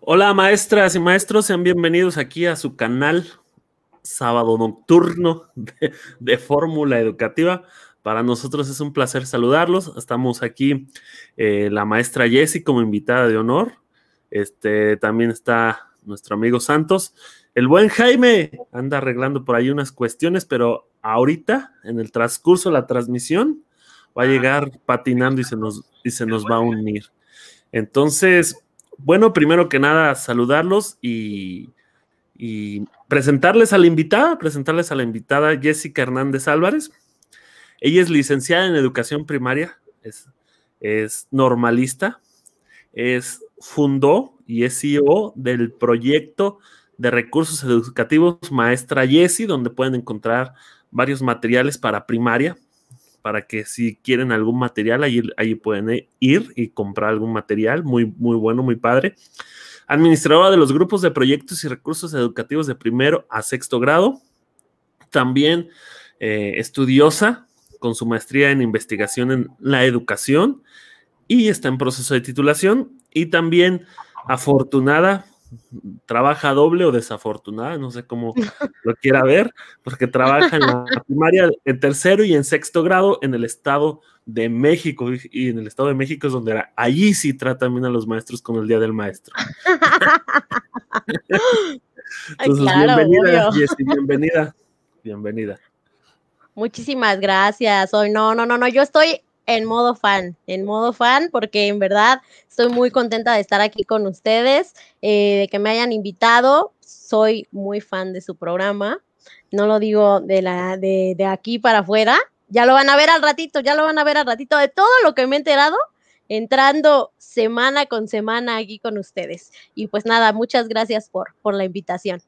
Hola maestras y maestros, sean bienvenidos aquí a su canal sábado nocturno de, Fórmula Educativa. Para nosotros es un placer saludarlos. Estamos aquí eh, la maestra Jessie como invitada de honor. Este, también está nuestro amigo Santos. El buen Jaime anda arreglando por ahí unas cuestiones, pero ahorita, en el transcurso de la transmisión, va a llegar patinando y se nos, y se nos va a unir. Entonces, bueno, primero que nada, saludarlos y, presentarles a la invitada, presentarles a la invitada Jessica Hernández Álvarez. Ella es licenciada en educación primaria, es, es normalista, es fundó y es CEO del proyecto de recursos educativos Maestra Jessie, donde pueden encontrar varios materiales para primaria, para que si quieren algún material, ahí, ahí pueden ir y comprar algún material muy, muy bueno, muy padre. Administradora de los grupos de proyectos y recursos educativos de primero a sexto grado. También eh, estudiosa con su maestría en investigación en la educación y está en proceso de titulación. Y también afortunada trabaja doble o desafortunada, no sé cómo lo quiera ver, porque trabaja en la primaria en tercero y en sexto grado en el estado de México y en el estado de México es donde allí sí tratan bien a los maestros con el Día del Maestro. Entonces, bienvenida, bienvenida, bienvenida. Muchísimas gracias. Hoy no, no, no, no, yo estoy en modo fan, en modo fan, porque en verdad estoy muy contenta de estar aquí con ustedes, eh, de que me hayan invitado. Soy muy fan de su programa. No lo digo de, la, de, de aquí para afuera. Ya lo van a ver al ratito, ya lo van a ver al ratito de todo lo que me he enterado entrando semana con semana aquí con ustedes. Y pues nada, muchas gracias por, por la invitación.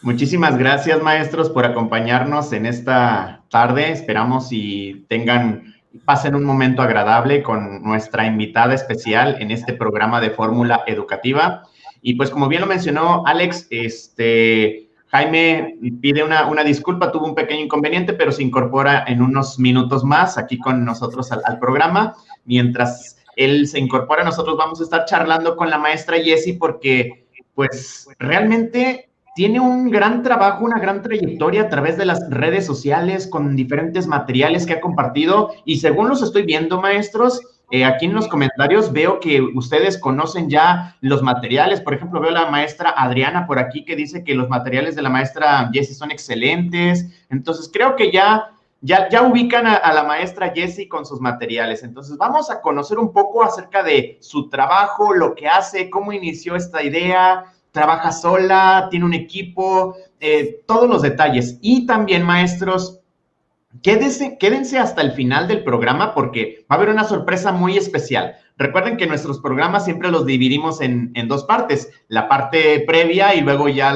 Muchísimas gracias, maestros, por acompañarnos en esta tarde. Esperamos y tengan pasen un momento agradable con nuestra invitada especial en este programa de Fórmula Educativa. Y pues como bien lo mencionó Alex, este, Jaime pide una, una, disculpa, tuvo un pequeño inconveniente, pero se incorpora en unos minutos más aquí con nosotros al, al programa. Mientras él se incorpora, nosotros vamos a estar charlando con la maestra Jessie porque pues realmente tiene un gran trabajo, una gran trayectoria a través de las redes sociales con diferentes materiales que ha compartido y según los estoy viendo, maestros, eh, aquí en los comentarios veo que ustedes conocen ya los materiales. Por ejemplo, veo a la maestra Adriana por aquí que dice que los materiales de la maestra Jessie son excelentes. Entonces, creo que ya, ya, ya ubican a, a la maestra Jessie con sus materiales. Entonces, vamos a conocer un poco acerca de su trabajo, lo que hace, cómo inició esta idea, trabaja sola, tiene un equipo, eh, todos los detalles. Y también, maestros, quédense, quédense hasta el final del programa porque va a haber una sorpresa muy especial. Recuerden que nuestros programas siempre los dividimos en, dos partes, la parte previa y luego ya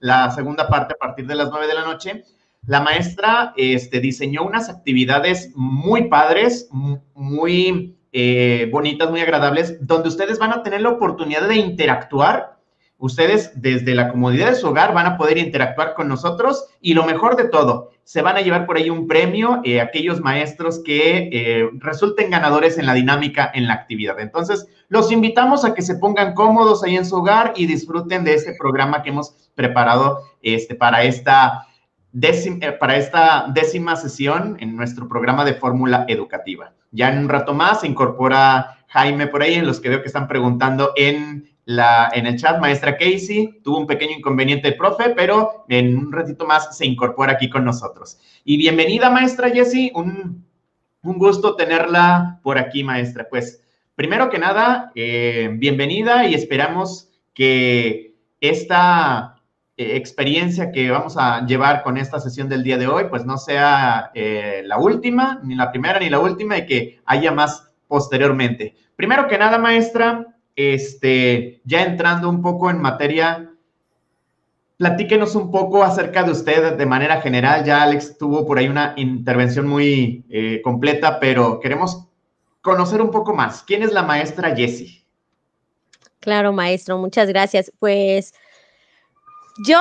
la, segunda parte a partir de las nueve de la noche. La maestra este, diseñó unas actividades muy padres, muy eh, bonitas, muy agradables, donde ustedes van a tener la oportunidad de interactuar Ustedes desde la comodidad de su hogar van a poder interactuar con nosotros y lo mejor de todo, se van a llevar por ahí un premio eh, aquellos maestros que eh, resulten ganadores en la dinámica en la actividad. Entonces, los invitamos a que se pongan cómodos ahí en su hogar y disfruten de este programa que hemos preparado este, para esta Décima, eh, para esta décima sesión en nuestro programa de fórmula educativa. Ya en un rato más se incorpora Jaime por ahí, en los que veo que están preguntando en la, en el chat, maestra Casey, tuvo un pequeño inconveniente el profe, pero en un ratito más se incorpora aquí con nosotros. Y bienvenida, maestra Jessie, un, gusto tenerla por aquí, maestra. Pues, primero que nada, eh, bienvenida y esperamos que esta eh, experiencia que vamos a llevar con esta sesión del día de hoy, pues no sea eh, la última, ni la primera ni la última, y que haya más posteriormente. Primero que nada, maestra, este, ya entrando un poco en materia, platíquenos un poco acerca de usted de manera general. Ya Alex tuvo por ahí una intervención muy eh, completa, pero queremos conocer un poco más. ¿Quién es la maestra Jessie? Claro, maestro, muchas gracias. Pues yo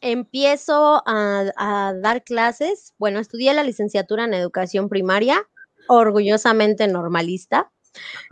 empiezo a, a, dar clases. Bueno, estudié la licenciatura en educación primaria, orgullosamente normalista.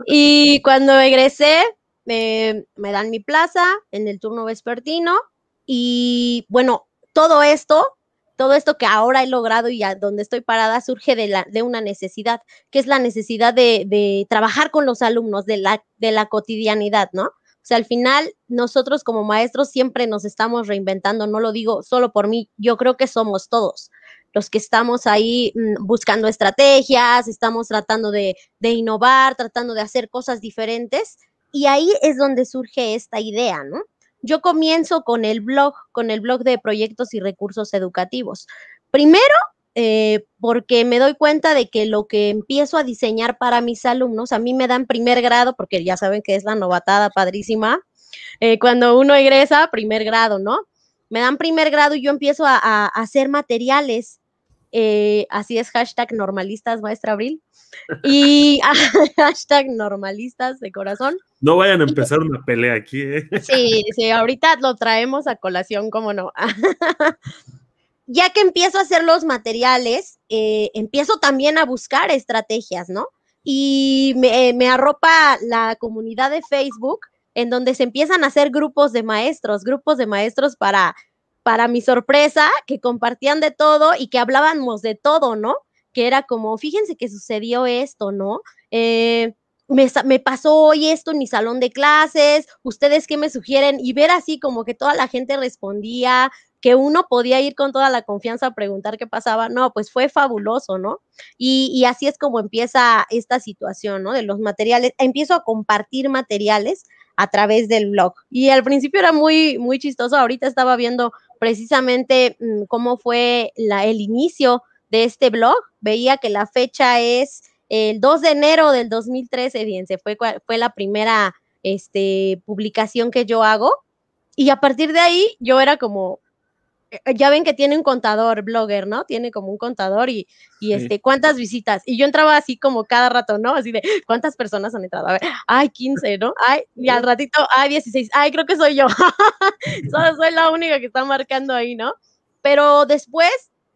Y cuando egresé, me dan mi plaza en el turno vespertino y bueno, todo esto, todo esto que ahora he logrado y a donde estoy parada surge de, la, de una necesidad, que es la necesidad de, de trabajar con los alumnos, de la, de la cotidianidad, ¿no? O sea, al final nosotros como maestros siempre nos estamos reinventando, no lo digo solo por mí, yo creo que somos todos los que estamos ahí mm, buscando estrategias, estamos tratando de, innovar, tratando de hacer cosas diferentes. Y ahí es donde surge esta idea, ¿no? Yo comienzo con el blog, con el blog de proyectos y recursos educativos. Primero, eh, porque me doy cuenta de que lo que empiezo a diseñar para mis alumnos, a mí me dan primer grado, porque ya saben que es la novatada padrísima, eh, cuando uno egresa, primer grado, ¿no? Me dan primer grado y yo empiezo a hacer materiales eh, así es, hashtag normalistas, maestra Abril. Y hashtag normalistas de corazón. No vayan a empezar una pelea aquí. ¿eh? Sí, sí, ahorita lo traemos a colación, cómo no. ya que empiezo a hacer los materiales, eh, empiezo también a buscar estrategias, ¿no? Y me, me arropa la comunidad de Facebook en donde se empiezan a hacer grupos de maestros, grupos de maestros para para mi sorpresa, que compartían de todo y que hablábamos de todo, ¿no? Que era como, fíjense que sucedió esto, ¿no? Eh, me, pasó hoy esto en mi salón de clases, ustedes qué me sugieren y ver así como que toda la gente respondía, que uno podía ir con toda la confianza a preguntar qué pasaba, no, pues fue fabuloso, ¿no? Y, y así es como empieza esta situación, ¿no? De los materiales, empiezo a compartir materiales a través del blog. Y al principio era muy, muy chistoso. Ahorita estaba viendo precisamente mm, cómo fue el inicio de este blog. Veía que la fecha es el 2 de enero del 2013, fíjense, fue, fue la primera este, publicación que yo hago. Y a partir de ahí yo era como, ya ven que tiene un contador, blogger, ¿no? Tiene como un contador y, y este, ¿cuántas visitas? Y yo entraba así como cada rato, ¿no? Así de, ¿cuántas personas han entrado? A ver, ay, 15, ¿no? Ay, y al ratito, ay, 16, ay, creo que soy yo. Solo soy la única que está marcando ahí, ¿no? Pero después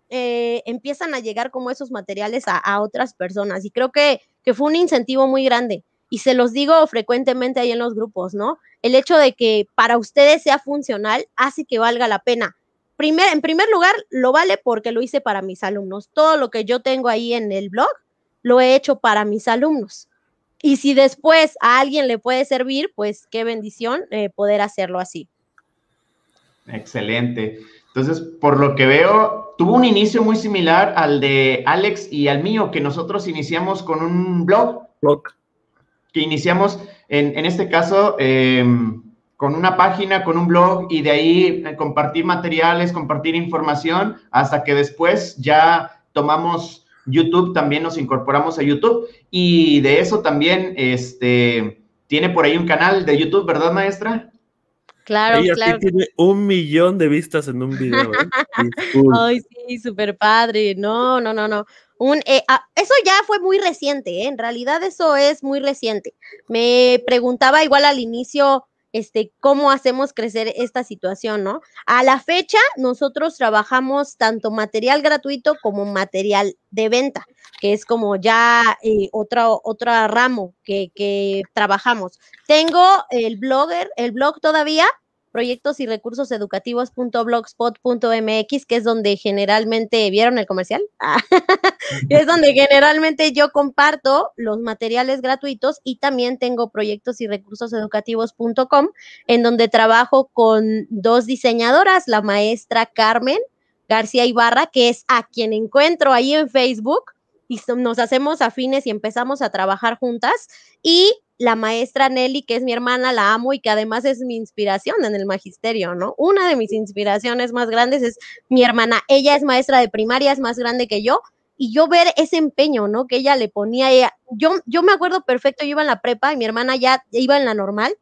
eh, empiezan a llegar como esos materiales a, otras personas y creo que, que fue un incentivo muy grande. Y se los digo frecuentemente ahí en los grupos, ¿no? El hecho de que para ustedes sea funcional hace que valga la pena primer, en primer lugar, lo vale porque lo hice para mis alumnos. Todo lo que yo tengo ahí en el blog, lo he hecho para mis alumnos. Y si después a alguien le puede servir, pues qué bendición eh, poder hacerlo así. Excelente. Entonces, por lo que veo, tuvo un inicio muy similar al de Alex y al mío, que nosotros iniciamos con un blog. Blog. Que iniciamos, en, en este caso, eh, con una página, con un blog y de ahí eh, compartir materiales, compartir información, hasta que después ya tomamos YouTube, también nos incorporamos a YouTube y de eso también este, tiene por ahí un canal de YouTube, ¿verdad, maestra? Claro, Ella claro. tiene un millón de vistas en un video. ¿eh? Ay, sí, súper padre. No, no, no, no. Un, eh, ah, eso ya fue muy reciente, ¿eh? en realidad eso es muy reciente. Me preguntaba igual al inicio este, cómo hacemos crecer esta situación, ¿no? A la fecha, nosotros trabajamos tanto material gratuito como material de venta, que es como ya eh, otro, otro ramo que, que trabajamos. Tengo el blogger, el blog todavía, proyectos y recursos educativos.blogspot.mx, que es donde generalmente, ¿vieron el comercial? es donde generalmente yo comparto los materiales gratuitos y también tengo proyectos y recursos educativos.com, en donde trabajo con dos diseñadoras, la maestra Carmen García Ibarra, que es a quien encuentro ahí en Facebook y nos hacemos afines y empezamos a trabajar juntas y la maestra Nelly, que es mi hermana, la amo y que además es mi inspiración en el magisterio, ¿no? Una de mis inspiraciones más grandes es mi hermana. Ella es maestra de primaria, es más grande que yo, y yo ver ese empeño, ¿no? Que ella le ponía, ella, yo, yo me acuerdo perfecto, yo iba en la prepa y mi hermana ya iba en la normal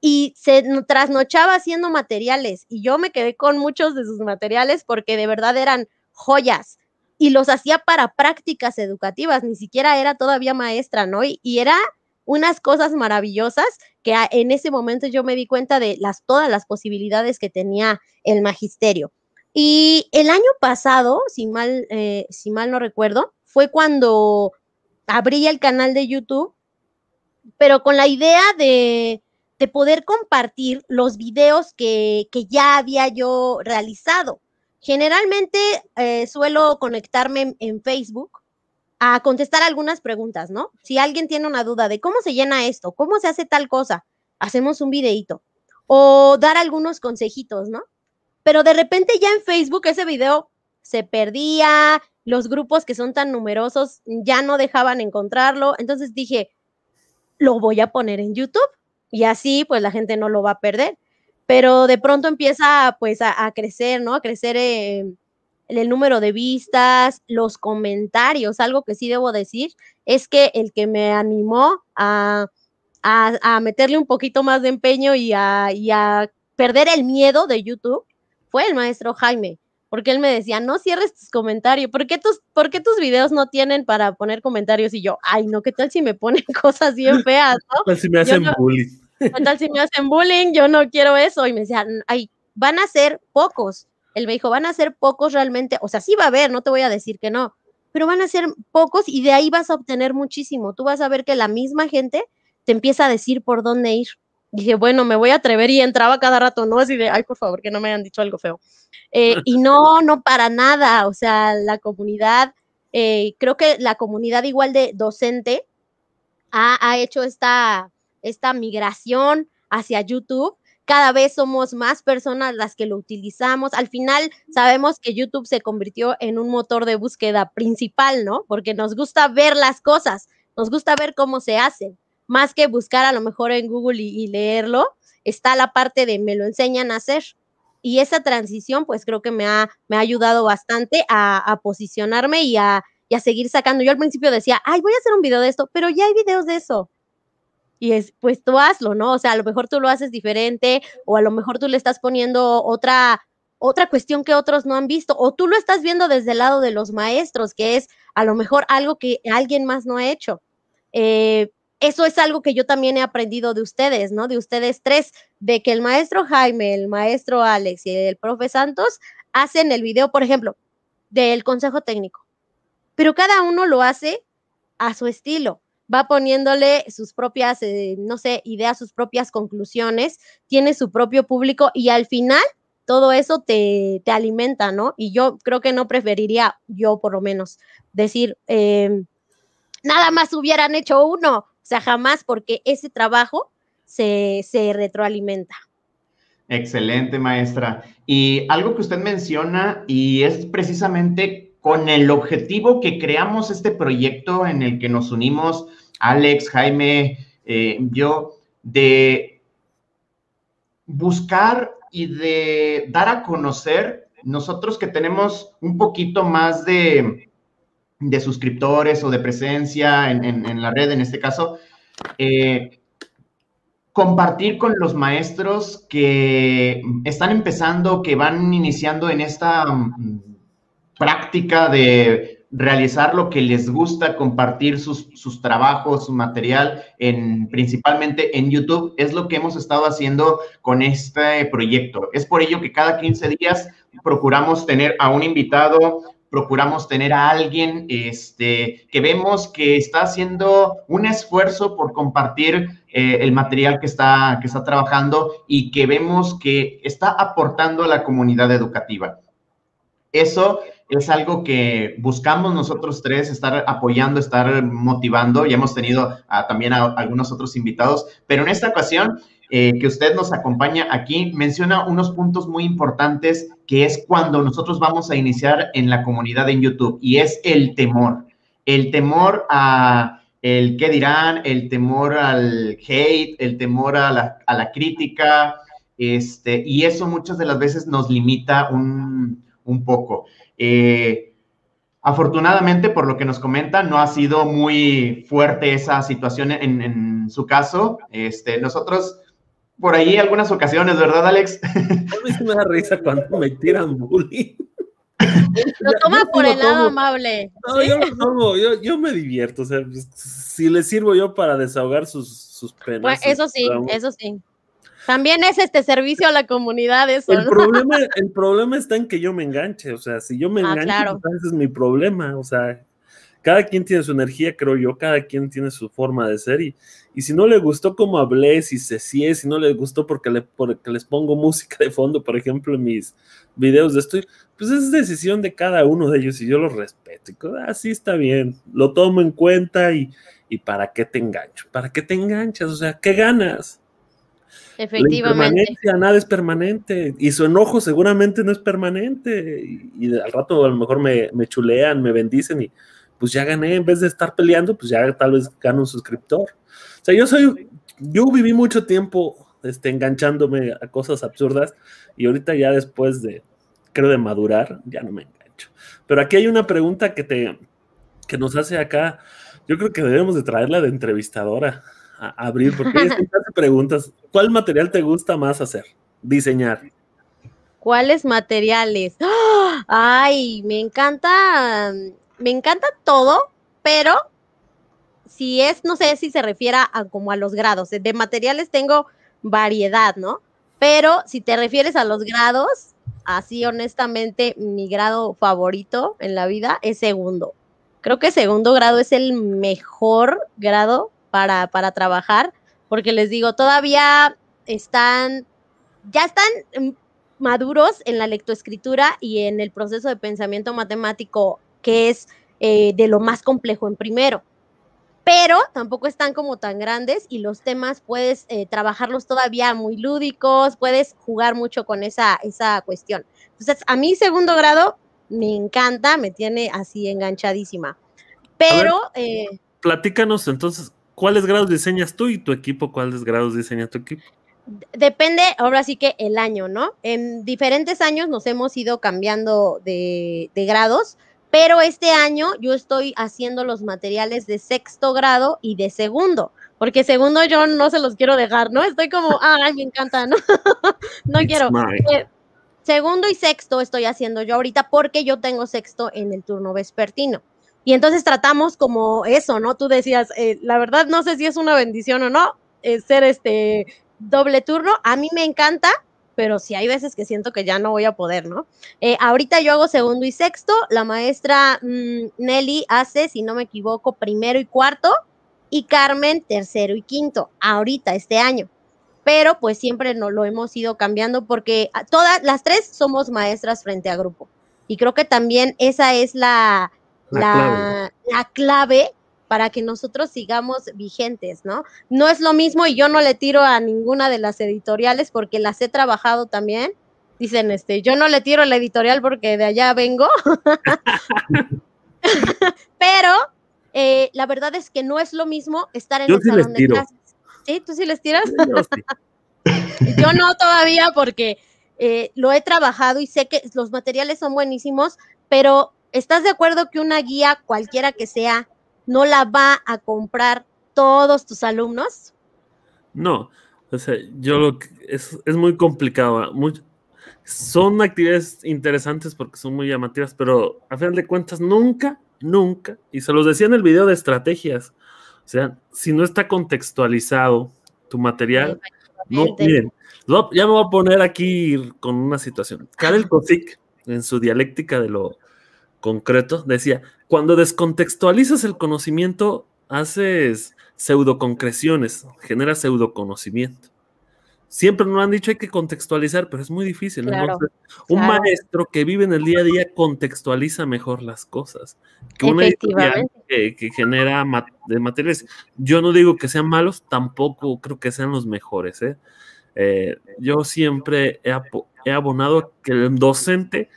y se trasnochaba haciendo materiales y yo me quedé con muchos de sus materiales porque de verdad eran joyas y los hacía para prácticas educativas, ni siquiera era todavía maestra, ¿no? Y, y era unas cosas maravillosas que en ese momento yo me di cuenta de las, todas las posibilidades que tenía el magisterio. Y el año pasado, si mal, eh, si mal no recuerdo, fue cuando abrí el canal de YouTube, pero con la idea de, de poder compartir los videos que, que ya había yo realizado. Generalmente eh, suelo conectarme en, Facebook a contestar algunas preguntas, ¿no? Si alguien tiene una duda de cómo se llena esto, cómo se hace tal cosa, hacemos un videíto o dar algunos consejitos, ¿no? Pero de repente ya en Facebook ese video se perdía, los grupos que son tan numerosos ya no dejaban encontrarlo, entonces dije, lo voy a poner en YouTube y así pues la gente no lo va a perder pero de pronto empieza pues a, crecer, ¿no? A crecer eh, el número de vistas, los comentarios. Algo que sí debo decir es que el que me animó a, meterle un poquito más de empeño y a, perder el miedo de YouTube fue el maestro Jaime, porque él me decía, no cierres tus comentarios, ¿por qué tus, ¿por qué tus videos no tienen para poner comentarios? Y yo, ay, no, ¿qué tal si me ponen cosas bien feas, ¿no? Pues si me hacen bullying. ¿Qué tal si me hacen bullying? Yo no quiero eso. Y me decían, ay, van a ser pocos. Él me dijo, van a ser pocos realmente. O sea, sí va a haber, no te voy a decir que no, pero van a ser pocos y de ahí vas a obtener muchísimo. Tú vas a ver que la misma gente te empieza a decir por dónde ir. Dije, bueno, me voy a atrever y entraba cada rato, ¿no? Así de, ay, por favor, que no me hayan dicho algo feo. Eh, y no, no para nada. O sea, la comunidad, eh, creo que la comunidad igual de docente ha, ha hecho esta, esta migración hacia YouTube. Cada vez somos más personas las que lo utilizamos. Al final sabemos que YouTube se convirtió en un motor de búsqueda principal, ¿no? Porque nos gusta ver las cosas, nos gusta ver cómo se hacen, más que buscar a lo mejor en Google y, leerlo. Está la parte de me lo enseñan a hacer. Y esa transición, pues creo que me ha, me ha ayudado bastante a, posicionarme y a, y a seguir sacando. Yo al principio decía, ay, voy a hacer un video de esto, pero ya hay videos de eso y es, pues tú hazlo, ¿no? O sea, a lo mejor tú lo haces diferente o a lo mejor tú le estás poniendo otra, otra cuestión que otros no han visto o tú lo estás viendo desde el lado de los maestros, que es a lo mejor algo que alguien más no ha hecho. Eh, eso es algo que yo también he aprendido de ustedes, ¿no? De ustedes tres, de que el maestro Jaime, el maestro Alex y el profe Santos hacen el video, por ejemplo, del consejo técnico, pero cada uno lo hace a su estilo va poniéndole sus propias, eh, no sé, ideas, sus propias conclusiones, tiene su propio público y al final todo eso te, te alimenta, ¿no? Y yo creo que no preferiría, yo por lo menos, decir, em, nada más hubieran hecho uno, o sea, jamás, porque ese trabajo se, se retroalimenta. Excelente, maestra. Y algo que usted menciona, y es precisamente con el objetivo que creamos este proyecto en el que nos unimos Alex, Jaime, eh, yo, de buscar y de dar a conocer, nosotros que tenemos un poquito más de, suscriptores o de presencia en, la red, en este caso, eh, compartir con los maestros que están empezando, que van iniciando en esta práctica de realizar lo que les gusta, compartir sus, trabajos, su material, en, principalmente en YouTube, es lo que hemos estado haciendo con este proyecto. Es por ello que cada 15 días procuramos tener a un invitado, procuramos tener a alguien este, que vemos que está haciendo un esfuerzo por compartir eh, el material que está, que está trabajando y que vemos que está aportando a la comunidad educativa. Eso es algo que buscamos nosotros tres, estar apoyando, estar motivando. Ya hemos tenido también a algunos otros invitados, pero en esta ocasión eh, que usted nos acompaña aquí, menciona unos puntos muy importantes que es cuando nosotros vamos a iniciar en la comunidad en YouTube y es el temor. El temor a el qué dirán, el temor al hate, el temor a la, a la crítica, este, y eso muchas de las veces nos limita un, un poco. Eh, afortunadamente, por lo que nos comenta, no ha sido muy fuerte esa situación en, su caso. Este, nosotros, por ahí algunas ocasiones, ¿verdad, Alex? A mí me da risa cuando me tiran bullying. Lo toma por el lado amable. No, yo, yo, me divierto. O sea, si le sirvo yo para desahogar sus, sus penas. Eso sí, eso sí. También es este servicio a la comunidad eso. El, problema, el problema está en que yo me enganche, o sea, si yo me ah, engancho, pues, ese es mi problema, o sea, cada quien tiene su energía, creo yo, cada quien tiene su forma de ser y, y si no le gustó como hablé, si se si, si no le gustó porque, le, porque les pongo música de fondo, por ejemplo, en mis videos de esto, pues es decisión de cada uno de ellos y yo lo respeto. Y así ah, está bien, lo tomo en cuenta y, y ¿para qué te engancho? ¿Para qué te enganchas? O sea, ¿qué ganas? Efectivamente. La nada es permanente y su enojo seguramente no es permanente y, al rato a lo mejor me, me, chulean, me bendicen y pues ya gané, en vez de estar peleando, pues ya tal vez gano un suscriptor. O sea, yo soy, yo viví mucho tiempo este, enganchándome a cosas absurdas y ahorita ya después de, creo, de madurar, ya no me engancho. Pero aquí hay una pregunta que te, que nos hace acá, yo creo que debemos de traerla de entrevistadora abrir, porque ella hace preguntas. ¿Cuál material te gusta más hacer? Diseñar. ¿Cuáles materiales? ¡Ah! Ay, me encanta, me encanta todo, pero si es, no sé si se refiere a como a los grados. De materiales tengo variedad, ¿no? Pero si te refieres a los grados, así honestamente, mi grado favorito en la vida es segundo. Creo que segundo grado es el mejor grado para, trabajar, porque les digo, todavía están, ya están maduros en la lectoescritura y en el proceso de pensamiento matemático, que es eh, de lo más complejo en primero. Pero tampoco están como tan grandes y los temas puedes eh, trabajarlos todavía muy lúdicos, puedes jugar mucho con esa, esa cuestión. Entonces, a mí segundo grado me encanta, me tiene así enganchadísima. Pero... Eh, platícanos entonces, ¿cuáles grados diseñas tú y tu equipo? ¿Cuáles grados diseña tu equipo? Depende, ahora sí que el año, ¿no? En diferentes años nos hemos ido cambiando de, grados, pero este año yo estoy haciendo los materiales de sexto grado y de segundo, porque segundo yo no se los quiero dejar, ¿no? Estoy como, ay, me encanta, ¿no? no quiero. Eh, segundo y sexto estoy haciendo yo ahorita porque yo tengo sexto en el turno vespertino. Y entonces tratamos como eso, ¿no? Tú decías, eh, la verdad no sé si es una bendición o no, eh, ser este doble turno. A mí me encanta, pero sí hay veces que siento que ya no voy a poder, ¿no? Eh, ahorita yo hago segundo y sexto, la maestra mm, Nelly hace, si no me equivoco, primero y cuarto, y Carmen tercero y quinto, ahorita, este año. Pero pues siempre no lo hemos ido cambiando porque todas las tres somos maestras frente a grupo. Y creo que también esa es la, la, clave. para que nosotros sigamos vigentes, ¿no? No es lo mismo y yo no le tiro a ninguna de las editoriales porque las he trabajado también. Dicen, este, yo no le tiro a la editorial porque de allá vengo. Pero eh, la verdad es que no es lo mismo estar en el salón de clases. ¿Sí? ¿Tú sí les tiras? yo no todavía porque eh, lo he trabajado y sé que los materiales son buenísimos, pero ¿Estás de acuerdo que una guía, cualquiera que sea, no la va a comprar todos tus alumnos? No, o sea, yo lo que es, muy complicado. son actividades interesantes porque son muy llamativas, pero a final de cuentas nunca, nunca, y se los decía en el video de estrategias, o sea, si no está contextualizado tu material, no, miren, ya me voy a poner aquí con una situación. Karel Kosik, en su dialéctica de lo concreto, decía, cuando descontextualizas el conocimiento, haces pseudoconcreciones, generas pseudoconocimiento. Siempre nos han dicho hay que contextualizar, pero es muy difícil. un maestro que vive en el día a día contextualiza mejor las cosas que una que, que, genera de materiales. Yo no digo que sean malos, tampoco creo que sean los mejores. ¿eh? Eh, yo siempre he, he abonado que el docente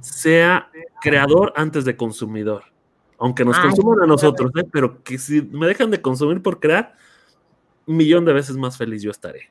sea creador antes de consumidor. Aunque nos consuman a nosotros, ¿eh? pero que si me dejan de consumir por crear, un millón de veces más feliz yo estaré.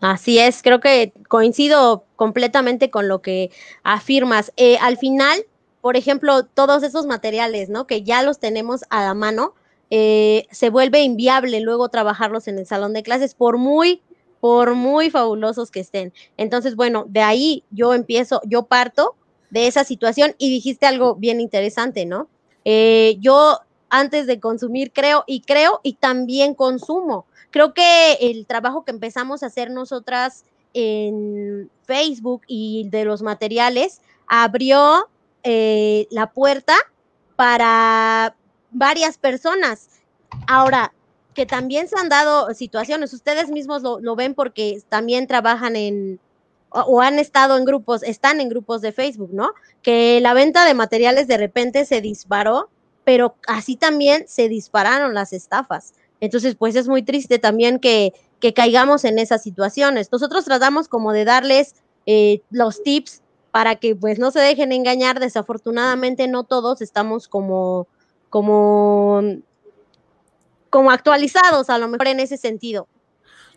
Así es, creo que coincido completamente con lo que afirmas. Eh, al final, por ejemplo, todos esos materiales, ¿no? Que ya los tenemos a la mano, eh, se vuelve inviable luego trabajarlos en el salón de clases, por muy, por muy fabulosos que estén. Entonces, bueno, de ahí yo empiezo, yo parto de esa situación y dijiste algo bien interesante, ¿no? Eh, yo antes de consumir creo y creo y también consumo. Creo que el trabajo que empezamos a hacer nosotras en Facebook y de los materiales abrió eh, la puerta para varias personas. Ahora, que también se han dado situaciones, ustedes mismos lo, ven porque también trabajan en o, han estado en grupos, están en grupos de Facebook, ¿no? Que la venta de materiales de repente se disparó, pero así también se dispararon las estafas. Entonces, pues es muy triste también que, que caigamos en esas situaciones. Nosotros tratamos como de darles eh, los tips para que pues no se dejen engañar. Desafortunadamente no todos estamos como, como como actualizados a lo mejor en ese sentido.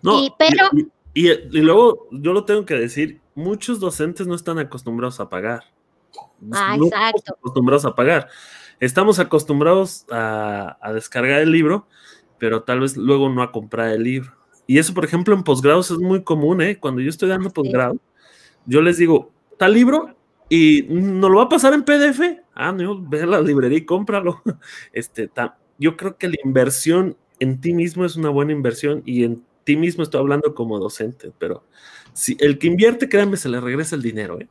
No, y, pero... Y, luego yo lo tengo que decir, muchos docentes no están acostumbrados a pagar. Ah, exacto. acostumbrados a pagar. Estamos acostumbrados a, descargar el libro, pero tal vez luego no a comprar el libro. Y eso, por ejemplo, en posgrados es muy común, ¿eh? Cuando yo estoy dando posgrado, yo les digo, tal libro y no lo va a pasar en PDF. Ah, no, ve a la librería y cómpralo. Este, yo creo que la inversión en ti mismo es una buena inversión y en ti mismo estoy hablando como docente, pero si el que invierte, créanme, se le regresa el dinero, ¿eh?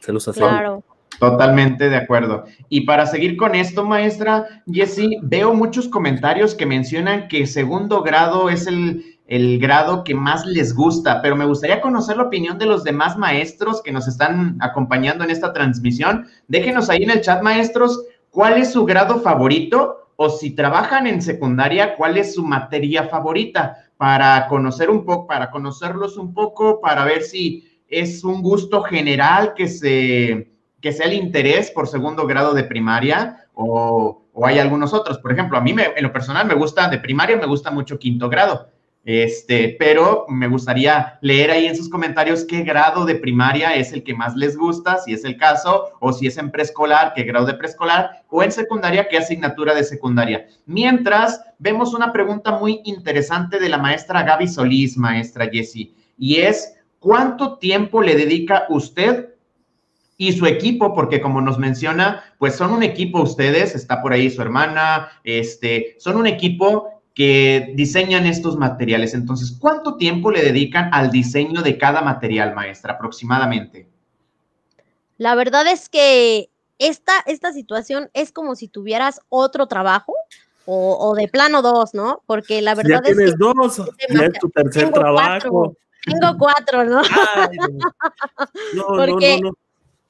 Se los aseguro. Claro. Totalmente de acuerdo. Y para seguir con esto, maestra Jessie, veo muchos comentarios que mencionan que segundo grado es el, el, grado que más les gusta, pero me gustaría conocer la opinión de los demás maestros que nos están acompañando en esta transmisión. Déjenos ahí en el chat, maestros, cuál es su grado favorito o si trabajan en secundaria, ¿cuál es su materia favorita? Para conocer un poco, para conocerlos un poco, para ver si es un gusto general que se que sea el interés por segundo grado de primaria o, o hay algunos otros. Por ejemplo, a mí me, en lo personal me gusta de primaria, me gusta mucho quinto grado. Este, pero me gustaría leer ahí en sus comentarios qué grado de primaria es el que más les gusta, si es el caso, o si es en preescolar, qué grado de preescolar, o en secundaria, qué asignatura de secundaria. Mientras, vemos una pregunta muy interesante de la maestra Gaby Solís, maestra Jessie, y es, ¿cuánto tiempo le dedica usted y su equipo, porque como nos menciona, pues son un equipo ustedes, está por ahí su hermana, este, son un equipo que diseñan estos materiales. Entonces, ¿cuánto tiempo le dedican al diseño de cada material, maestra, aproximadamente? La verdad es que esta, esta situación es como si tuvieras otro trabajo o, de plano dos, ¿no? Porque la verdad ya es tienes dos, ya es tu tercer trabajo. tengo cuatro, ¿no? no, Porque no,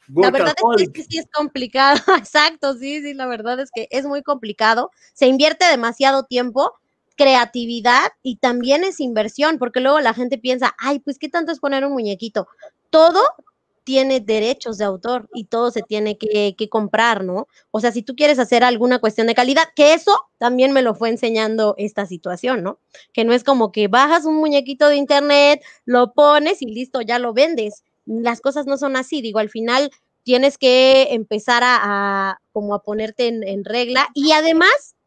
no, La verdad es que sí es complicado, exacto, sí, sí, la verdad es que es muy complicado. Se invierte demasiado tiempo creatividad y también es inversión, porque luego la gente piensa, ay, pues qué tanto es poner un muñequito. Todo tiene derechos de autor y todo se tiene que, comprar, ¿no? O sea, si tú quieres hacer alguna cuestión de calidad, que eso también me lo fue enseñando esta situación, ¿no? Que no es como que bajas un muñequito de internet, lo pones y listo, ya lo vendes. Las cosas no son así, digo, al final tienes que empezar a, como a ponerte en regla y además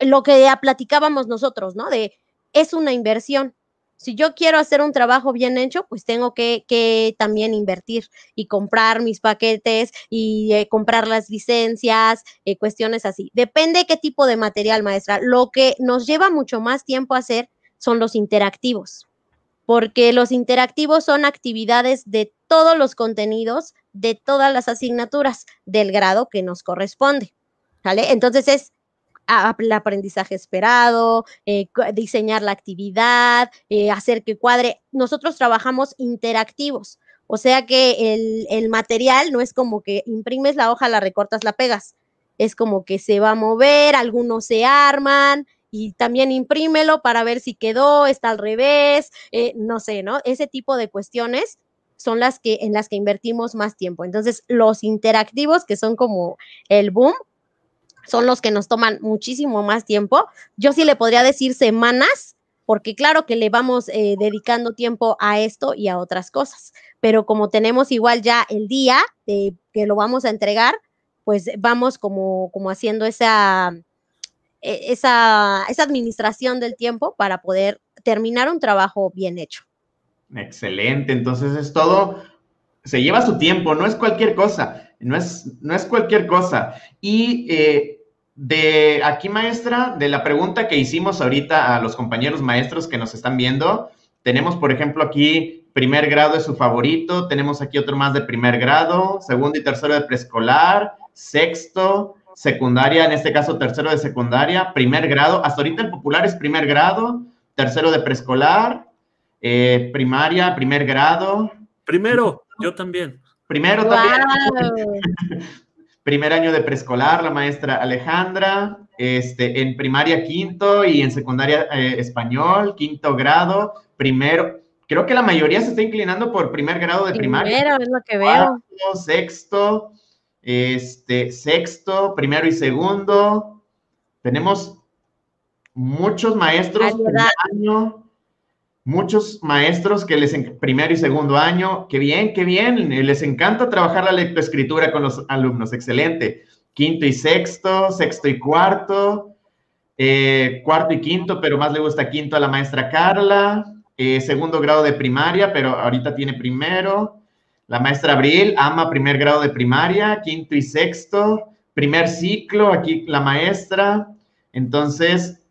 lo que ya platicábamos nosotros, ¿no? De es una inversión. Si yo quiero hacer un trabajo bien hecho, pues tengo que, también invertir y comprar mis paquetes y eh, comprar las licencias, eh, cuestiones así. Depende qué tipo de material, maestra. Lo que nos lleva mucho más tiempo a hacer son los interactivos, porque los interactivos son actividades de todos los contenidos, de todas las asignaturas del grado que nos corresponde. ¿Vale? Entonces es el aprendizaje esperado, eh, diseñar la actividad, eh, hacer que cuadre. Nosotros trabajamos interactivos, o sea que el, el, material no es como que imprimes la hoja, la recortas, la pegas. Es como que se va a mover, algunos se arman y también imprímelo para ver si quedó, está al revés, eh, no sé, ¿no? Ese tipo de cuestiones son las que en las que invertimos más tiempo. Entonces, los interactivos, que son como el boom, son los que nos toman muchísimo más tiempo. Yo sí le podría decir semanas, porque claro que le vamos eh, dedicando tiempo a esto y a otras cosas, pero como tenemos igual ya el día de que lo vamos a entregar, pues vamos como, como haciendo esa, e, esa, esa administración del tiempo para poder terminar un trabajo bien hecho. Excelente, entonces es todo, se lleva su tiempo, no es cualquier cosa, no es, no es cualquier cosa. Y eh, de aquí, maestra, de la pregunta que hicimos ahorita a los compañeros maestros que nos están viendo, tenemos, por ejemplo, aquí primer grado es su favorito, tenemos aquí otro más de primer grado, segundo y tercero de preescolar, sexto, secundaria, en este caso tercero de secundaria, primer grado. Hasta ahorita el popular es primer grado, tercero de preescolar, eh, primaria, primer grado. Primero, yo también. Primero también. primer año de preescolar, la maestra Alejandra. Este, en primaria quinto y en secundaria eh, español, quinto grado, primero. Creo que la mayoría se está inclinando por primer grado de primaria. Primero, es lo que veo. sexto, este, sexto, primero y segundo. Tenemos muchos maestros año, muchos maestros que les primero y segundo año, qué bien, qué bien, les encanta trabajar la lectoescritura con los alumnos, excelente. Quinto y sexto, sexto y cuarto, eh, cuarto y quinto, pero más le gusta quinto a la maestra Carla, eh, segundo grado de primaria, pero ahorita tiene primero. La maestra Abril ama primer grado de primaria, quinto y sexto, primer ciclo, aquí la maestra. Entonces,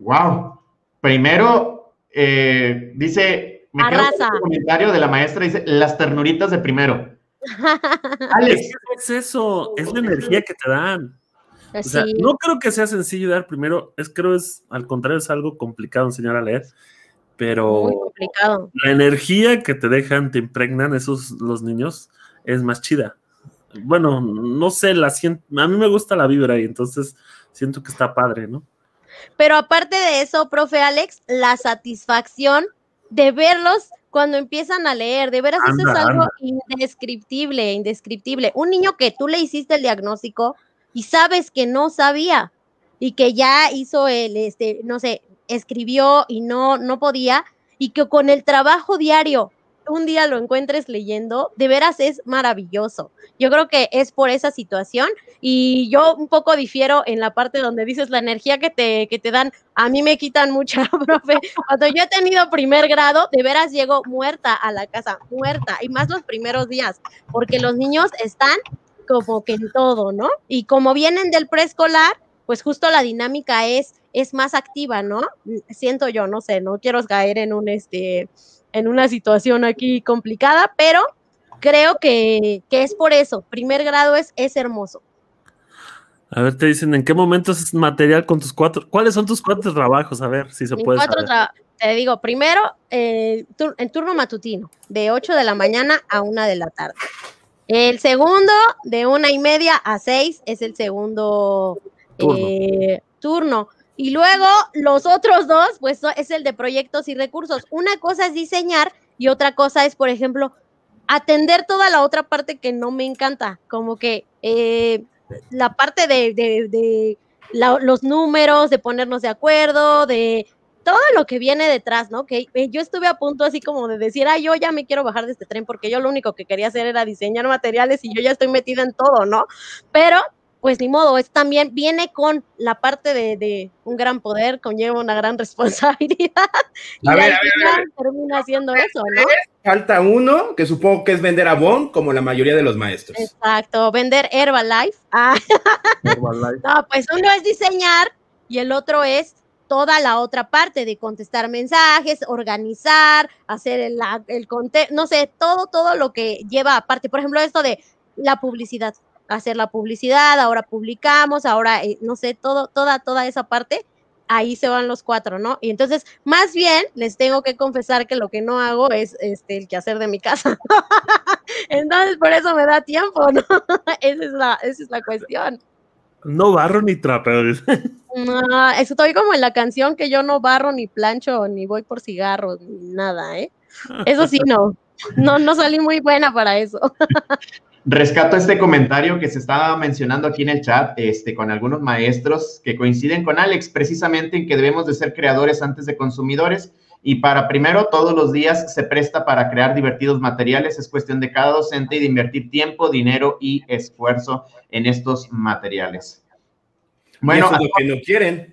wow. Primero, eh, dice, me quedo con el comentario de la maestra, dice, las ternuritas de primero. Alex. es eso? Es la energía que te dan. no creo que sea sencillo dar primero, es creo es al contrario es algo complicado enseñar a leer pero la energía que te dejan, te impregnan esos los niños, es más chida. Bueno, no sé, la siento, a mí me gusta la vibra y entonces siento que está padre, ¿no? Pero aparte de eso, profe Alex, la satisfacción de verlos cuando empiezan a leer, de veras eso es algo indescriptible, indescriptible. Un niño que tú le hiciste el diagnóstico y sabes que no sabía y que ya hizo el, este, no sé, escribió y no, no podía, y que con el trabajo diario un día lo encuentres leyendo, de veras es maravilloso. Yo creo que es por esa situación y yo un poco difiero en la parte donde dices la energía que te, que te dan, a mí me quitan mucha, profe. Cuando yo he tenido primer grado, de veras llego muerta a la casa, muerta, y más los primeros días, porque los niños están como que en todo, ¿no? Y como vienen del preescolar, pues justo la dinámica es es más activa, ¿no? Siento yo, no sé, no quiero caer en un este en una situación aquí complicada, pero creo que, es por eso. Primer grado es, es hermoso. A ver, te dicen, ¿en qué momento es material con tus cuatro? ¿Cuáles son tus cuatro trabajos? A ver, si se puede Te digo, primero, eh, en turno matutino, de 8 de la mañana a 1 de la tarde. El segundo, de una y media a 6, es el segundo turno. Eh, y luego los otros dos, pues es el de proyectos y recursos. Una cosa es diseñar y otra cosa es, por ejemplo, atender toda la otra parte que no me encanta, como que eh, la parte de, los números, de ponernos de acuerdo, de todo lo que viene detrás, ¿no? Que eh, yo estuve a punto así como de decir, ah, yo ya me quiero bajar de este tren porque yo lo único que quería hacer era diseñar materiales y yo ya estoy metida en todo, ¿no? Pero pues ni modo, es también viene con la parte de, un gran poder, conlleva una gran responsabilidad. y a termina haciendo eso, ¿no? Falta uno, que supongo que es vender a Bon, como la mayoría de los maestros. Exacto, vender Herbalife. Ah. Herbalife. no, pues uno es diseñar y el otro es toda la otra parte de contestar mensajes, organizar, hacer el, el no sé, todo, todo lo que lleva aparte. Por ejemplo, esto de la publicidad hacer la publicidad, ahora publicamos, ahora, eh, no sé, todo, toda, toda esa parte, ahí se van los cuatro, ¿no? Y entonces, más bien, les tengo que confesar que lo que no hago es este, el quehacer de mi casa. entonces, por eso me da tiempo, ¿no? esa, es la, esa es la cuestión. No barro ni trapeo. no, estoy como en la canción que yo no barro ni plancho ni voy por cigarros ni nada, ¿eh? Eso sí, no. No, no salí muy buena para eso. Rescato este comentario que se estaba mencionando aquí en el chat este, con algunos maestros que coinciden con Alex precisamente en que debemos de ser creadores antes de consumidores y para primero todos los días se presta para crear divertidos materiales. Es cuestión de cada docente y de invertir tiempo, dinero y esfuerzo en estos materiales. Bueno, lo que no quieren.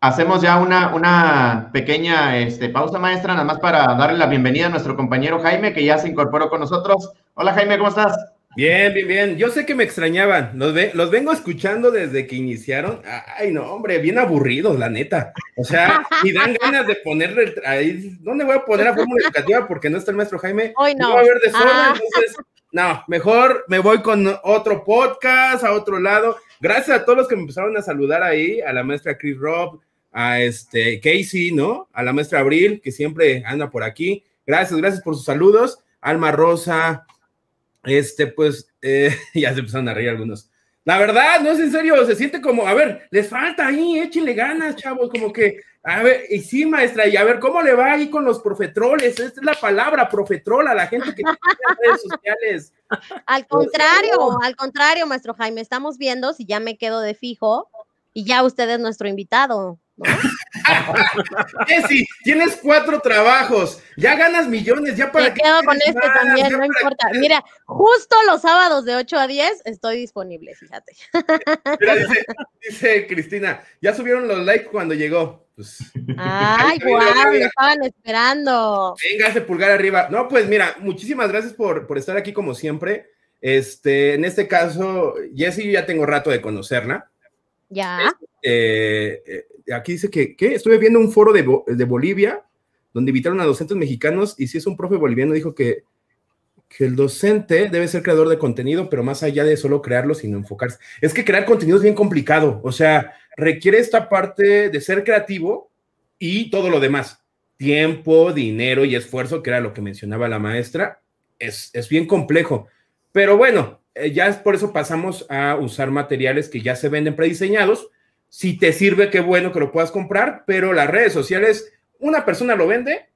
Hacemos ya una, una pequeña este, pausa, maestra, nada más para darle la bienvenida a nuestro compañero Jaime, que ya se incorporó con nosotros. Hola, Jaime, ¿cómo estás? Bien, bien, bien. Yo sé que me extrañaban. Los, los vengo escuchando desde que iniciaron. Ay, no, hombre, bien aburridos, la neta. O sea, y dan ganas de ponerle ahí. ¿Dónde voy a poner a fórmula educativa? Porque no está el maestro Jaime. Hoy no. va a haber ah. entonces no, mejor me voy con otro podcast, a otro lado. Gracias a todos los que me empezaron a saludar ahí, a la maestra Chris Robb, a este Casey, ¿no? A la maestra Abril, que siempre anda por aquí. Gracias, gracias por sus saludos. Alma Rosa, este, pues, eh, ya se empezaron a reír algunos. La verdad, no es en serio, se siente como, a ver, les falta ahí, échenle ganas, chavos, como que, a ver, y sí, maestra, y a ver, ¿cómo le va ahí con los profetroles? Esta es la palabra, profetrol, a la gente que tiene redes sociales. Al contrario, al contrario, maestro Jaime, estamos viendo si ya me quedo de fijo y ya usted es nuestro invitado. Jessy, tienes cuatro trabajos, ya ganas millones, ya para Me quedo con este también, no importa. Mira, justo los sábados de 8 a 10 estoy disponible, fíjate. dice, Cristina, ya subieron los likes cuando llegó. Pues, Ay, guau, lo estaban esperando. Venga, ese pulgar arriba. No, pues mira, muchísimas gracias por, por estar aquí como siempre. Este, en este caso, Jessy, ya tengo rato de conocerla. Ya. Eh, eh, aquí dice que, ¿qué? Estuve viendo un foro de, de, Bolivia donde invitaron a docentes mexicanos y si es un profe boliviano dijo que, que el docente debe ser creador de contenido, pero más allá de solo crearlo, sino enfocarse. Es que crear contenido es bien complicado, o sea, requiere esta parte de ser creativo y todo lo demás. Tiempo, dinero y esfuerzo, que era lo que mencionaba la maestra, es, es bien complejo. Pero bueno, eh, ya es por eso pasamos a usar materiales que ya se venden prediseñados. Si te sirve, qué bueno que lo puedas comprar, pero las redes sociales, una persona lo vende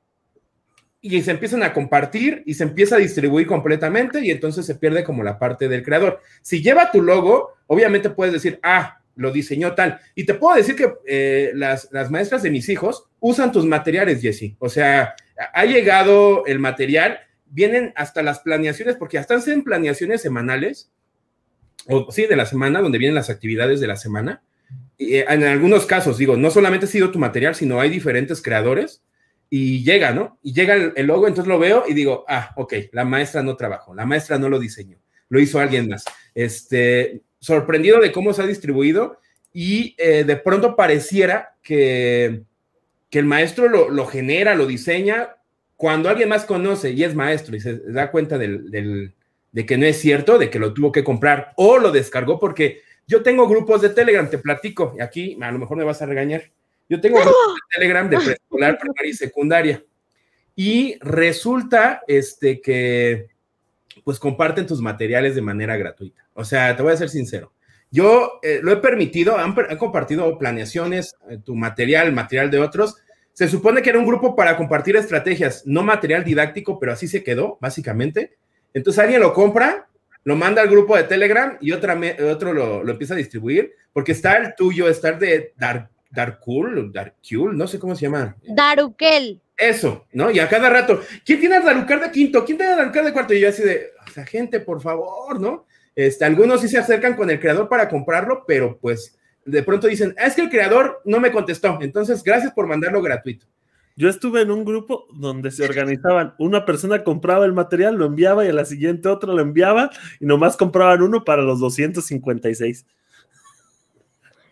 y se empiezan a compartir y se empieza a distribuir completamente y entonces se pierde como la parte del creador. Si lleva tu logo, obviamente puedes decir, ah, lo diseñó tal. Y te puedo decir que eh, las, las maestras de mis hijos usan tus materiales, Jesse. O sea, ha llegado el material vienen hasta las planeaciones, porque hasta hacen planeaciones semanales, o sí, de la semana, donde vienen las actividades de la semana. Eh, en algunos casos, digo, no solamente ha sido tu material, sino hay diferentes creadores y llega, ¿no? Y llega el, logo, entonces lo veo y digo, ah, ok, la maestra no trabajó, la maestra no lo diseñó, lo hizo alguien más. Este, sorprendido de cómo se ha distribuido y eh, de pronto pareciera que, que el maestro lo, lo genera, lo diseña, cuando alguien más conoce y es maestro y se da cuenta de que no es cierto, de que lo tuvo que comprar o lo descargó, porque yo tengo grupos de Telegram, te platico, y aquí a lo mejor me vas a regañar. Yo tengo grupos de Telegram de preescolar, primaria y secundaria. Y resulta este, que pues comparten tus materiales de manera gratuita. O sea, te voy a ser sincero. Yo eh, lo he permitido, han, compartido planeaciones, eh, tu material, material de otros, se supone que era un grupo para compartir estrategias, no material didáctico, pero así se quedó, básicamente. Entonces alguien lo compra, lo manda al grupo de Telegram y otra, otro lo, empieza a distribuir, porque está el tuyo, está el de Dark, Darkul, Darkul, no sé cómo se llama. Darukel. Eso, ¿no? Y a cada rato, ¿quién tiene a Darucar de quinto? ¿Quién tiene a Darucar de cuarto? Y yo así de, o sea, gente, por favor, ¿no? Este, algunos sí se acercan con el creador para comprarlo, pero pues de pronto dicen, es que el creador no me contestó, entonces gracias por mandarlo gratuito. Yo estuve en un grupo donde se organizaban, una persona compraba el material, lo enviaba y a la siguiente otro lo enviaba y nomás compraban uno para los 256.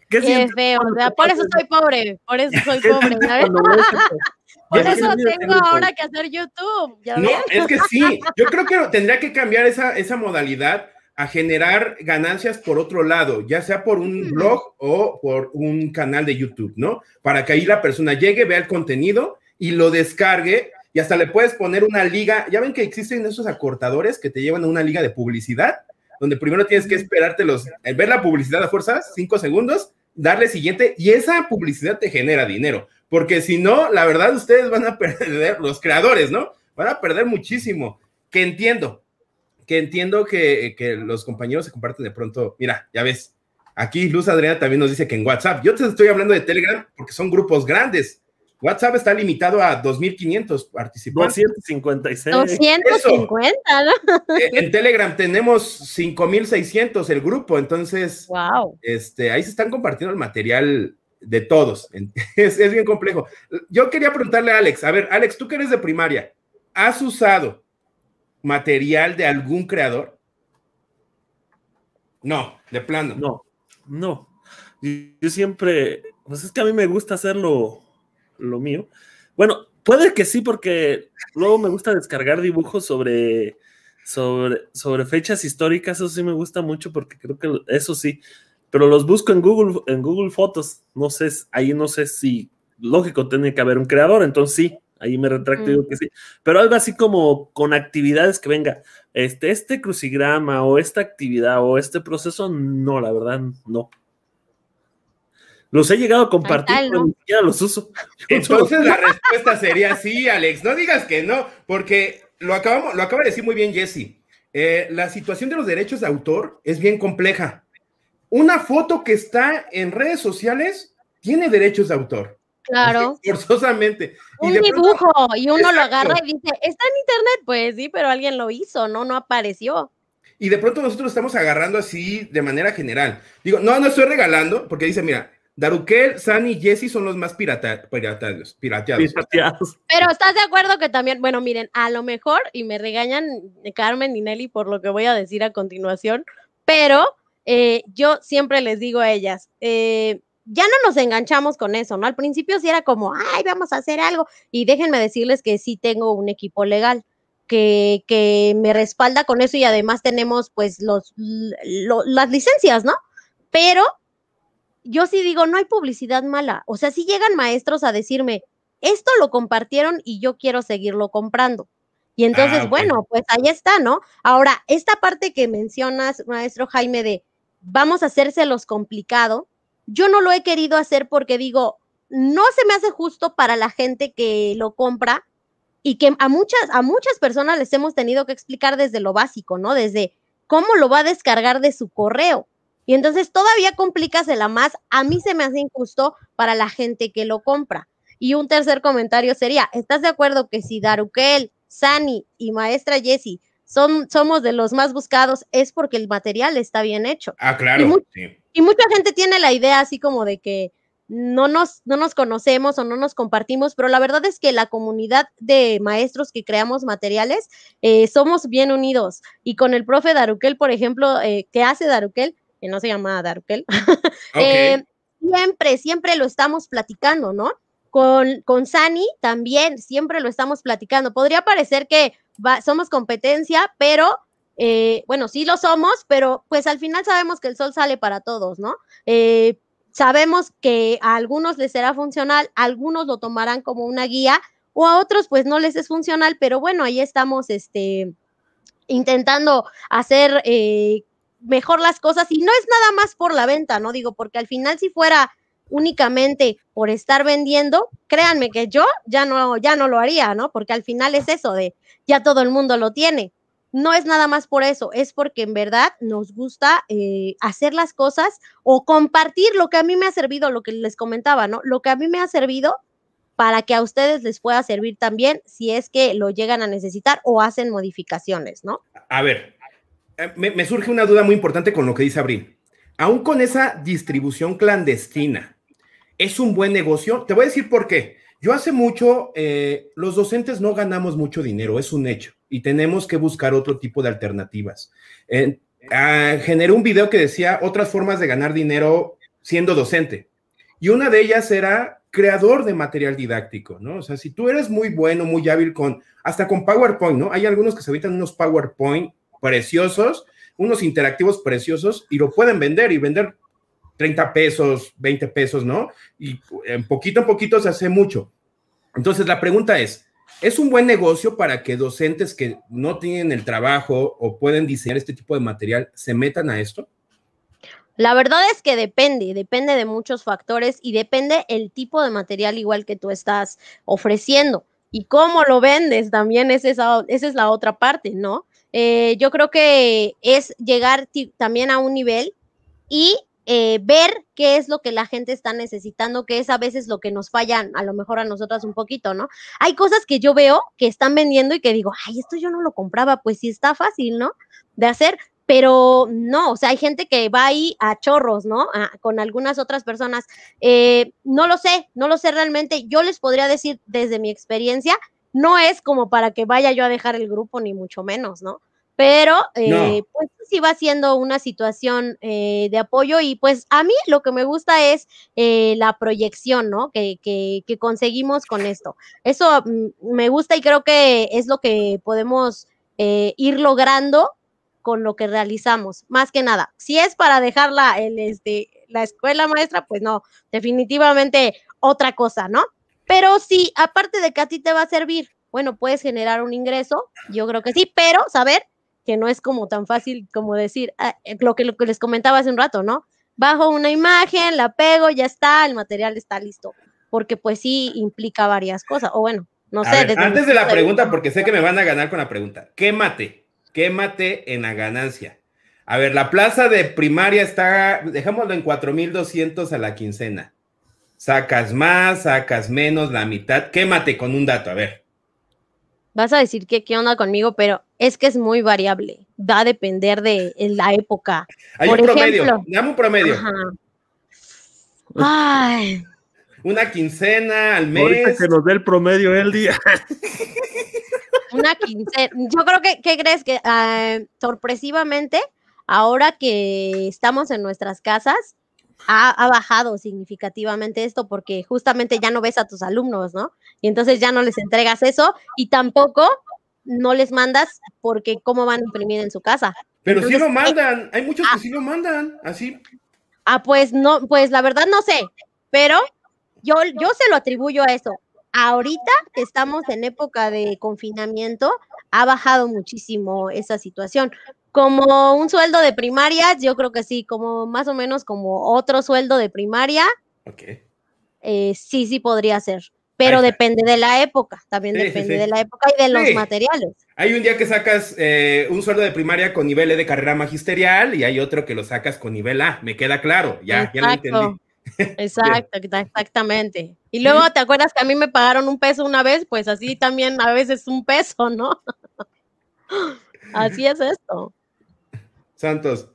¿Qué, Qué feo, por eso soy pobre, por eso soy pobre. Por eso tengo ahora que hacer YouTube. no, es que sí, yo creo que tendría que cambiar esa, esa modalidad a generar ganancias por otro lado, ya sea por un blog o por un canal de YouTube, ¿no? Para que ahí la persona llegue, vea el contenido y lo descargue y hasta le puedes poner una liga. Ya ven que existen esos acortadores que te llevan a una liga de publicidad, donde primero tienes que esperarte los, eh, ver la publicidad a fuerzas, cinco segundos, darle siguiente y esa publicidad te genera dinero, porque si no, la verdad ustedes van a perder, los creadores, ¿no? Van a perder muchísimo, que entiendo, que entiendo que, los compañeros se comparten de pronto. Mira, ya ves, aquí Luz Adriana también nos dice que en WhatsApp, yo te estoy hablando de Telegram porque son grupos grandes. WhatsApp está limitado a 2.500 participantes. 256. 250, ¿no? Eh, en Telegram tenemos 5.600 el grupo, entonces, wow. este, ahí se están compartiendo el material de todos. Es, es bien complejo. Yo quería preguntarle a Alex, a ver, Alex, tú que eres de primaria, ¿has usado material de algún creador? No, de plano. No, no. Yo siempre, pues es que a mí me gusta hacer lo, mío. Bueno, puede que sí, porque luego me gusta descargar dibujos sobre sobre, sobre fechas históricas, eso sí me gusta mucho porque creo que eso sí, pero los busco en Google, en Google Fotos, no sé, ahí no sé si, lógico, tiene que haber un creador, entonces sí, ahí me retracto y digo que sí, pero algo así como con actividades que venga, este, este crucigrama o esta actividad o este proceso, no, la verdad, no. Los he llegado a compartir, pero ni siquiera los uso. Entonces la respuesta sería sí, Alex. No digas que no, porque lo, acabamos, lo acaba de decir muy bien Jesse. Eh, la situación de los derechos de autor es bien compleja. Una foto que está en redes sociales tiene derechos de autor. Claro. forzosamente. Un dibujo y uno lo agarra y dice, está en internet, pues sí, pero alguien lo hizo, no, no apareció. Y de pronto nosotros estamos agarrando así de manera general. Digo, no, no estoy regalando, porque dice, mira, Darukel, Sani y Jesse son los más pirata, pirateados, pirateados. Pero estás de acuerdo que también, bueno, miren, a lo mejor, y me regañan Carmen y Nelly por lo que voy a decir a continuación, pero eh, yo siempre les digo a ellas, eh, ya no nos enganchamos con eso, ¿no? Al principio sí era como, ay, vamos a hacer algo, y déjenme decirles que sí tengo un equipo legal. Que, que me respalda con eso y además tenemos pues los, las licencias, ¿no? Pero yo sí digo, no hay publicidad mala. O sea, si llegan maestros a decirme, esto lo compartieron y yo quiero seguirlo comprando. Y entonces, ah, bueno, pues ahí está, ¿no? Ahora, esta parte que mencionas, maestro Jaime, de vamos a hacérselos complicado, yo no lo he querido hacer porque digo, no se me hace justo para la gente que lo compra y que a muchas, a muchas personas les hemos tenido que explicar desde lo básico, ¿no? Desde cómo lo va a descargar de su correo. Y entonces todavía la más. A mí se me hace injusto para la gente que lo compra. Y un tercer comentario sería, ¿estás de acuerdo que si Darukel, Sani y maestra Jessie son, somos de los más buscados es porque el material está bien hecho? Ah, claro. Y, y mucha gente tiene la idea así como de que no nos, no nos conocemos o no nos compartimos, pero la verdad es que la comunidad de maestros que creamos materiales eh, somos bien unidos. Y con el profe Darukel, por ejemplo, eh, que hace Darukel, que no se llama Darkel, eh, siempre, siempre lo estamos platicando, ¿no? Con, con Sani también siempre lo estamos platicando. Podría parecer que somos competencia, pero eh, bueno, sí lo somos, pero pues al final sabemos que el sol sale para todos, ¿no? Eh, sabemos que a algunos les será funcional, algunos lo tomarán como una guía o a otros pues no les es funcional, pero bueno, ahí estamos este, intentando hacer mejor las cosas y no es nada más por la venta, ¿no? Digo, porque al final si fuera únicamente por estar vendiendo, créanme que yo ya no, ya no lo haría, ¿no? Porque al final es eso de ya todo el mundo lo tiene. No es nada más por eso, es porque en verdad nos gusta eh, hacer las cosas o compartir lo que a mí me ha servido, lo que les comentaba, ¿no? Lo que a mí me ha servido para que a ustedes les pueda servir también si es que lo llegan a necesitar o hacen modificaciones, ¿no? A ver, eh, me, surge una duda muy importante con lo que dice Abril. Aún con esa distribución clandestina, ¿es un buen negocio? Te voy a decir por qué. Yo hace mucho, eh, los docentes no ganamos mucho dinero, es un hecho, y tenemos que buscar otro tipo de alternativas. Ah, generé un video que decía otras formas de ganar dinero siendo docente, y una de ellas era creador de material didáctico, ¿no? O sea, si tú eres muy bueno, muy hábil con, hasta con PowerPoint, ¿no? Hay algunos que se evitan unos PowerPoint preciosos, unos interactivos preciosos y lo pueden vender y vender 30 pesos, 20 pesos, ¿no? Y en poquito en poquito se hace mucho. Entonces la pregunta es, ¿es un buen negocio para que docentes que no tienen el trabajo o pueden diseñar este tipo de material se metan a esto? La verdad es que depende, depende de muchos factores y depende el tipo de material igual que tú estás ofreciendo y cómo lo vendes también, es esa, esa es la otra parte, ¿no? Eh, yo creo que es llegar también a un nivel y eh, ver qué es lo que la gente está necesitando, que es a veces lo que nos fallan, a lo mejor a nosotras un poquito, ¿no? Hay cosas que yo veo que están vendiendo y que digo, ay, esto yo no lo compraba, pues sí está fácil, ¿no? De hacer, pero no, o sea, hay gente que va ahí a chorros, ¿no? con algunas otras personas. Eh, no lo sé, no lo sé realmente. Yo les podría decir desde mi experiencia no es como para que vaya yo a dejar el grupo, ni mucho menos, ¿no? Pero eh, pues sí va siendo una situación eh, de apoyo y pues a mí lo que me gusta es eh, la proyección, ¿no? Que, que, que, conseguimos con esto. Eso mm, me gusta y creo que es lo que podemos eh, ir logrando con lo que realizamos, más que nada. Si es para dejarla el, este, la escuela maestra, pues no, definitivamente otra cosa, ¿no? Pero sí, aparte de que a ti te va a servir, bueno, puedes generar un ingreso, yo creo que sí, pero saber que no es como tan fácil como decir ah, eh, lo, que, lo que les comentaba hace un rato, ¿no? Bajo una imagen, la pego, ya está, el material está listo, porque pues sí implica varias cosas, o bueno, no sé. antes de la pregunta, porque sé que me van a ganar con la pregunta, quémate, quémate en la ganancia. A ver, la plaza de primaria está, dejémoslo en 4,200 a la quincena. Sacas más, sacas menos, la mitad. Quémate con un dato, a ver. Vas a decir que qué onda conmigo, pero es que es muy variable. Va a depender de la época. Hay un promedio. Dame un promedio. Ay. Una quincena al mes. Ahorita que nos dé el promedio el día. Una quincena. Yo creo que, ¿qué crees? Que ah, sorpresivamente ahora que estamos en nuestras casas, ha, bajado significativamente esto porque justamente ya no ves a tus alumnos, ¿no? Y entonces ya no les entregas eso y tampoco no les mandas porque cómo van a imprimir en su casa. Pero si sí lo mandan, hay muchos que ah. sí lo mandan, así. Ah, pues no, pues la verdad no sé, pero yo, yo se lo atribuyo a eso. Ahorita que estamos en época de confinamiento, ha bajado muchísimo esa situación. Como un sueldo de primaria, yo creo que sí, como más o menos como otro sueldo de primaria. Ok. Eh, sí, sí podría ser. Pero depende de la época, también depende de la época y de los materiales. Hay un día que sacas eh, un sueldo de primaria con nivel e de carrera magisterial y hay otro que lo sacas con nivel A, me queda claro, ya, ya lo entendí. Exacto, exactamente. Y luego, ¿te acuerdas que a mí me pagaron un peso una vez? Pues así también a veces un peso, ¿no? así es esto. Santos.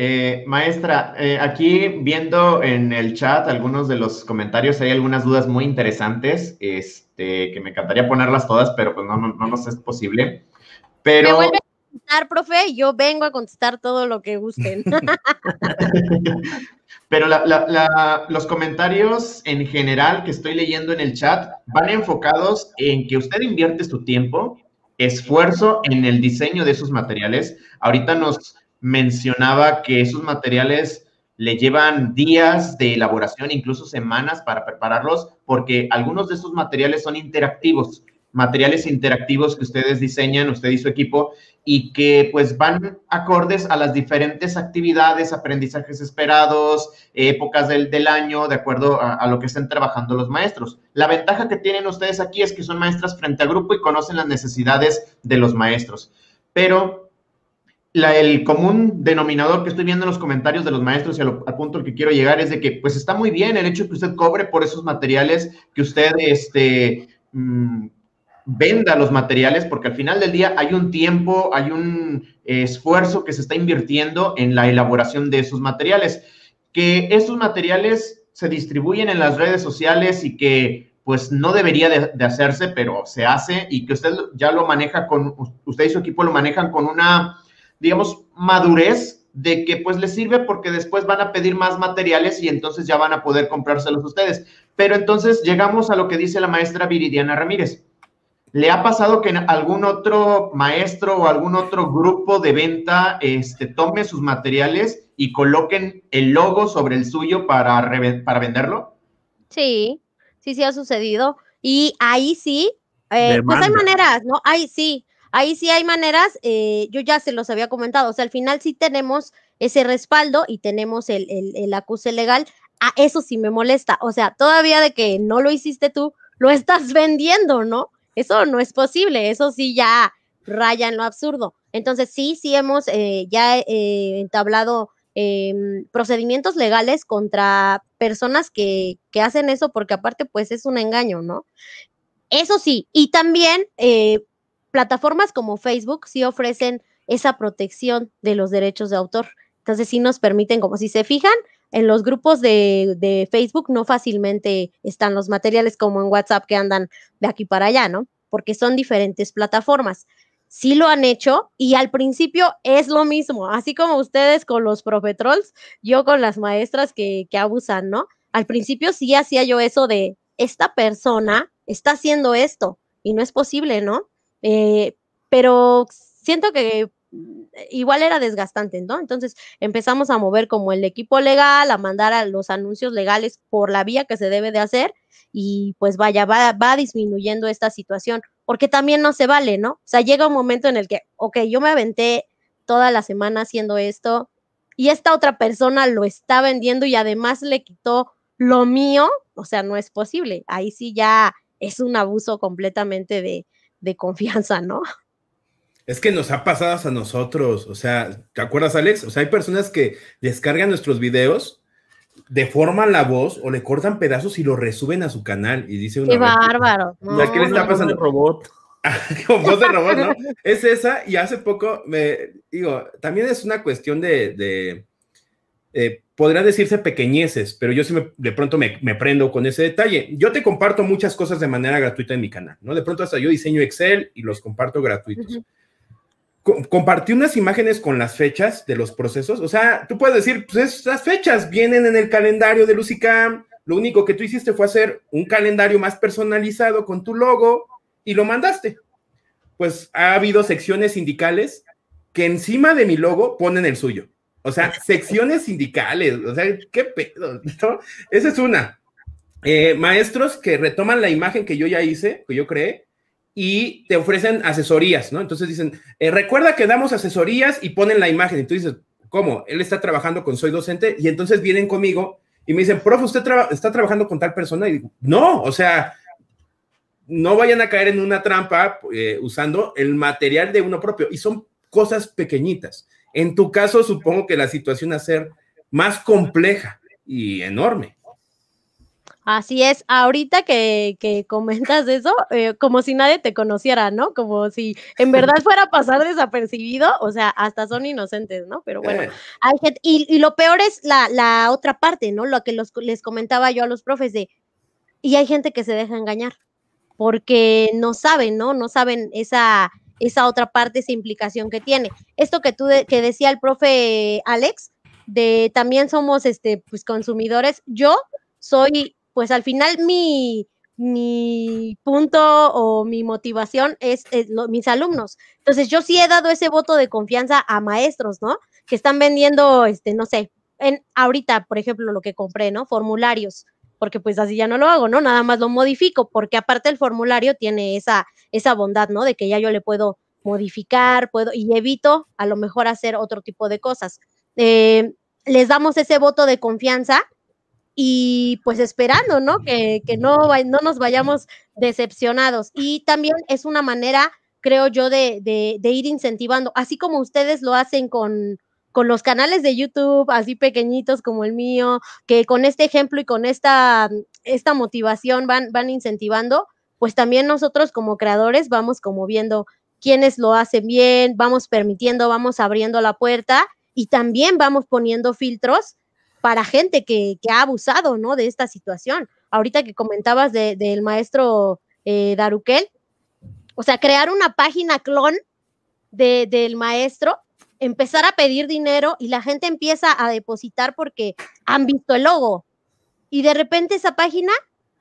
Eh, maestra, eh, aquí viendo en el chat algunos de los comentarios, hay algunas dudas muy interesantes, este, que me encantaría ponerlas todas, pero pues no, no, nos es posible. Pero... Me vuelve a contestar, profe, yo vengo a contestar todo lo que gusten. pero los comentarios en general que estoy leyendo en el chat van enfocados en que usted invierte su tiempo, esfuerzo en el diseño de esos materiales. Ahorita nos mencionaba que esos materiales le llevan días de elaboración, incluso semanas para prepararlos, porque algunos de esos materiales son interactivos, materiales interactivos que ustedes diseñan, usted y su equipo, y que pues van acordes a las diferentes actividades, aprendizajes esperados, épocas del, del año, de acuerdo a, lo que estén trabajando los maestros. La ventaja que tienen ustedes aquí es que son maestras frente a grupo y conocen las necesidades de los maestros, pero el común denominador que estoy viendo en los comentarios de los maestros y al, punto al que quiero llegar es de que pues está muy bien el hecho de que usted cobre por esos materiales, que usted este, mm, venda los materiales, porque al final del día hay un tiempo, hay un esfuerzo que se está invirtiendo en la elaboración de esos materiales. Que esos materiales se distribuyen en las redes sociales y que pues no debería de, de hacerse, pero se hace y que usted ya lo maneja con, usted y su equipo lo manejan con una digamos, madurez de que pues les sirve porque después van a pedir más materiales y entonces ya van a poder comprárselos ustedes. Pero entonces llegamos a lo que dice la maestra Viridiana Ramírez. ¿Le ha pasado que algún otro maestro o algún otro grupo de venta este, tome sus materiales y coloquen el logo sobre el suyo para, para venderlo? Sí, sí, sí ha sucedido. Y ahí sí, eh, pues hay maneras, ¿no? Ahí sí, Ahí sí hay maneras, eh, yo ya se los había comentado, o sea, al final sí tenemos ese respaldo y tenemos el, el, acuse legal. A eso sí me molesta, o sea, todavía de que no lo hiciste tú, lo estás vendiendo, ¿no? Eso no es posible, eso sí ya raya en lo absurdo. Entonces, sí, sí hemos eh, ya eh, entablado em, procedimientos legales contra personas que, que, hacen eso, porque aparte, pues es un engaño, ¿no? Eso sí, y también plataformas como Facebook sí ofrecen esa protección de los derechos de autor. Entonces sí nos permiten, como si se fijan, en los grupos de, Facebook no fácilmente están los materiales como en WhatsApp que andan de aquí para allá, ¿no? Porque son diferentes plataformas. Sí lo han hecho y al principio es lo mismo, así como ustedes con los profetrols, yo con las maestras que, que abusan, ¿no? Al principio sí hacía yo eso de, esta persona está haciendo esto y no es posible, ¿no? Eh, pero siento que mm, igual era desgastante, ¿no? Entonces empezamos a mover como el equipo legal, a mandar a los anuncios legales por la vía que se debe de hacer y pues vaya, va, va disminuyendo esta situación, porque también no se vale, ¿no? O sea, llega un momento en el que, ok, yo me aventé toda la semana haciendo esto y esta otra persona lo está vendiendo y además le quitó lo mío, o sea, no es posible. Ahí sí ya es un abuso completamente de, de confianza, ¿no? Es que nos ha pasado a nosotros, o sea, ¿te acuerdas, Alex? O sea, hay personas que descargan nuestros videos, deforman la voz o le cortan pedazos y lo resuben a su canal y dice ¡Qué bárbaro! ¿Qué le está pasando? robot. Con voz de robot, ¿no? es esa, y hace poco me digo, también es una cuestión de, de eh, podría decirse pequeñeces, pero yo sí de pronto me, me, prendo con ese detalle. Yo te comparto muchas cosas de manera gratuita en mi canal, ¿no? De pronto hasta yo diseño Excel y los comparto gratuitos compartí unas imágenes con las fechas de los procesos. O sea, tú puedes decir, pues esas fechas vienen en el calendario de Lucicam. Lo único que tú hiciste fue hacer un calendario más personalizado con tu logo y lo mandaste. Pues ha habido secciones sindicales que encima de mi logo ponen el suyo. O sea, secciones sindicales. O sea, qué pedo. Esa es una. Eh, maestros que retoman la imagen que yo ya hice, que yo creé, y te ofrecen asesorías, ¿no? Entonces dicen, eh, recuerda que damos asesorías y ponen la imagen. Y tú dices, ¿cómo? Él está trabajando con Soy Docente y entonces vienen conmigo y me dicen, profe, ¿usted está trabajando con tal persona? Y digo, no, o sea, no vayan a caer en una trampa eh, usando el material de uno propio. Y son cosas pequeñitas. En tu caso, supongo que la situación va a ser más compleja y enorme. Así es, ahorita que, comentas eso, eh, como si nadie te conociera, ¿no? Como si en verdad fuera a pasar desapercibido, o sea, hasta son inocentes, ¿no? Pero bueno, eh. hay gente, y, lo peor es la, otra parte, ¿no? Lo que les comentaba yo a los profes de, y hay gente que se deja engañar, porque no saben, ¿no? No saben esa, esa otra parte, esa implicación que tiene. Esto que tú, que decía el profe Alex, de también somos, este, pues, consumidores, yo soy pues al final mi, mi punto o mi motivación es, mis alumnos. Entonces, yo sí he dado ese voto de confianza a maestros, ¿no? Que están vendiendo, este, no sé, en ahorita, por ejemplo, lo que compré, ¿no? Formularios, porque pues así ya no lo hago, ¿no? Nada más lo modifico, porque aparte el formulario tiene esa, esa bondad, ¿no? De que ya yo le puedo modificar, puedo, y evito a lo mejor hacer otro tipo de cosas. Eh, les damos ese voto de confianza y pues esperando, ¿no? Que, no, no nos vayamos decepcionados. Y también es una manera, creo yo, de, ir incentivando, así como ustedes lo hacen con, con los canales de YouTube, así pequeñitos como el mío, que con este ejemplo y con esta, esta motivación van, van incentivando, pues también nosotros como creadores vamos como viendo quiénes lo hacen bien, vamos permitiendo, vamos abriendo la puerta y también vamos poniendo filtros para gente que, ha abusado, ¿no? De esta situación. Ahorita que comentabas del maestro eh, Daruquel, o sea, crear una página clon del maestro, empezar a pedir dinero y la gente empieza a depositar porque han visto el logo. Y de repente esa página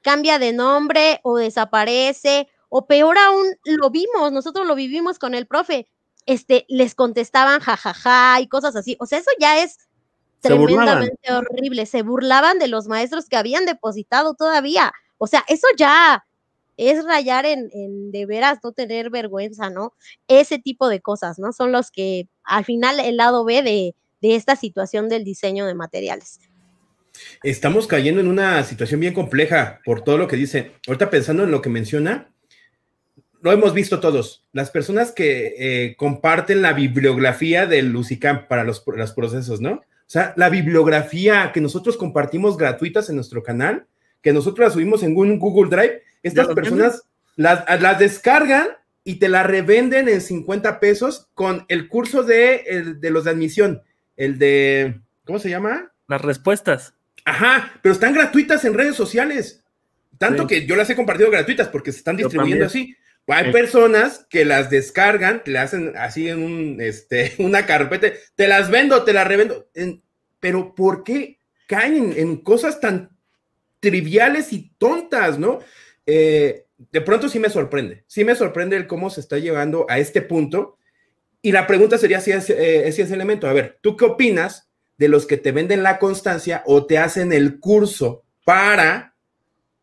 cambia de nombre o desaparece, o peor aún, lo vimos, nosotros lo vivimos con el profe, este, les contestaban jajaja y cosas así. O sea, eso ya es tremendamente horrible. Se burlaban de los maestros que habían depositado todavía. O sea, eso ya es rayar en, de veras no tener vergüenza, ¿no? Ese tipo de cosas, ¿no? Son los que al final el lado B de, de esta situación del diseño de materiales. Estamos cayendo en una situación bien compleja por todo lo que dice. Ahorita pensando en lo que menciona, lo hemos visto todos. Las personas que eh, comparten la bibliografía del Lucicamp para los, los procesos, ¿no? O sea, la bibliografía que nosotros compartimos gratuitas en nuestro canal, que nosotros la subimos en un Google Drive, estas personas las, las, descargan y te la revenden en 50 pesos con el curso de, de los de admisión, el de, ¿cómo se llama? Las respuestas. Ajá, pero están gratuitas en redes sociales. Tanto que yo las he compartido gratuitas porque se están distribuyendo así. Hay personas que las descargan, le hacen así en un, este, una carpeta, te las vendo, te las revendo. pero ¿por qué caen en cosas tan triviales y tontas, no? Eh, de pronto sí me sorprende, sí me sorprende el cómo se está llegando a este punto. Y la pregunta sería si es, eh, elemento. A ver, ¿tú qué opinas de los que te venden la constancia o te hacen el curso para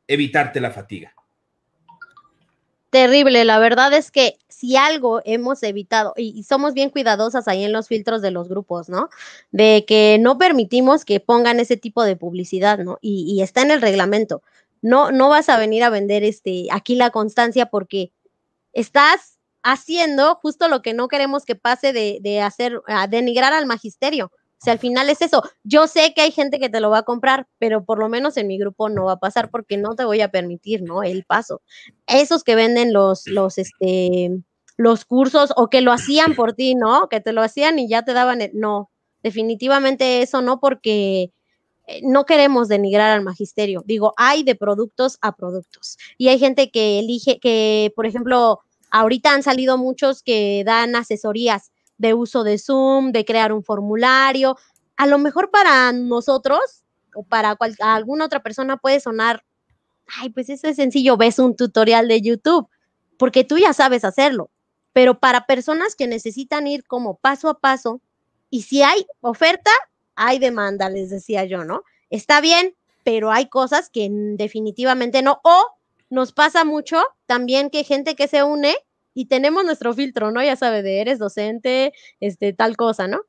evitarte la fatiga? Terrible, la verdad es que si algo hemos evitado, y, somos bien cuidadosas ahí en los filtros de los grupos, ¿no? De que no permitimos que pongan ese tipo de publicidad, ¿no? Y está en el reglamento. No, no vas a venir a vender este, aquí la constancia porque estás haciendo justo lo que no queremos que pase de, de hacer, a denigrar al magisterio. O sea, al final es eso. Yo sé que hay gente que te lo va a comprar, pero por lo menos en mi grupo no va a pasar porque no te voy a permitir, ¿no? El paso. Esos que venden los, los, este, los cursos o que lo hacían por ti, ¿no? Que te lo hacían y ya te daban el, no, definitivamente eso no porque no queremos denigrar al magisterio. Digo, hay de productos a productos. Y hay gente que elige, que, por ejemplo, ahorita han salido muchos que dan asesorías de uso de Zoom, de crear un formulario. A lo mejor para nosotros o para cual, alguna otra persona puede sonar, ay, pues eso es sencillo, ves un tutorial de YouTube, porque tú ya sabes hacerlo. Pero para personas que necesitan ir como paso a paso, y si hay oferta, hay demanda, les decía yo, ¿no? Está bien, pero hay cosas que definitivamente no. O nos pasa mucho también que gente que se une y tenemos nuestro filtro, ¿no? Ya sabe, de eres docente, este, tal cosa, ¿no?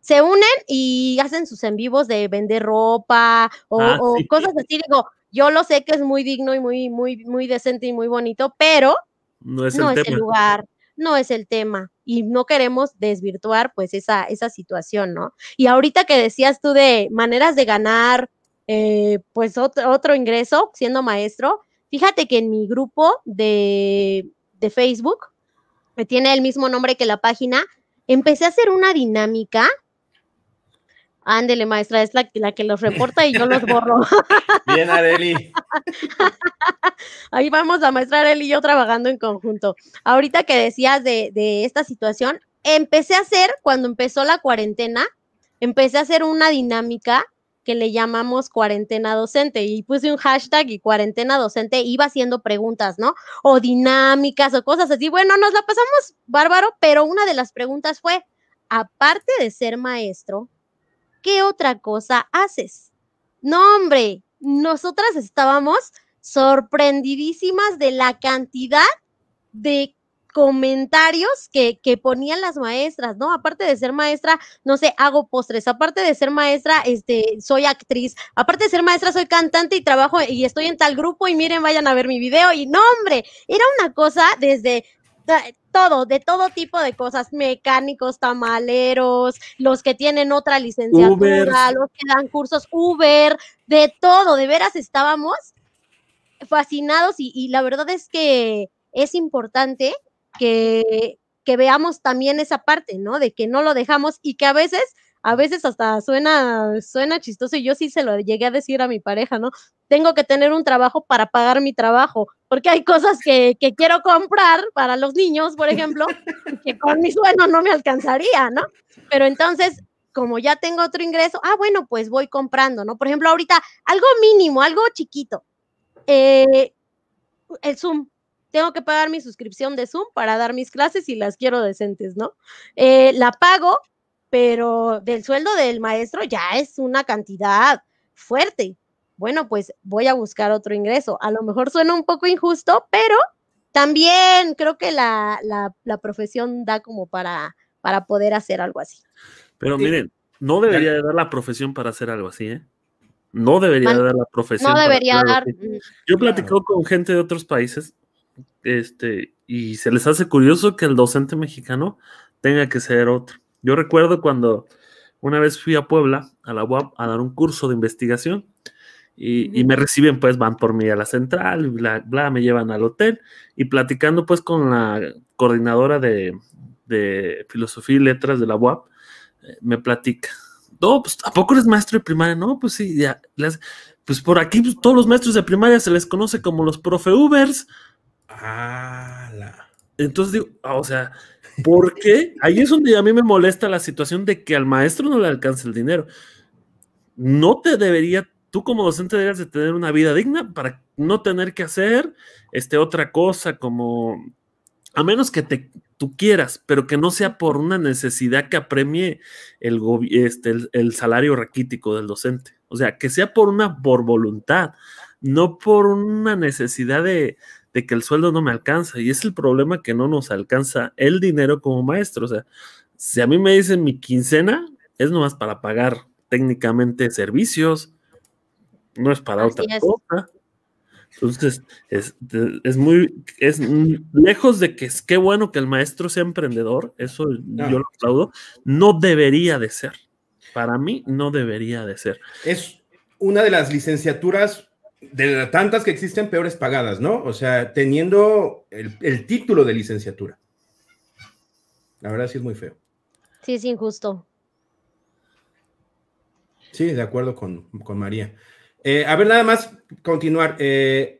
Se unen y hacen sus en vivos de vender ropa o, ah, o sí. cosas así. Digo, yo lo sé que es muy digno y muy, muy, muy decente y muy bonito, pero no es, no el, es el lugar, no es el tema y no queremos desvirtuar pues esa, esa situación, ¿no? Y ahorita que decías tú de maneras de ganar eh, pues otro, otro ingreso siendo maestro, fíjate que en mi grupo de, de Facebook, que tiene el mismo nombre que la página, empecé a hacer una dinámica. Ándele, maestra, es la, la que los reporta y yo los borro. Bien, Areli. Ahí vamos la maestra Areli y yo trabajando en conjunto. Ahorita que decías de, de esta situación, empecé a hacer, cuando empezó la cuarentena, empecé a hacer una dinámica que le llamamos cuarentena docente y puse un hashtag y cuarentena docente iba haciendo preguntas, ¿no? O dinámicas o cosas así. Bueno, nos la pasamos bárbaro, pero una de las preguntas fue, aparte de ser maestro, ¿qué otra cosa haces? No, hombre, nosotras estábamos sorprendidísimas de la cantidad de comentarios que, que, ponían las maestras, ¿no? Aparte de ser maestra, no sé, hago postres, aparte de ser maestra, este, soy actriz, aparte de ser maestra, soy cantante y trabajo y estoy en tal grupo y miren, vayan a ver mi video y no, hombre, era una cosa desde todo, de todo tipo de cosas, mecánicos, tamaleros, los que tienen otra licenciatura, Uber. los que dan cursos, Uber, de todo, de veras estábamos fascinados y, y la verdad es que es importante que, que veamos también esa parte, ¿no? De que no lo dejamos y que a veces, a veces hasta suena, suena chistoso y yo sí se lo llegué a decir a mi pareja, ¿no? Tengo que tener un trabajo para pagar mi trabajo, porque hay cosas que, que quiero comprar para los niños, por ejemplo, que con mi sueldo no me alcanzaría, ¿no? Pero entonces, como ya tengo otro ingreso, ah, bueno, pues voy comprando, ¿no? Por ejemplo, ahorita algo mínimo, algo chiquito. Eh, el Zoom, tengo que pagar mi suscripción de Zoom para dar mis clases y las quiero decentes, ¿no? Eh, la pago, pero del sueldo del maestro ya es una cantidad fuerte. Bueno, pues voy a buscar otro ingreso. A lo mejor suena un poco injusto, pero también creo que la, la, la profesión da como para, para poder hacer algo así. Pero miren, no debería de dar la profesión para hacer algo así, ¿eh? No debería Man, dar la profesión. No debería dar. Yo he platicado con gente de otros países este, y se les hace curioso que el docente mexicano tenga que ser otro. Yo recuerdo cuando una vez fui a Puebla, a la UAP, a dar un curso de investigación y, y, me reciben, pues van por mí a la central, bla, bla, me llevan al hotel y platicando pues con la coordinadora de, de filosofía y letras de la UAP, eh, me platica. No, pues ¿a poco eres maestro de primaria? No, pues sí, ya. Pues por aquí pues, todos los maestros de primaria se les conoce como los profe Ubers. Ah, la... Entonces digo, o sea, ¿por qué? Ahí es donde a mí me molesta la situación de que al maestro no le alcance el dinero. No te debería, tú como docente deberías de tener una vida digna para no tener que hacer este, otra cosa como a menos que te, tú quieras, pero que no sea por una necesidad que apremie el, este, el, salario raquítico del docente. O sea, que sea por una por voluntad, no por una necesidad de, de, que el sueldo no me alcanza. Y es el problema que no nos alcanza el dinero como maestro. O sea, si a mí me dicen mi quincena, es nomás para pagar técnicamente servicios, no es para otra cosa. Entonces, es, es, muy, es lejos de que es qué bueno que el maestro sea emprendedor, eso yo lo aplaudo, no debería de ser. Para mí, no debería de ser. Es una de las licenciaturas de tantas que existen peores pagadas, ¿no? O sea, teniendo el, el título de licenciatura. La verdad sí es muy feo. Sí, es injusto. Sí, de acuerdo con, con María. Eh, a ver, nada más continuar. Eh,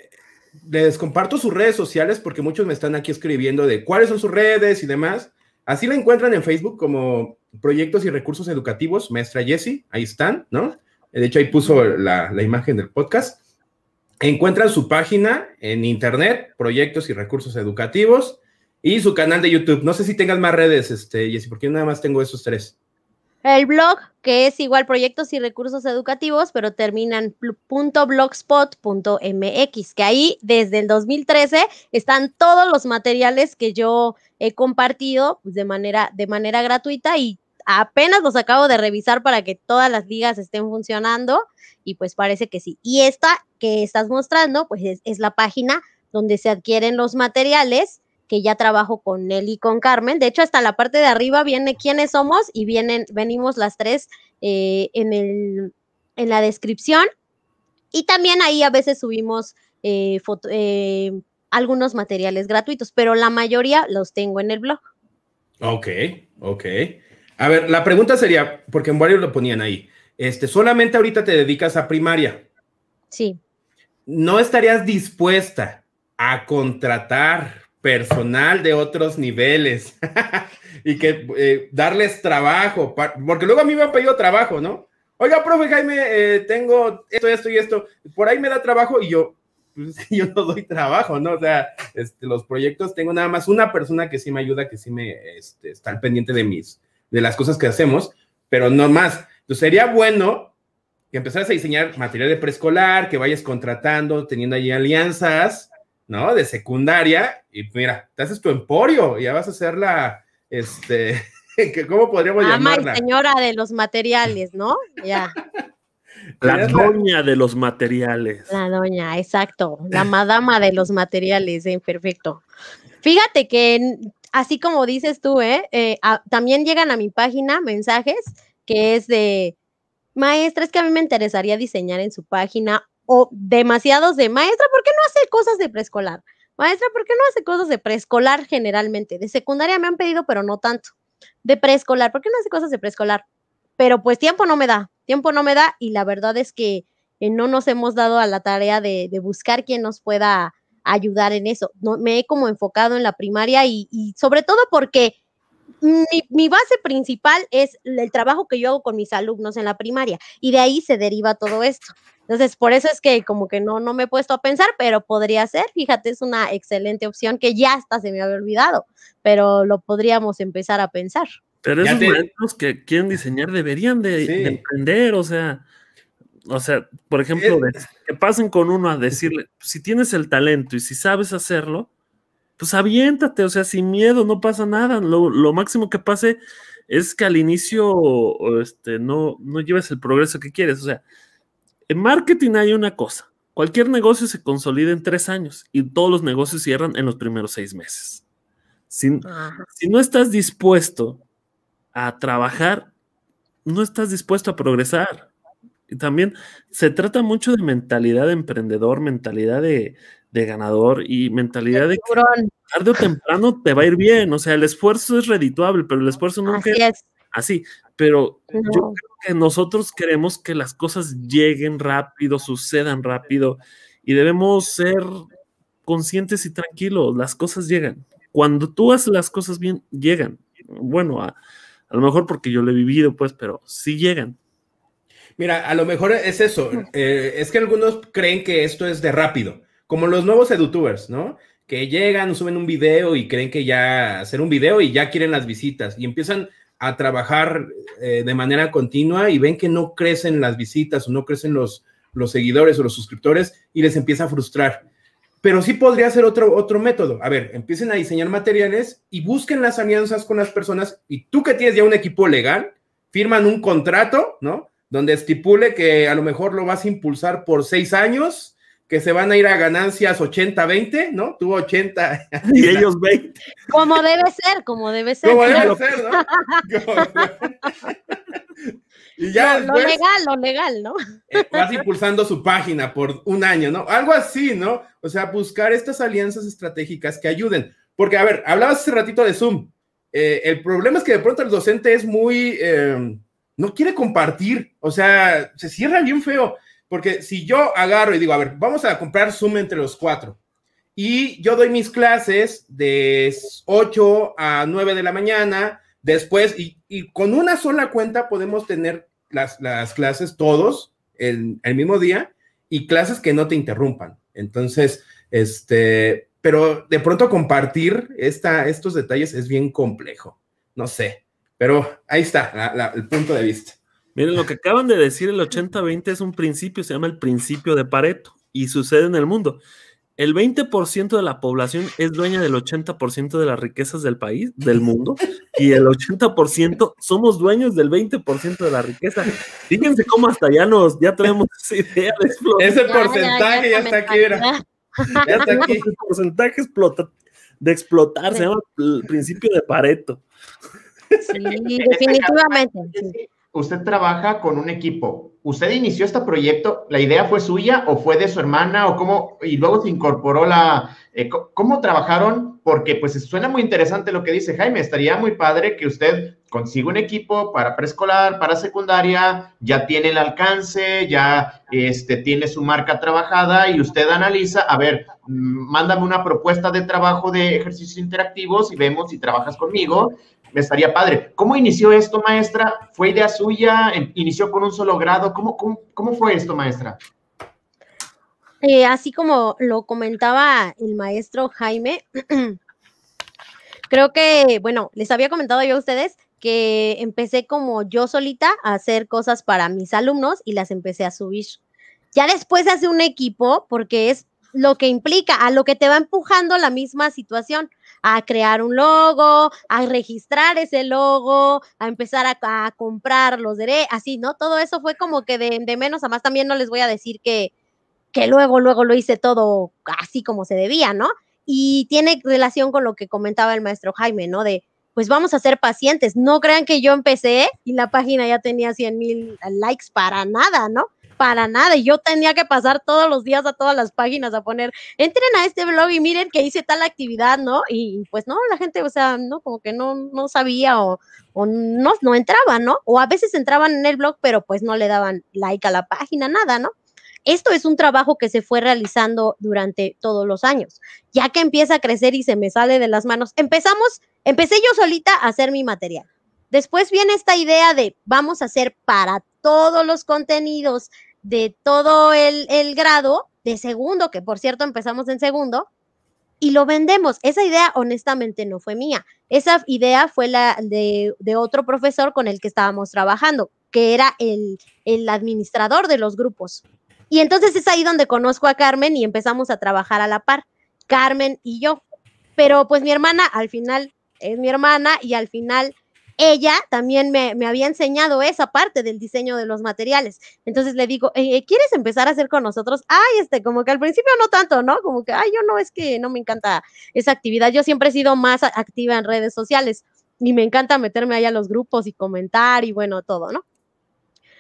les comparto sus redes sociales porque muchos me están aquí escribiendo de cuáles son sus redes y demás. Así la encuentran en Facebook como Proyectos y Recursos Educativos, Maestra Jessie, ahí están, ¿no? De hecho, ahí puso la, imagen del podcast. Encuentran su página en internet, Proyectos y Recursos Educativos, y su canal de YouTube. No sé si tengas más redes, este, Jessie, porque yo nada más tengo esos tres. El blog, que es igual proyectos y recursos educativos, pero terminan .blogspot.mx, que ahí desde el 2013 están todos los materiales que yo he compartido pues, de, manera, de manera gratuita y apenas los acabo de revisar para que todas las ligas estén funcionando y pues parece que sí. Y esta que estás mostrando, pues es, es la página donde se adquieren los materiales que ya trabajo con él y con Carmen. De hecho, hasta la parte de arriba viene quiénes somos y vienen, venimos las tres eh, en, el, en la descripción. Y también ahí a veces subimos eh, eh, algunos materiales gratuitos, pero la mayoría los tengo en el blog. Ok, ok. A ver, la pregunta sería, porque en varios lo ponían ahí, este, solamente ahorita te dedicas a primaria. Sí. ¿No estarías dispuesta a contratar personal de otros niveles y que eh, darles trabajo, porque luego a mí me han pedido trabajo, ¿no? Oiga, profe Jaime, eh, tengo esto, esto y esto, por ahí me da trabajo y yo, pues, yo no doy trabajo, ¿no? O sea, este, los proyectos, tengo nada más una persona que sí me ayuda, que sí me este, está al pendiente de mis, de las cosas que hacemos, pero no más. Entonces sería bueno que empezaras a diseñar material de preescolar, que vayas contratando, teniendo ahí alianzas, ¿no? De secundaria, y mira, te haces tu emporio, y ya vas a ser la, este, ¿cómo podríamos Ama llamarla? señora de los materiales, ¿no? Ya. La doña de los materiales. La doña, exacto. La madama de los materiales, eh, perfecto. Fíjate que, así como dices tú, ¿eh? eh también llegan a mi página mensajes que es de, maestra, es que a mí me interesaría diseñar en su página o demasiados de maestra, ¿por qué no hace cosas de preescolar? Maestra, ¿por qué no hace cosas de preescolar generalmente? De secundaria me han pedido, pero no tanto. De preescolar, ¿por qué no hace cosas de preescolar? Pero pues tiempo no me da, tiempo no me da y la verdad es que eh, no nos hemos dado a la tarea de, buscar quien nos pueda ayudar en eso. No, me he como enfocado en la primaria y, sobre todo porque mi, mi, base principal es el trabajo que yo hago con mis alumnos en la primaria y de ahí se deriva todo esto. Entonces, por eso es que como que no, no me he puesto a pensar, pero podría ser, fíjate, es una excelente opción que ya hasta se me había olvidado, pero lo podríamos empezar a pensar. Pero esos maestros que quieren diseñar deberían de, emprender, o sea, o sea, por ejemplo, que pasen con uno a decirle, si tienes el talento y si sabes hacerlo, pues aviéntate, o sea, sin miedo, no pasa nada. Lo, lo máximo que pase es que al inicio este, no, no lleves el progreso que quieres, o sea, en marketing hay una cosa. Cualquier negocio se consolida en tres años y todos los negocios cierran en los primeros seis meses. Si, no estás dispuesto a trabajar, no estás dispuesto a progresar. Y también se trata mucho de mentalidad de emprendedor, mentalidad de, ganador y mentalidad de que tarde o temprano te va a ir bien. O sea, el esfuerzo es redituable, pero el esfuerzo no es así. Pero yo creo que nosotros queremos que las cosas lleguen rápido, sucedan rápido y debemos ser conscientes y tranquilos. Las cosas llegan. Cuando tú haces las cosas bien, llegan. Bueno, a, lo mejor porque yo lo he vivido, pues, pero sí llegan. Mira, a lo mejor es eso. Eh, es que algunos creen que esto es de rápido, como los nuevos edutubers, ¿no? que llegan, suben un video y creen que ya hacer un video y ya quieren las visitas y empiezan a trabajar eh, de manera continua y ven que no crecen las visitas o no crecen los, los seguidores o los suscriptores y les empieza a frustrar. Pero sí podría ser otro, otro método. A ver, empiecen a diseñar materiales y busquen las alianzas con las personas y tú que tienes ya un equipo legal, firman un contrato, ¿no? Donde estipule que a lo mejor lo vas a impulsar por seis años, que se van a ir a ganancias 80-20, ¿no? Tú 80 y ellos 20. Como debe ser, como debe ser. Como debe ser, ¿no? y ya lo, legal, lo legal, ¿no? Eh, vas impulsando su página por un año, ¿no? Algo así, ¿no? O sea, buscar estas alianzas estratégicas que ayuden. Porque, a ver, hablabas hace ratito de Zoom. Eh, el problema es que de pronto el docente es muy, eh, no quiere compartir, o sea, se cierra bien feo, porque si yo agarro y digo, a ver, vamos a comprar Zoom entre los cuatro, y yo doy mis clases de 8 a 9 de la mañana, después, y, con una sola cuenta podemos tener las, las clases todos el, el mismo día y clases que no te interrumpan. Entonces, este, pero de pronto compartir esta, estos detalles es bien complejo. No sé, pero ahí está el punto de vista. Miren, lo que acaban de decir, el 80-20 es un principio, se llama el principio de Pareto y sucede en el mundo. El 20% de la población es dueña del 80% de las riquezas del país, del mundo, y el 80% somos dueños del 20% de la riqueza. Fíjense cómo hasta ya nos, ya tenemos esa idea de explotar. Ese porcentaje ya, está aquí, ya está aquí. El porcentaje explota, de explotar se llama el principio de Pareto. Sí, definitivamente. Usted trabaja con un equipo. ¿Usted inició este proyecto? ¿La idea fue suya o fue de su hermana o cómo? Y luego se incorporó la. Eh, ¿Cómo trabajaron? Porque pues suena muy interesante lo que dice Jaime. Estaría muy padre que usted consiga un equipo para preescolar, para secundaria, ya tiene el alcance, ya este, tiene su marca trabajada y usted analiza, a ver, mándame una propuesta de trabajo de ejercicios interactivos y vemos si trabajas conmigo estaría padre. ¿Cómo inició esto, maestra? ¿Fue idea suya? ¿Inició con un solo grado? ¿Cómo, cómo, fue esto, maestra? Eh, así como lo comentaba el maestro Jaime, creo que, bueno, les había comentado yo a ustedes que empecé como yo solita a hacer cosas para mis alumnos y las empecé a subir. Ya después hace un equipo porque es lo que implica, a lo que te va empujando la misma situación a crear un logo, a registrar ese logo, a empezar a, comprar los derechos, así, ¿no? Todo eso fue como que de, menos a más. También no les voy a decir que, que luego, luego lo hice todo así como se debía, ¿no? Y tiene relación con lo que comentaba el maestro Jaime, ¿no? De, pues vamos a ser pacientes. No crean que yo empecé y la página ya tenía 100 mil likes para nada, ¿no? Para nada. Y yo tenía que pasar todos los días a todas las páginas a poner, entren a este blog y miren que hice tal actividad, ¿no? Y pues no, la gente, o sea, no, como que no, no sabía o, no, no entraba, ¿no? O a veces entraban en el blog, pero pues no le daban like a la página, nada, ¿no? Esto es un trabajo que se fue realizando durante todos los años. Ya que empieza a crecer y se me sale de las manos, empezamos, empecé yo solita a hacer mi material. Después viene esta idea de vamos a hacer para todos los contenidos de todo el, grado de segundo, que por cierto empezamos en segundo, y lo vendemos. Esa idea honestamente no fue mía. Esa idea fue la de, otro profesor con el que estábamos trabajando, que era el, el, administrador de los grupos. Y entonces es ahí donde conozco a Carmen y empezamos a trabajar a la par, Carmen y yo. Pero pues mi hermana al final es mi hermana y al final ella también me, había enseñado esa parte del diseño de los materiales. Entonces le digo, eh, eh, ¿quieres empezar a hacer con nosotros? Ay, este, como que al principio no tanto, ¿no? Como que, ay, yo no, es que no me encanta esa actividad. Yo siempre he sido más activa en redes sociales y me encanta meterme ahí a los grupos y comentar y bueno, todo, ¿no?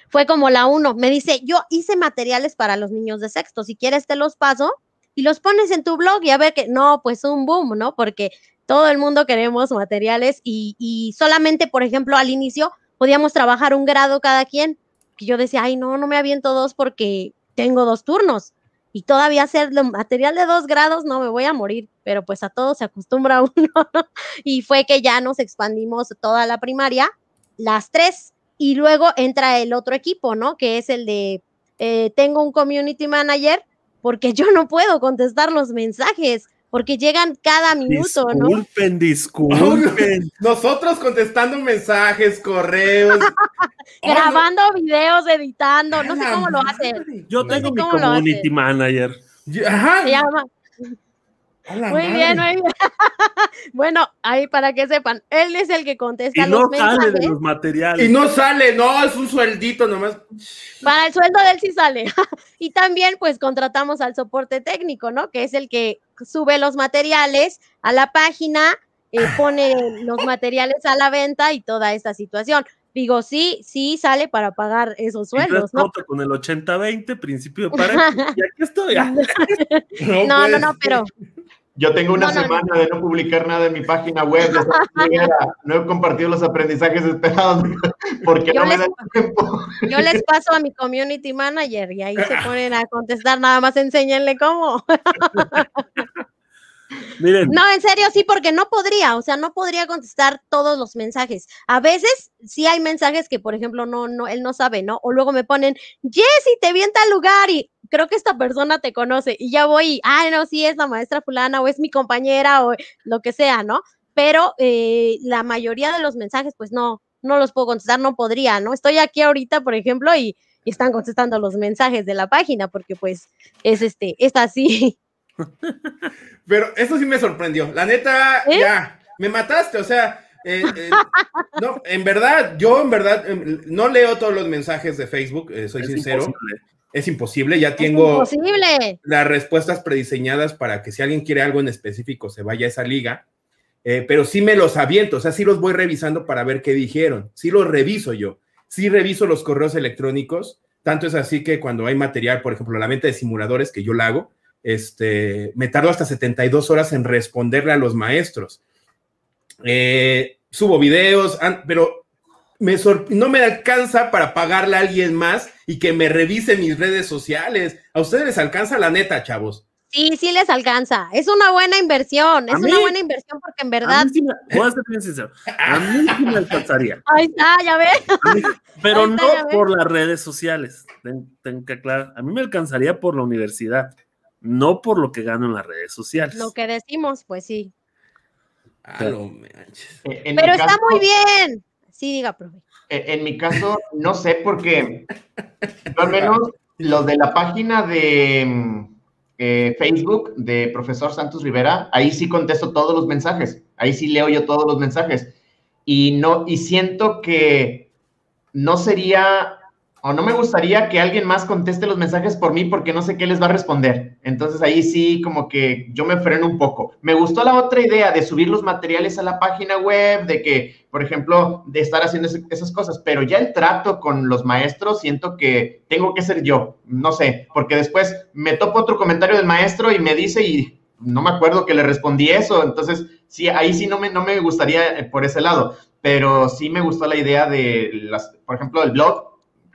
Fue como la uno, me dice, yo hice materiales para los niños de sexto, si quieres te los paso y los pones en tu blog y a ver que, no, pues un boom, ¿no? Porque todo el mundo queremos materiales y, solamente, por ejemplo, al inicio podíamos trabajar un grado cada quien, que yo decía, ay, no, no me aviento dos porque tengo dos turnos y todavía hacer material de dos grados, no me voy a morir, pero pues a todo se acostumbra uno, Y fue que ya nos expandimos toda la primaria, las tres, y luego entra el otro equipo, ¿no? Que es el de, eh, tengo un community manager, porque yo no puedo contestar los mensajes porque llegan cada minuto, ¿no? Disculpen, disculpen. Nosotros contestando mensajes, correos. Grabando videos, editando, no sé cómo lo hacen. Yo No sé tengo mi community manager. Ajá. Se llama. Muy madre. bien, muy bien. bueno, ahí para que sepan, él es el que Y contesta no los sale mensajes. de los materiales. Y no sale, no, es un sueldito nomás. Para el sueldo de él sí sale. y también, pues, contratamos al soporte técnico, ¿no? Que es el que sube los materiales a la página, eh, pone los materiales a la venta y toda esta situación. Digo, sí, sí sale para pagar esos sueldos, ¿no? Con el 80-20, principio de pareja. Y aquí estoy. Ah, No, no, no, pero Yo tengo una No, no, no. semana de no publicar nada en mi página web. No he compartido los aprendizajes esperados porque Yo no me les- da tiempo. yo les paso a mi community manager y ahí se ponen a contestar, nada más enséñenle cómo. Miren, No, en serio, sí, porque no podría, o sea, no podría contestar todos los mensajes. A veces sí hay mensajes que, por ejemplo, no, no, él no sabe, ¿no? O luego me ponen, Jessy, te vi en tal lugar y creo que esta persona te conoce y ya voy, y, ah, no, sí, es la maestra fulana o es mi compañera o lo que sea, ¿no? Pero eh, la mayoría de los mensajes, pues no, no los puedo contestar, no podría, ¿no? Estoy aquí ahorita, por ejemplo, y, y están contestando los mensajes de la página porque, pues, es este, es así. Pero eso sí me sorprendió. La neta, ¿Eh? ya, me mataste, o sea, eh, eh, no, en verdad, yo en verdad em, no leo todos los mensajes de Facebook, eh, soy es sincero, imposible. Es imposible, ya tengo imposible. las respuestas prediseñadas para que si alguien quiere algo en específico se vaya a esa liga, eh, pero sí me los aviento, o sea, sí los voy revisando para ver qué dijeron, sí los reviso yo, sí reviso los correos electrónicos, tanto es así que cuando hay material, por ejemplo, la venta de simuladores que yo la hago, este, me tardo hasta 72 horas en responderle a los maestros. Eh, subo videos, pero me sor- no me alcanza para pagarle a alguien más y que me revise mis redes sociales. A ustedes les alcanza la neta, chavos. Sí, sí les alcanza. Es una buena inversión. A Es mí- una buena inversión porque en A verdad. mí sí me- voy a ser bien sincero. A mí sí me alcanzaría. Ahí está, ya ves. A mí- pero está, no ves. por las redes sociales. Ten- Tengo que aclarar. A mí me alcanzaría por la universidad, no por lo que gano en las redes sociales. Lo que decimos, pues sí. Ah. Eh, En Pero está muy bien. Sí, diga, profe. Eh, En mi caso, no sé, porque yo al menos los de la página de mm, eh, Facebook de profesor Santos Rivera, ahí sí contesto todos los mensajes, ahí sí leo yo todos los mensajes. Y no, y siento que no sería, o no me gustaría que alguien más conteste los mensajes por mí porque no sé qué les va a responder. Entonces ahí sí como que yo me freno un poco. Me gustó la otra idea de subir los materiales a la página web, de que, por ejemplo, de estar haciendo esas cosas, pero ya el trato con los maestros siento que tengo que ser yo, no sé, porque después me topo otro comentario del maestro y me dice y no me acuerdo que le respondí eso, entonces sí, ahí sí no me, no me gustaría eh, por ese lado, pero sí me gustó la idea de, las, por ejemplo, el blog,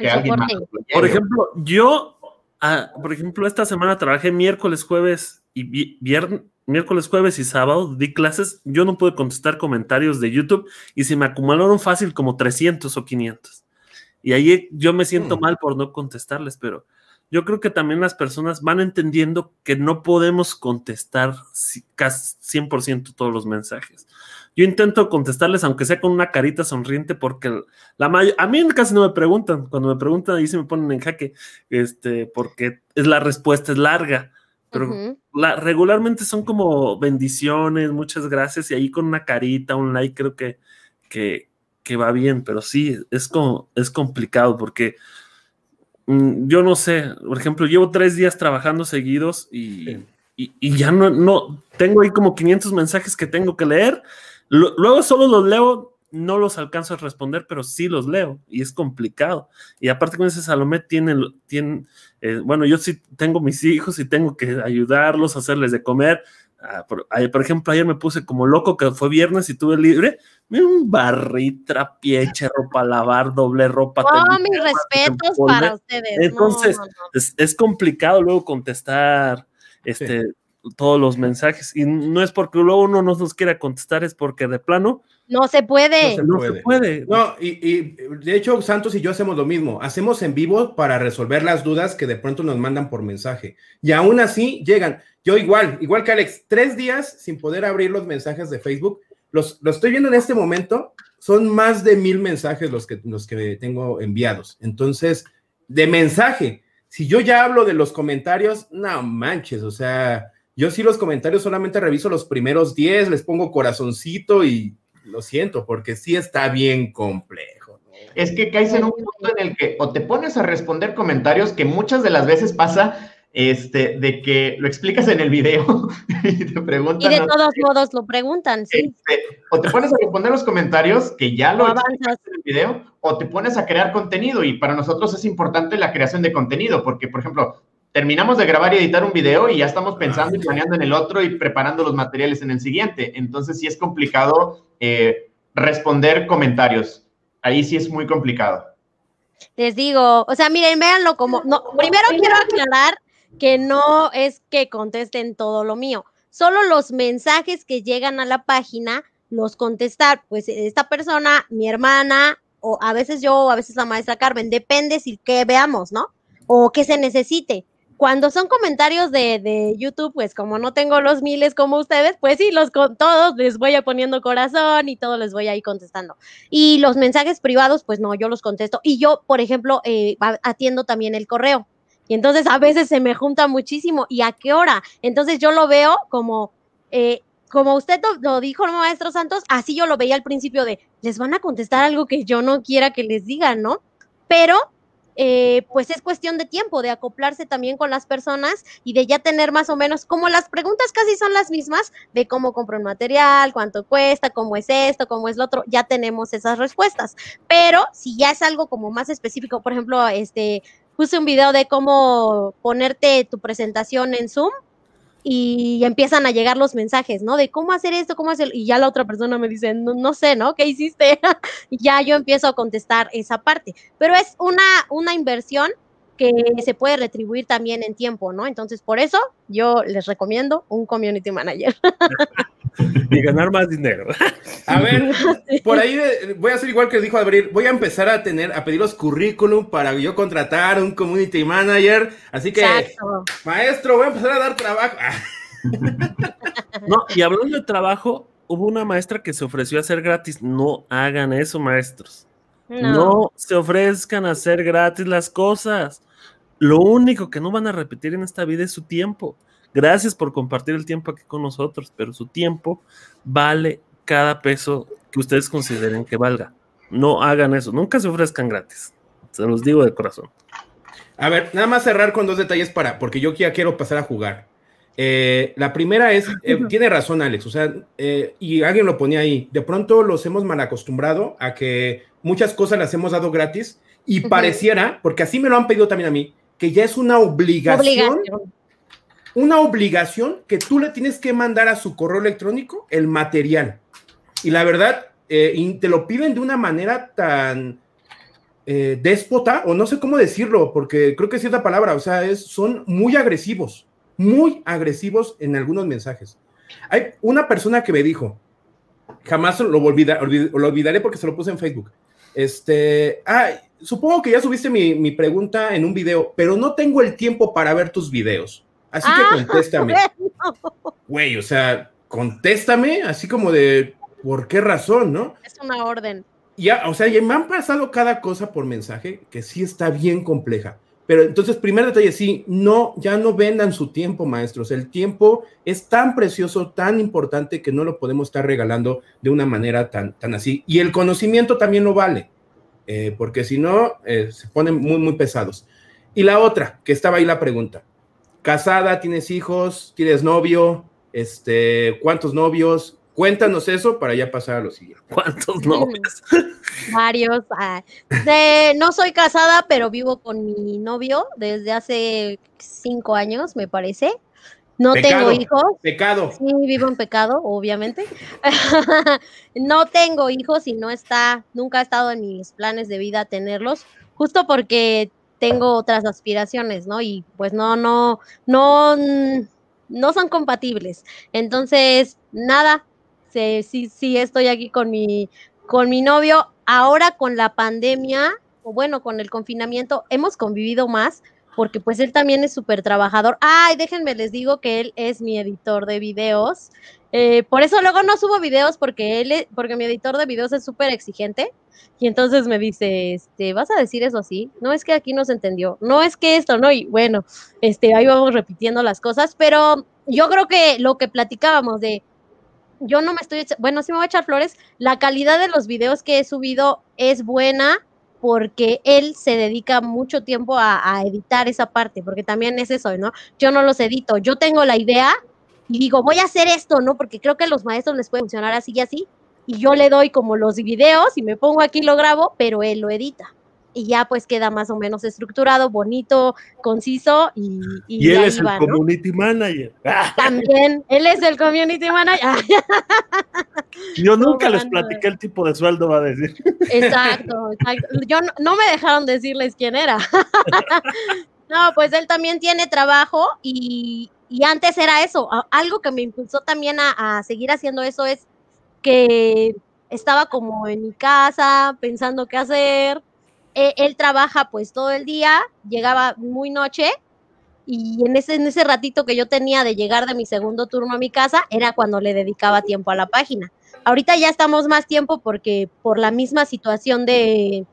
que alguien más. Por ejemplo, yo, ah, por ejemplo, esta semana trabajé miércoles, jueves y vi- viernes, miércoles, jueves y sábado, di clases. Yo no pude contestar comentarios de YouTube y se me acumularon fácil como 300 o 500. Y ahí yo me siento Mm. mal por no contestarles, pero yo creo que también las personas van entendiendo que no podemos contestar si- casi 100% todos los mensajes. Yo intento contestarles, aunque sea con una carita sonriente, porque la may- a mí casi no me preguntan. Cuando me preguntan, ahí se me ponen en jaque, este, porque es la respuesta es larga. Pero Ujú. la, regularmente son como bendiciones, muchas gracias, y ahí con una carita, un like, creo que, que, que va bien, pero sí, es, como, es complicado porque mm, yo no sé, por ejemplo, llevo tres días trabajando seguidos y, Sí. y, y ya no, no, tengo ahí como 500 mensajes que tengo que leer, Lo- luego solo los leo, no los alcanzo a responder, pero sí los leo y es complicado. Y aparte con ese Salomé tiene, tiene eh, bueno, yo sí tengo mis hijos y tengo que ayudarlos, hacerles de comer. Ah, por, ejemplo, ayer me puse como loco que fue viernes y tuve libre. Mira, un barril, trapié, eché ropa a lavar, doble ropa. Oh, tendí mis respetos para ustedes. No, Entonces, no, no. Es, es complicado luego contestar este, todos los mensajes. Y no es porque luego uno no nos quiera contestar, es porque de plano No se puede. No no puede. se puede. No, y, y, de hecho, Santos y yo hacemos lo mismo. Hacemos en vivo para resolver las dudas que de pronto nos mandan por mensaje. Y aún así llegan. Yo igual, igual que Alex, tres días sin poder abrir los mensajes de Facebook. Los, los estoy viendo en este momento. Son más de mil mensajes los que, los que tengo enviados. Entonces, de mensaje, si yo ya hablo de los comentarios, no manches, o sea, yo sí los comentarios solamente reviso los primeros 10, les pongo corazoncito y lo siento, porque sí está bien complejo. Es que caes en un punto en el que o te pones a responder comentarios que muchas de las veces pasa este, de que lo explicas en el video y te preguntan. Y de todos modos lo preguntan, sí. Este, o te pones a responder los comentarios que ya lo explicas en el video, o te pones a crear contenido. Y para nosotros es importante la creación de contenido, porque, por ejemplo, terminamos de grabar y editar un video y ya estamos pensando y planeando en el otro y preparando los materiales en el siguiente. Entonces sí es complicado eh, responder comentarios. Ahí sí es muy complicado. Les digo, o sea, miren, véanlo como, no, primero quiero aclarar que no es que contesten todo lo mío, solo los mensajes que llegan a la página los contestar, pues esta persona, mi hermana, o a veces yo, o a veces la maestra Carmen, depende si que veamos, ¿no? O que se necesite cuando son comentarios de, YouTube, pues como no tengo los miles como ustedes, pues sí, los con todos les voy a poniendo corazón y todos les voy a ir contestando. Y los mensajes privados, pues no, yo los contesto. Y yo, por ejemplo, eh, atiendo también el correo. Y entonces a veces se me junta muchísimo. ¿Y a qué hora? Entonces yo lo veo como, eh, como usted lo, dijo, maestro Santos, así yo lo veía al principio de, les van a contestar algo que yo no quiera que les digan, ¿no? Pero eh, pues es cuestión de tiempo, de acoplarse también con las personas y de ya tener más o menos, como las preguntas casi son las mismas, de cómo compro un material, cuánto cuesta, cómo es esto, cómo es lo otro, ya tenemos esas respuestas. Pero si ya es algo como más específico, por ejemplo, este, puse un video de cómo ponerte tu presentación en Zoom y empiezan a llegar los mensajes, ¿no? De cómo hacer esto, cómo hacer, y ya la otra persona me dice, no, no sé, ¿no? ¿Qué hiciste? ya yo empiezo a contestar esa parte, pero es una, una inversión que se puede retribuir también en tiempo, ¿no? Entonces, por eso yo les recomiendo un community manager. y ganar más dinero. A ver, por ahí voy a hacer igual que dijo Abril, voy a empezar a tener, a pedir los currículum para yo contratar un community manager, así que, maestro, voy a empezar a dar trabajo. no, y hablando de trabajo, hubo una maestra que se ofreció a hacer gratis, no hagan eso, maestros. No. se ofrezcan a hacer gratis las cosas. Lo único que no van a repetir en esta vida es su tiempo. Gracias por compartir el tiempo aquí con nosotros, pero su tiempo vale cada peso que ustedes consideren que valga. No hagan eso, nunca se ofrezcan gratis. Se los digo de corazón. A ver, nada más cerrar con dos detalles para, porque yo ya quiero pasar a jugar. Eh, la primera es, eh, tiene razón Alex, o sea, eh, y alguien lo ponía ahí, de pronto los hemos mal acostumbrado a que muchas cosas las hemos dado gratis y pareciera, porque así me lo han pedido también a mí, que ya es una obligación, una obligación que tú le tienes que mandar a su correo electrónico el material. Y la verdad, te lo piden de una manera tan déspota, o no sé cómo decirlo, porque creo que es cierta palabra, o sea, es, son muy agresivos muy agresivos en algunos mensajes. Hay una persona que me dijo, jamás lo, lo olvidaré porque se lo puse en Facebook. Este, ah, supongo que ya subiste mi, pregunta en un video, pero no tengo el tiempo para ver tus videos. Así que ah, contéstame. Güey, o sea, contéstame así como de, ¿por qué razón, no? Es una orden. Ya, o sea, ya me han pasado cada cosa por mensaje que sí está bien compleja. Pero entonces, primer detalle, sí, no, ya no vendan su tiempo, maestros. El tiempo es tan precioso, tan importante que no lo podemos estar regalando de una manera tan, tan así. Y el conocimiento también lo vale, eh, porque si no, eh, se ponen muy, muy pesados. Y la otra, que estaba ahí la pregunta. Casada, tienes hijos, tienes novio, este, ¿cuántos novios? Cuéntanos eso para ya pasar a lo siguiente. ¿Cuántos novios? Varios. Ah, no soy casada, pero vivo con mi novio desde hace cinco años, me parece. No tengo hijos. Pecado. Sí, vivo en pecado, obviamente. no tengo hijos y no está, nunca ha estado en mis planes de vida tenerlos, justo porque tengo otras aspiraciones, ¿no? Y pues no, no, no, no son compatibles. Entonces, nada, sí, sí, estoy aquí con mi, con mi novio. Ahora con la pandemia, o bueno, con el confinamiento, hemos convivido más porque pues él también es súper trabajador. Ay, déjenme les digo que él es mi editor de videos. Eh, por eso luego no subo videos porque él, porque mi editor de videos es súper exigente. Y entonces me dice, este, ¿vas a decir eso así? No es que aquí no se entendió, no es que esto, no, y bueno, este, ahí vamos repitiendo las cosas, pero yo creo que lo que platicábamos de, yo no me estoy, bueno, sí me voy a echar flores, la calidad de los videos que he subido es buena, porque él se dedica mucho tiempo a, editar esa parte, porque también es eso, ¿no? Yo no los edito, yo tengo la idea y digo, voy a hacer esto, ¿no? Porque creo que a los maestros les puede funcionar así y así, y yo le doy como los videos y me pongo aquí y lo grabo, pero él lo edita. Y ya pues queda más o menos estructurado, bonito, conciso y... Y, él es el community manager. También, él es el community manager. Yo nunca les platiqué el tipo de sueldo, va a decir. Exacto, exacto. Yo no, me dejaron decirles quién era. No, pues él también tiene trabajo y, antes era eso. Algo que me impulsó también a, seguir haciendo eso es que estaba como en mi casa pensando qué hacer. E, él trabaja pues todo el día, llegaba muy noche y en ese, en ese ratito que yo tenía de llegar de mi segundo turno a mi casa era cuando le dedicaba tiempo a la página. Ahorita ya estamos más tiempo porque por la misma situación de,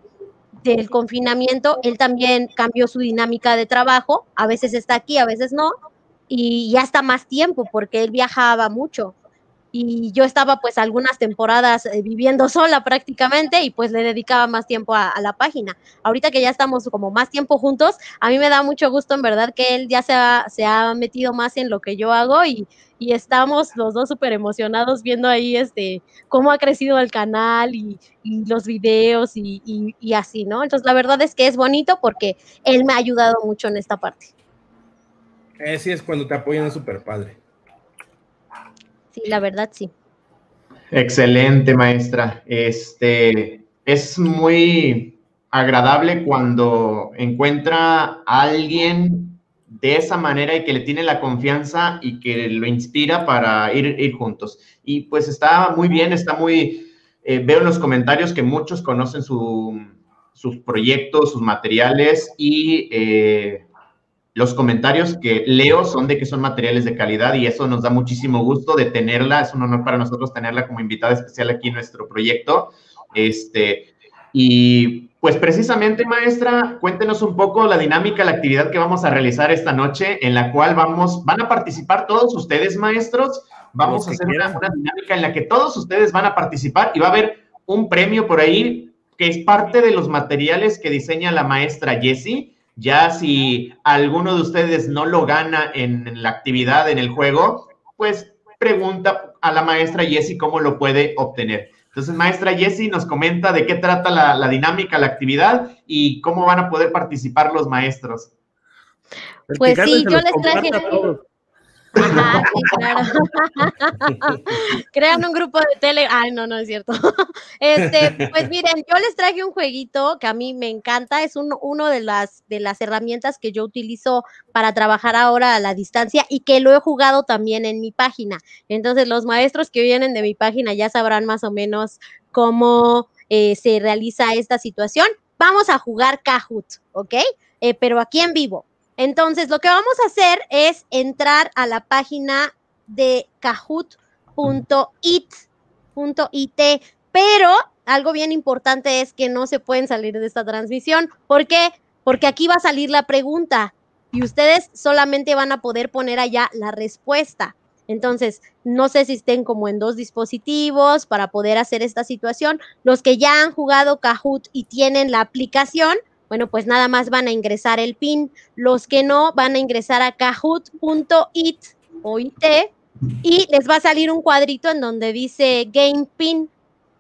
del confinamiento, él también cambió su dinámica de trabajo, a veces está aquí, a veces no, y ya está más tiempo porque él viajaba mucho y yo estaba pues algunas temporadas eh, viviendo sola prácticamente y pues le dedicaba más tiempo a, la página. Ahorita que ya estamos como más tiempo juntos, a mí me da mucho gusto en verdad que él ya se ha, se ha metido más en lo que yo hago y, y estamos los dos súper emocionados viendo ahí este cómo ha crecido el canal y, y los videos y, y así, ¿no? Entonces la verdad es que es bonito porque él me ha ayudado mucho en esta parte. Así es cuando te apoyan, es súper padre. Sí, la verdad sí. Excelente, maestra. Este es muy agradable cuando encuentra a alguien de esa manera y que le tiene la confianza y que lo inspira para ir, ir juntos. Y pues está muy bien, está muy, eh, veo en los comentarios que muchos conocen sus proyectos, sus materiales y eh, los comentarios que leo son de que son materiales de calidad y eso nos da muchísimo gusto de tenerla. Es un honor para nosotros tenerla como invitada especial aquí en nuestro proyecto. Este, y pues precisamente, maestra, cuéntenos un poco la dinámica, la actividad que vamos a realizar esta noche, en la cual vamos, van a participar todos ustedes, maestros. Vamos a hacer una, una dinámica en la que todos ustedes van a participar y va a haber un premio por ahí que es parte de los materiales que diseña la maestra Jessie ya si alguno de ustedes no lo gana en, la actividad, en el juego, pues pregunta a la maestra Jessie cómo lo puede obtener. Entonces, maestra Jessie nos comenta de qué trata la, dinámica, la actividad y cómo van a poder participar los maestros. Pues sí, yo les traje. Ajá, sí, claro. Crean un grupo de tele. Ay, no, no es cierto. Este, pues miren, yo les traje un jueguito que a mí me encanta. Es uno, uno de las de las herramientas que yo utilizo para trabajar ahora a la distancia y que lo he jugado también en mi página. Entonces, los maestros que vienen de mi página ya sabrán más o menos cómo eh, se realiza esta situación. Vamos a jugar Kahoot, ¿ok? Eh, pero aquí en vivo. Entonces, lo que vamos a hacer es entrar a la página de kahoot.it, pero algo bien importante es que no se pueden salir de esta transmisión. ¿Por qué? Porque aquí va a salir la pregunta y ustedes solamente van a poder poner allá la respuesta. Entonces, no sé si estén como en dos dispositivos para poder hacer esta situación. Los que ya han jugado Kahoot y tienen la aplicación, bueno, pues nada más van a ingresar el PIN. Los que no van a ingresar a kahoot.it o IT y les va a salir un cuadrito en donde dice Game PIN.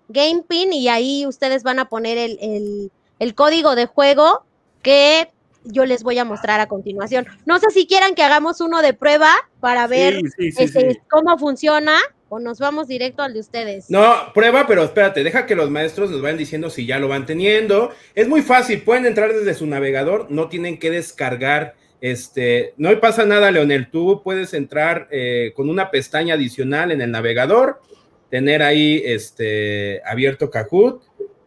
Game PIN y ahí ustedes van a poner el, código de juego que yo les voy a mostrar a continuación. No sé si quieran que hagamos uno de prueba para ver este, cómo funciona o nos vamos directo al de ustedes? No, prueba, pero espérate, deja que los maestros nos vayan diciendo si ya lo van teniendo. Es muy fácil, pueden entrar desde su navegador, no tienen que descargar. Este, no pasa nada, Leonel. Tú puedes entrar eh, con una pestaña adicional en el navegador, tener ahí este, abierto Kahoot,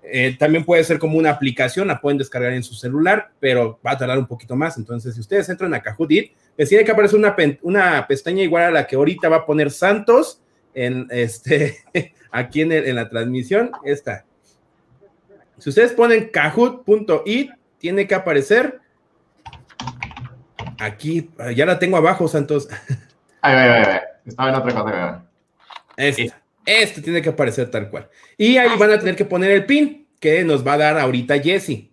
Eh, también puede ser como una aplicación, la pueden descargar en su celular, pero va a tardar un poquito más. Entonces, si ustedes entran a Kahoot les tiene que aparecer una, una pestaña igual a la que ahorita va a poner Santos en este, aquí en, en la transmisión. Esta. Si ustedes ponen kahoot.it, tiene que aparecer aquí. Ya la tengo abajo, Santos. Ay, ay, ay, Estaba en otra cosa. Esta. Este tiene que aparecer tal cual. Y ahí van a tener que poner el pin que nos va a dar ahorita Jesse.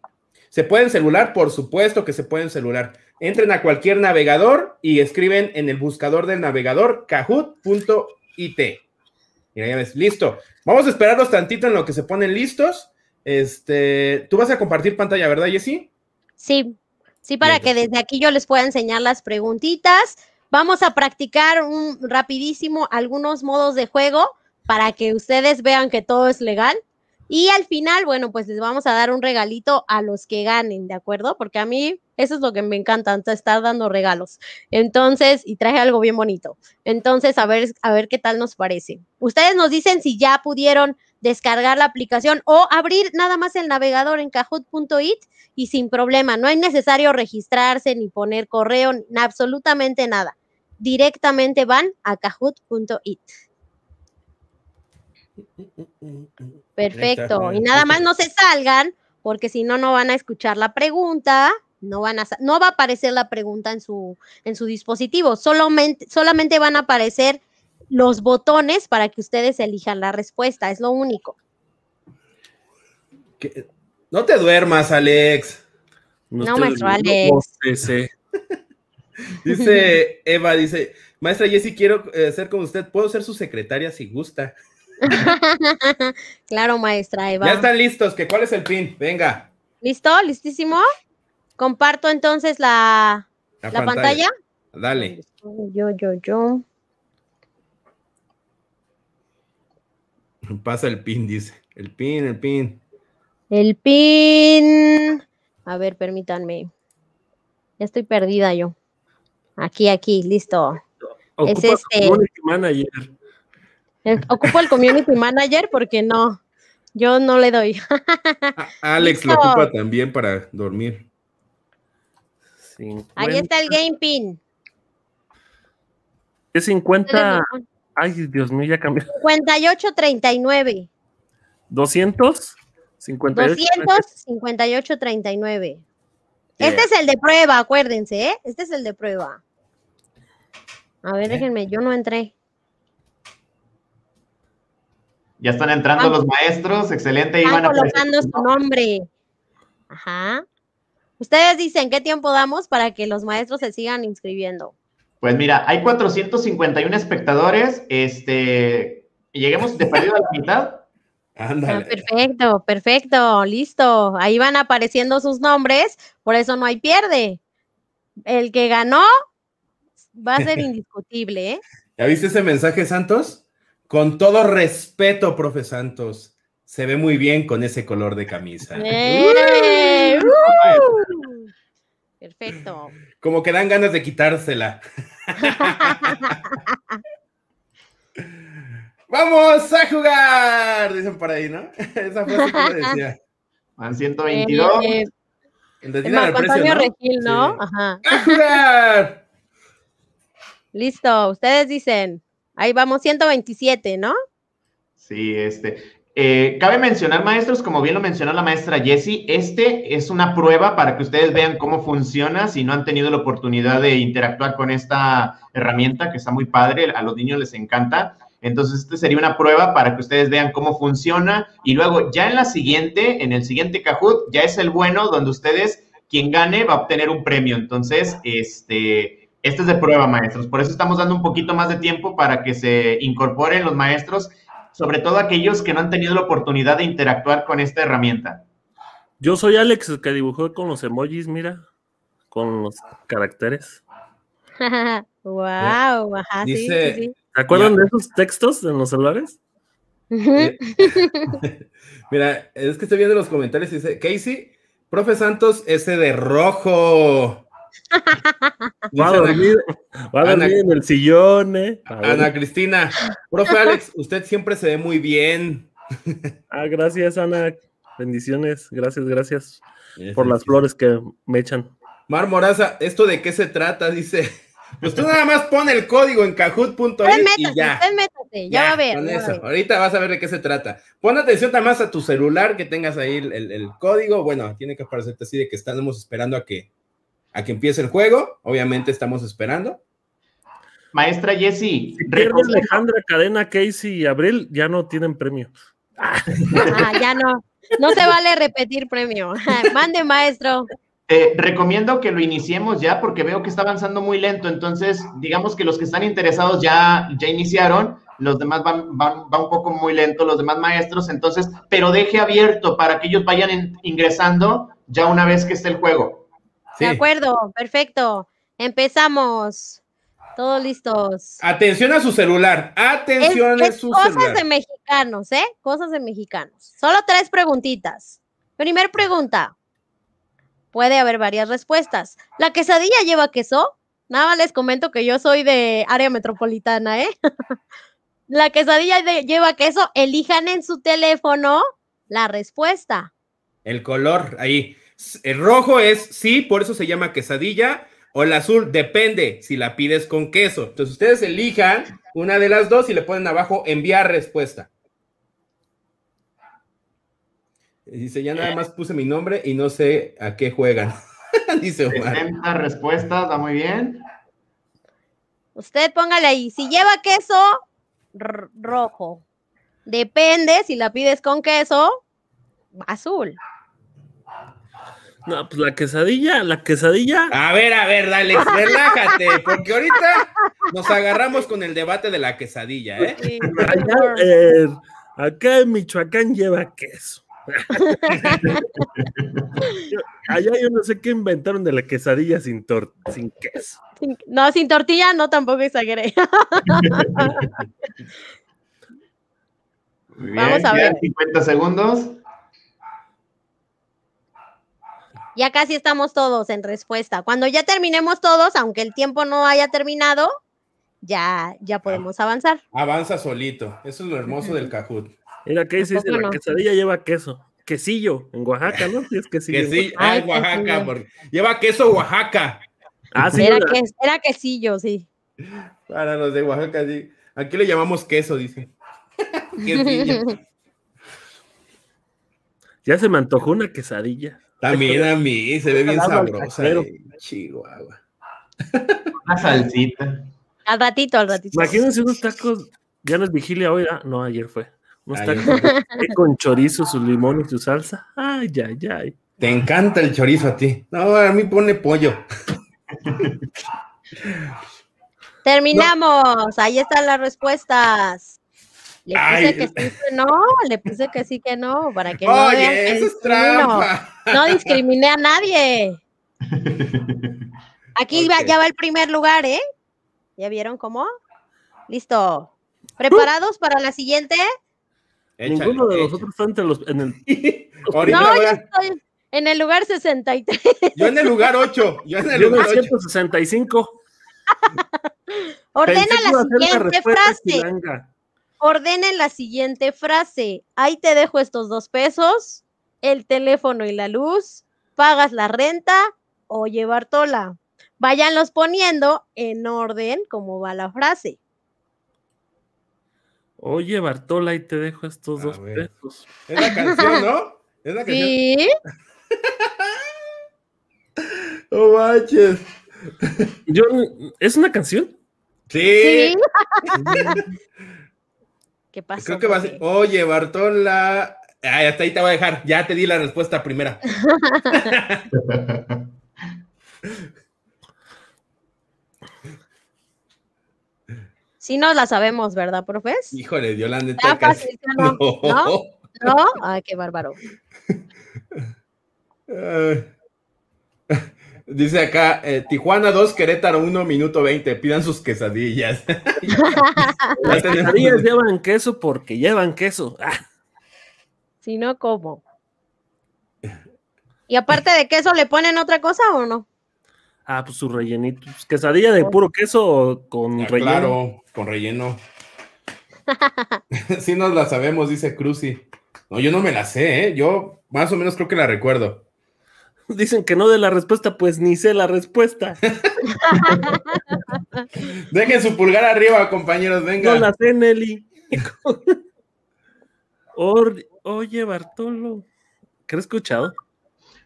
¿Se pueden celular? Por supuesto que se pueden celular. Entren a cualquier navegador y escriben en el buscador del navegador kahoot.it. Mira, ya ves, listo. Vamos a esperarlos tantito en lo que se ponen listos. Este, tú vas a compartir pantalla, ¿verdad, Jessy? Sí, sí, para que desde aquí yo les pueda enseñar las preguntitas. Vamos a practicar un rapidísimo algunos modos de juego para que ustedes vean que todo es legal. Y al final, bueno, pues les vamos a dar un regalito a los que ganen, ¿de acuerdo? Porque a mí eso es lo que me encanta, estar dando regalos. Entonces, y traje algo bien bonito. Entonces, a ver, a ver qué tal nos parece. Ustedes nos dicen si ya pudieron descargar la aplicación o abrir nada más el navegador en kahoot.it y sin problema. No es necesario registrarse ni poner correo, absolutamente nada. Directamente van a kahoot.it. Perfecto. Y nada más no se salgan, porque si no, no van a escuchar la pregunta, no, van a, no va a aparecer la pregunta en su, en su dispositivo, solamente, solamente van a aparecer los botones para que ustedes elijan la respuesta, es lo único. No te duermas, Alex. No, maestro Alex. dice Eva, dice, maestra Jessie, quiero eh, ser con usted, puedo ser su secretaria si gusta. claro, maestra Eva. Ya están listos, que cuál es el pin, venga. ¿Listo? ¿Listísimo? Comparto entonces la, la, pantalla. Dale. Yo, yo, yo. Pasa el pin, dice. El pin, el pin. El pin. A ver, permítanme. Ya estoy perdida yo. Aquí, aquí, listo. es este. Manager. Ocupo el community manager porque no, yo no le doy. Alex lo ocupa también para dormir. Ahí está el game pin. ¿Qué 50? Ay, Dios mío, ya cambió. 5839. 200 58 258 39. Este es el de prueba, acuérdense, ¿eh? Este es el de prueba. A ver, déjenme, yo no entré. Ya están entrando los maestros, excelente. Están colocando su nombre. Ajá. Ustedes dicen qué tiempo damos para que los maestros se sigan inscribiendo. Pues mira, hay 451 espectadores. Este, lleguemos de perdido a la mitad. Ándale. Ah, perfecto, perfecto, listo. Ahí van apareciendo sus nombres, por eso no hay pierde. El que ganó va a ser indiscutible, ¿eh? ¿Ya viste ese mensaje, Santos? Con todo respeto, profe Santos, se ve muy bien con ese color de camisa. ¡Eh! ¡Uh! Perfecto. Como que dan ganas de quitársela. ¡Vamos a jugar! Dicen por ahí, ¿no? Esa fue que decía. Van 122. Eh, Marco Antonio ¿no? Regil, ¿no? Ajá. ¡A jugar! Listo, ustedes dicen. Ahí vamos, 127, ¿no? Sí, este. Eh, cabe mencionar, maestros, como bien lo mencionó la maestra Jessie, este es una prueba para que ustedes vean cómo funciona si no han tenido la oportunidad de interactuar con esta herramienta que está muy padre, a los niños les encanta. Entonces, este sería una prueba para que ustedes vean cómo funciona y luego ya en la siguiente, en el siguiente Kahoot, ya es el bueno donde ustedes, quien gane, va a obtener un premio. Entonces, este, este es de prueba, maestros. Por eso estamos dando un poquito más de tiempo para que se incorporen los maestros, sobre todo aquellos que no han tenido la oportunidad de interactuar con esta herramienta. Yo soy Alex, el que dibujó con los emojis, mira, con los caracteres. wow, ¿Se acuerdan de esos textos en los celulares? Mira, es que estoy viendo los comentarios y dice, Casey, profe Santos, ese de rojo. Va a dormir, en el sillón, ¿eh? Ana Cristina, profe Alex, usted siempre se ve muy bien. Ah, gracias, Ana. Bendiciones. Gracias, gracias por las flores que me echan. Mar Moraza, ¿esto de qué se trata? Dice. Pues tú nada más pon el código en kahoot.es y ya. Métate, ya, va a ver. Con eso. Ahorita vas a ver de qué se trata. Pon atención nada más a tu celular, que tengas ahí el, el, código. Bueno, tiene que aparecerte así de que estamos esperando a que, a que empiece el juego. Obviamente estamos esperando. Maestra Jessie. Si Alejandra, Cadena, Casey y Abril, ya no tienen premio. Ah, ya no. No se vale repetir premio. Mande, maestro. Eh, recomiendo que lo iniciemos ya porque veo que está avanzando muy lento. Entonces, digamos que los que están interesados ya, ya iniciaron, los demás van, van, un poco muy lento, los demás maestros. Entonces, pero deje abierto para que ellos vayan ingresando ya una vez que esté el juego. De acuerdo, perfecto. Empezamos. Todos listos. Atención a su celular. Atención a su celular. Cosas de mexicanos, ¿eh? Cosas de mexicanos. Solo tres preguntitas. Primer pregunta. Puede haber varias respuestas. ¿La quesadilla lleva queso? Nada más les comento que yo soy de área metropolitana, ¿eh? la quesadilla lleva queso. Elijan en su teléfono la respuesta. El color, ahí. El rojo es sí, por eso se llama quesadilla o el azul, depende si la pides con queso. Entonces ustedes elijan una de las dos y le ponen abajo enviar respuesta. Dice, ya nada más puse mi nombre y no sé a qué juegan. Dice Omar. respuesta, está muy bien. Usted póngale ahí, si lleva queso, rojo. Depende, si la pides con queso, azul. No, pues la quesadilla, la quesadilla. A ver, a ver, dale, relájate, porque ahorita nos agarramos con el debate de la quesadilla, ¿eh? eh acá en Michoacán lleva queso. Allá yo no sé qué inventaron de la quesadilla sin, sin queso. no, sin tortilla no, tampoco exageré. Vamos a ver. 50 segundos. Ya casi estamos todos en respuesta. Cuando ya terminemos todos, aunque el tiempo no haya terminado, ya, ya podemos avanzar. Avanza solito. Eso es lo hermoso del Cajut. Mira, ¿qué dice? La quesadilla lleva queso. Quesillo, en Oaxaca, ¿no? es quesillo. quesillo. Ah, en Oaxaca. Lleva queso Oaxaca. Ah, sí. Era, que, era quesillo, sí. Para los de Oaxaca, sí. Aquí le llamamos queso, dice. quesillo. Ya se me antojó una quesadilla. También a mí, se ve bien sabrosa. Chihuahua. Una salsita. Al ratito, al ratito. Imagínense unos tacos, ya no es vigilia hoy, ah, no, ayer fue. Unos tacos con chorizo, su limón y su salsa. Ay, ay, ay. Te encanta el chorizo a ti. No, a mí pone pollo. Terminamos. Ahí están las respuestas. Le puse que sí que no, le puse que sí que no, para que no Oye, eso es trampa. No, discriminé a nadie. Aquí ya va el primer lugar, ¿eh? ¿Ya vieron cómo? Listo. ¿Preparados para la siguiente? Ninguno de nosotros está entre los. En el... no, yo estoy en el lugar 63. Yo en el lugar 8. Yo en el lugar 165. Ordena la siguiente frase. Ordenen la siguiente frase. Ahí te dejo estos dos pesos, el teléfono y la luz, pagas la renta, o llevar tola. Váyanlos poniendo en orden como va la frase. Oye, Bartola, ahí te dejo estos dos pesos. Es la canción, ¿no? Es la canción. Sí. oh, manches. Yo, ¿Es una canción? Sí. ¿Sí? ¿Qué pasa? Creo que va a ser, oye, Bartola. Ay, hasta ahí te voy a dejar. Ya te di la respuesta primera. sí nos la sabemos, ¿verdad, profes? Híjole, Yolanda. Fácil, no? no? ¿No? Ay, qué bárbaro. Dice acá, eh, Tijuana 2, Querétaro 1, minuto 20. Pidan sus quesadillas. Las quesadillas llevan queso porque llevan queso. Ah. Si no, ¿cómo? ¿Y aparte de queso, le ponen otra cosa o no? Ah, pues su rellenito. Pues, quesadilla de puro queso con ah, relleno. Claro, con relleno. sí nos la sabemos, dice Cruci. No, yo no me la sé, ¿eh? Yo más o menos creo que la recuerdo. Dicen que no de la respuesta, pues ni sé la respuesta. Dejen su pulgar arriba, compañeros, venga. No la sé, Nelly. Or- Oye, Bartolo. ¿Qué has escuchado?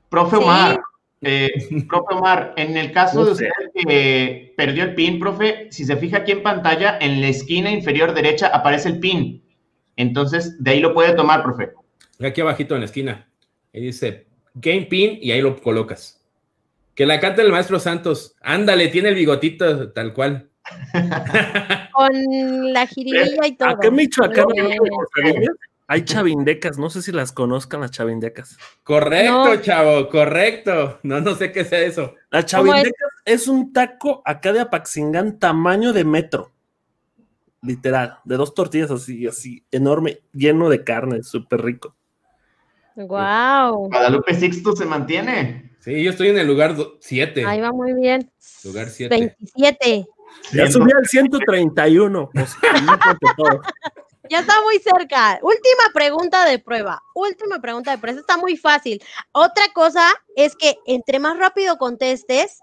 Profe Sí. Omar, eh, profe Omar, en el caso No de sé. usted que perdió el pin, profe, si se fija aquí en pantalla, en la esquina inferior derecha aparece el pin. Entonces, de ahí lo puede tomar, profe. Aquí abajito en la esquina. Ahí dice Game Pin y ahí lo colocas. Que la cante el maestro Santos. Ándale, tiene el bigotito tal cual. Con la jiribilla y todo. ¿A qué Michoacán hay chavindecas, no sé si las conozcan las chavindecas. Correcto, No. chavo, correcto. No, no sé qué sea eso. La chavindecas es? un taco acá de Apaxingán tamaño de metro. Literal, de dos tortillas así, así, enorme, lleno de carne, súper rico. Wow. Guadalupe Sixto se mantiene. Sí, yo estoy en el lugar 7. Ahí va muy bien. Lugar siete. 27. Ya subí al 131. pues, imagínate todo. Ya está muy cerca. Última pregunta de prueba. Última pregunta de prueba. Está muy fácil. Otra cosa es que entre más rápido contestes,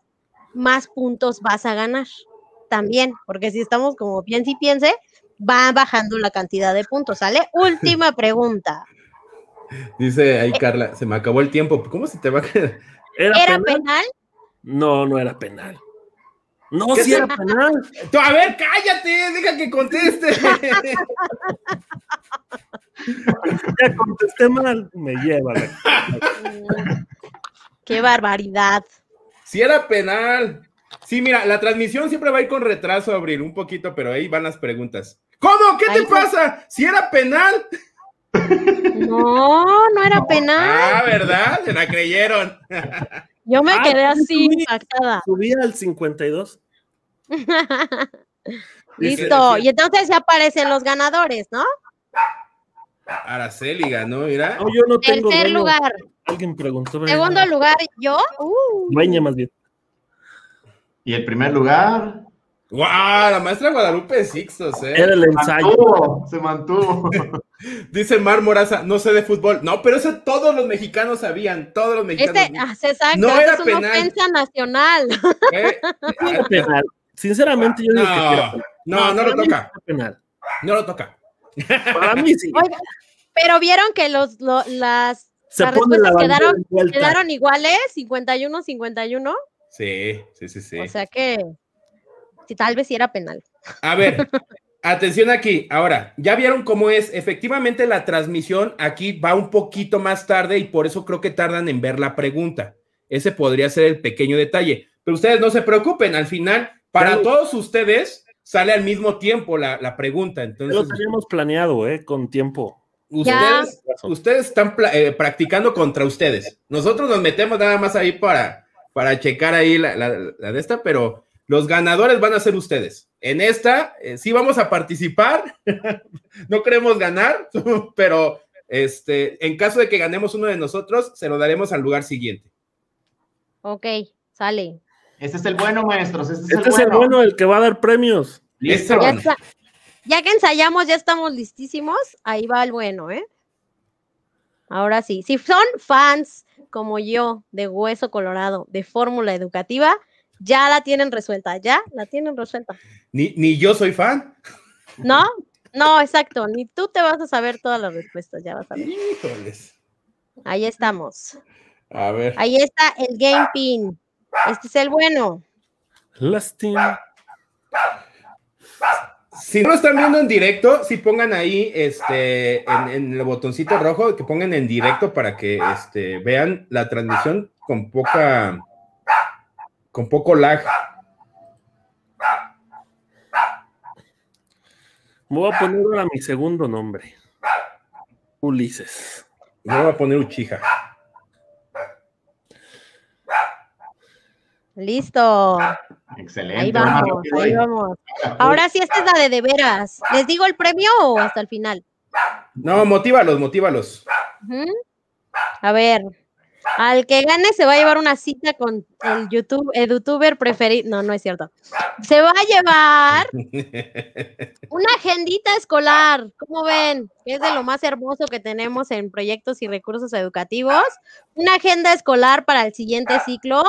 más puntos vas a ganar. También, porque si estamos como piense y piense, va bajando la cantidad de puntos, ¿sale? Última pregunta. Dice ahí Carla, se me acabó el tiempo. ¿Cómo se te va a quedar? ¿Era, ¿Era penal? penal? No, no era penal. No, ¿Qué sí se- era penal. Tú, A ver, cállate, deja que conteste. Ya contesté mal. Me lleva. la- Qué barbaridad. Si era penal. Sí, mira, la transmisión siempre va a ir con retraso, Abril, un poquito, pero ahí van las preguntas. ¿Cómo? ¿Qué te pasa? Si era penal. No, no era penal. Ah, ¿verdad? Se la creyeron. Yo me Ah, quedé sí, así sí. impactada. Subí al 52. Listo. Y entonces ya aparecen los ganadores, ¿no? Araceli ganó, mira. No, yo no tengo. Tercer dueño. lugar. Alguien preguntó. pero Segundo no. lugar, yo. Uh, Dueña más bien. Y el primer lugar ¡Guau! La maestra Guadalupe Sixtos, ¿eh? Era el ensayo. mantuvo, se mantuvo. Dice Mar Moraza, no sé de fútbol. No, pero eso todos los mexicanos sabían, todos los mexicanos. este, ah, exacto, No era es una penal. ofensa nacional. ¿eh? Era penal. Sinceramente, yo digo que No, no, no lo toca. penal. No lo toca. Para mí sí. Oiga, pero vieron que los, lo- las, Se las la respuestas bandera quedaron, quedaron iguales, 51-51. Sí, sí, sí, sí. O sea que si tal vez sí era penal. A ver, atención aquí. Ahora, ya vieron cómo es. Efectivamente, la transmisión aquí va un poquito más tarde y por eso creo que tardan en ver la pregunta. Ese podría ser el pequeño detalle. Pero ustedes no se preocupen, al final, para lo- todos ustedes, sale al mismo tiempo la, la pregunta. Lo Entonces, teníamos planeado, ¿eh? Con tiempo. ustedes, ustedes están eh, practicando contra ustedes. Nosotros nos metemos nada más ahí para, para checar ahí la, la- la de esta, pero los ganadores van a ser ustedes. En esta, eh, sí vamos a participar. no queremos ganar, pero este, en caso de que ganemos uno de nosotros, se lo daremos al lugar siguiente. Ok, sale. Este es el bueno, maestros. Este es Este el es el bueno. el que va a dar premios. Listo. Este Ya, bueno. está- ya que ensayamos, ya estamos listísimos. Ahí va el bueno, ¿eh? Ahora sí, si son fans como yo de Hueso Colorado, de Fórmula Educativa, ya la tienen resuelta, ya la tienen resuelta. Ni, ni yo soy fan. ¿No? No, exacto, ni tú te vas a saber todas las respuestas, ya vas a ver. Híjoles. Ahí estamos. A ver. Ahí está el Game Pin. Este es el bueno. Lástima. Si no lo están viendo en directo, si pongan ahí este en, en el botoncito rojo, que pongan en directo para que este, vean la transmisión con poca con poco lag. Me voy a poner ahora mi segundo nombre. Ulises. Yo voy a poner Uchija. Listo. Excelente. Ahí vamos, ahí vamos. Ahora sí, esta es la de de veras. ¿Les digo el premio o hasta el final? No, motívalos, motívalos. A ver, Al que gane se va a llevar una cita con el YouTube, el youtuber preferido. No, no es cierto. Se va a llevar una agendita escolar. ¿Cómo ven? Es de lo más hermoso que tenemos en proyectos y recursos educativos. Una agenda escolar para el siguiente ciclo.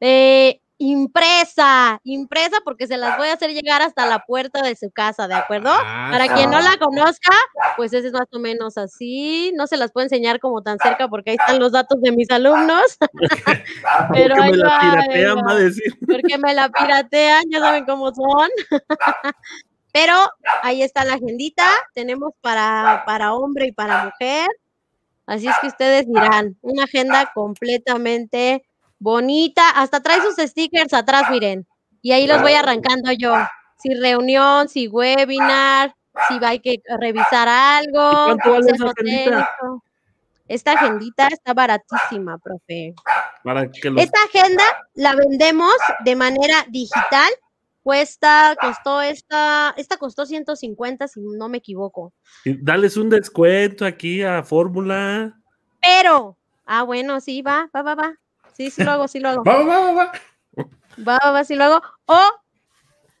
Eh, impresa, impresa porque se las voy a hacer llegar hasta la puerta de su casa, ¿de acuerdo? Ah, Para quien no la conozca, pues ese es más o menos así. No se las puedo enseñar como tan cerca porque ahí están los datos de mis alumnos. Pero Porque ahí me la piratean, va a decir. Porque me la piratean, ya saben cómo son. Pero ahí está la agendita. Tenemos para, para hombre y para mujer. Así es que ustedes dirán, una agenda completamente bonita. Hasta trae sus stickers atrás, miren. Y ahí los voy arrancando yo. Si reunión, si webinar, si va hay que revisar algo. ¿Y cuánto vale esa agendita? Esta agendita está baratísima, profe. Para que los Esta agenda la vendemos de manera digital. Cuesta, costó esta, esta costó 150 si no me equivoco. y dales un descuento aquí a Fórmula. Pero, ah, bueno, sí, va, va, va, va. Sí, sí lo hago, sí lo hago. Va, va, va, va. Va, sí lo hago. O,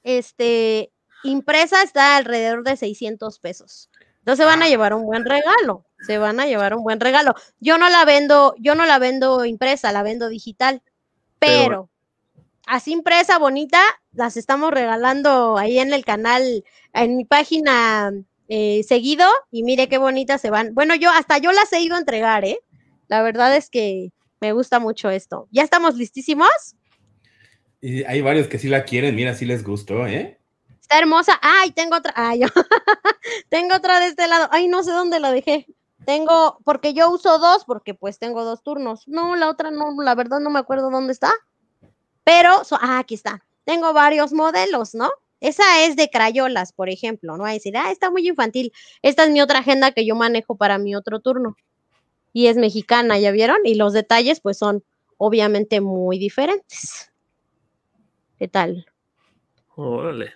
este, impresa está alrededor de 600 pesos. Entonces van a llevar un buen regalo. Se van a llevar un buen regalo. Yo no la vendo, yo no la vendo impresa, la vendo digital. Pero- Pero, así impresa, bonita, las estamos regalando ahí en el canal, en mi página eh, seguido. Y mire qué bonitas se van. Bueno, yo hasta yo las he ido a entregar, ¿eh? La verdad es que me gusta mucho esto. ¿Ya estamos listísimos? Y hay varios que sí la quieren, mira, sí les gustó, ¿eh? Está hermosa. Ay, tengo otra. Ay, yo. tengo otra de este lado. Ay, no sé dónde la dejé. Tengo, porque yo uso dos, porque pues tengo dos turnos. No, la otra no, la verdad no me acuerdo dónde está. Pero, so- ah, aquí está. Tengo varios modelos, ¿no? Esa es de crayolas, por ejemplo, ¿no? Hay decir, ah, está muy infantil. Esta es mi otra agenda que yo manejo para mi otro turno. Y es mexicana, ¿ya vieron? Y los detalles, pues, son obviamente muy diferentes. ¿Qué tal? Órale.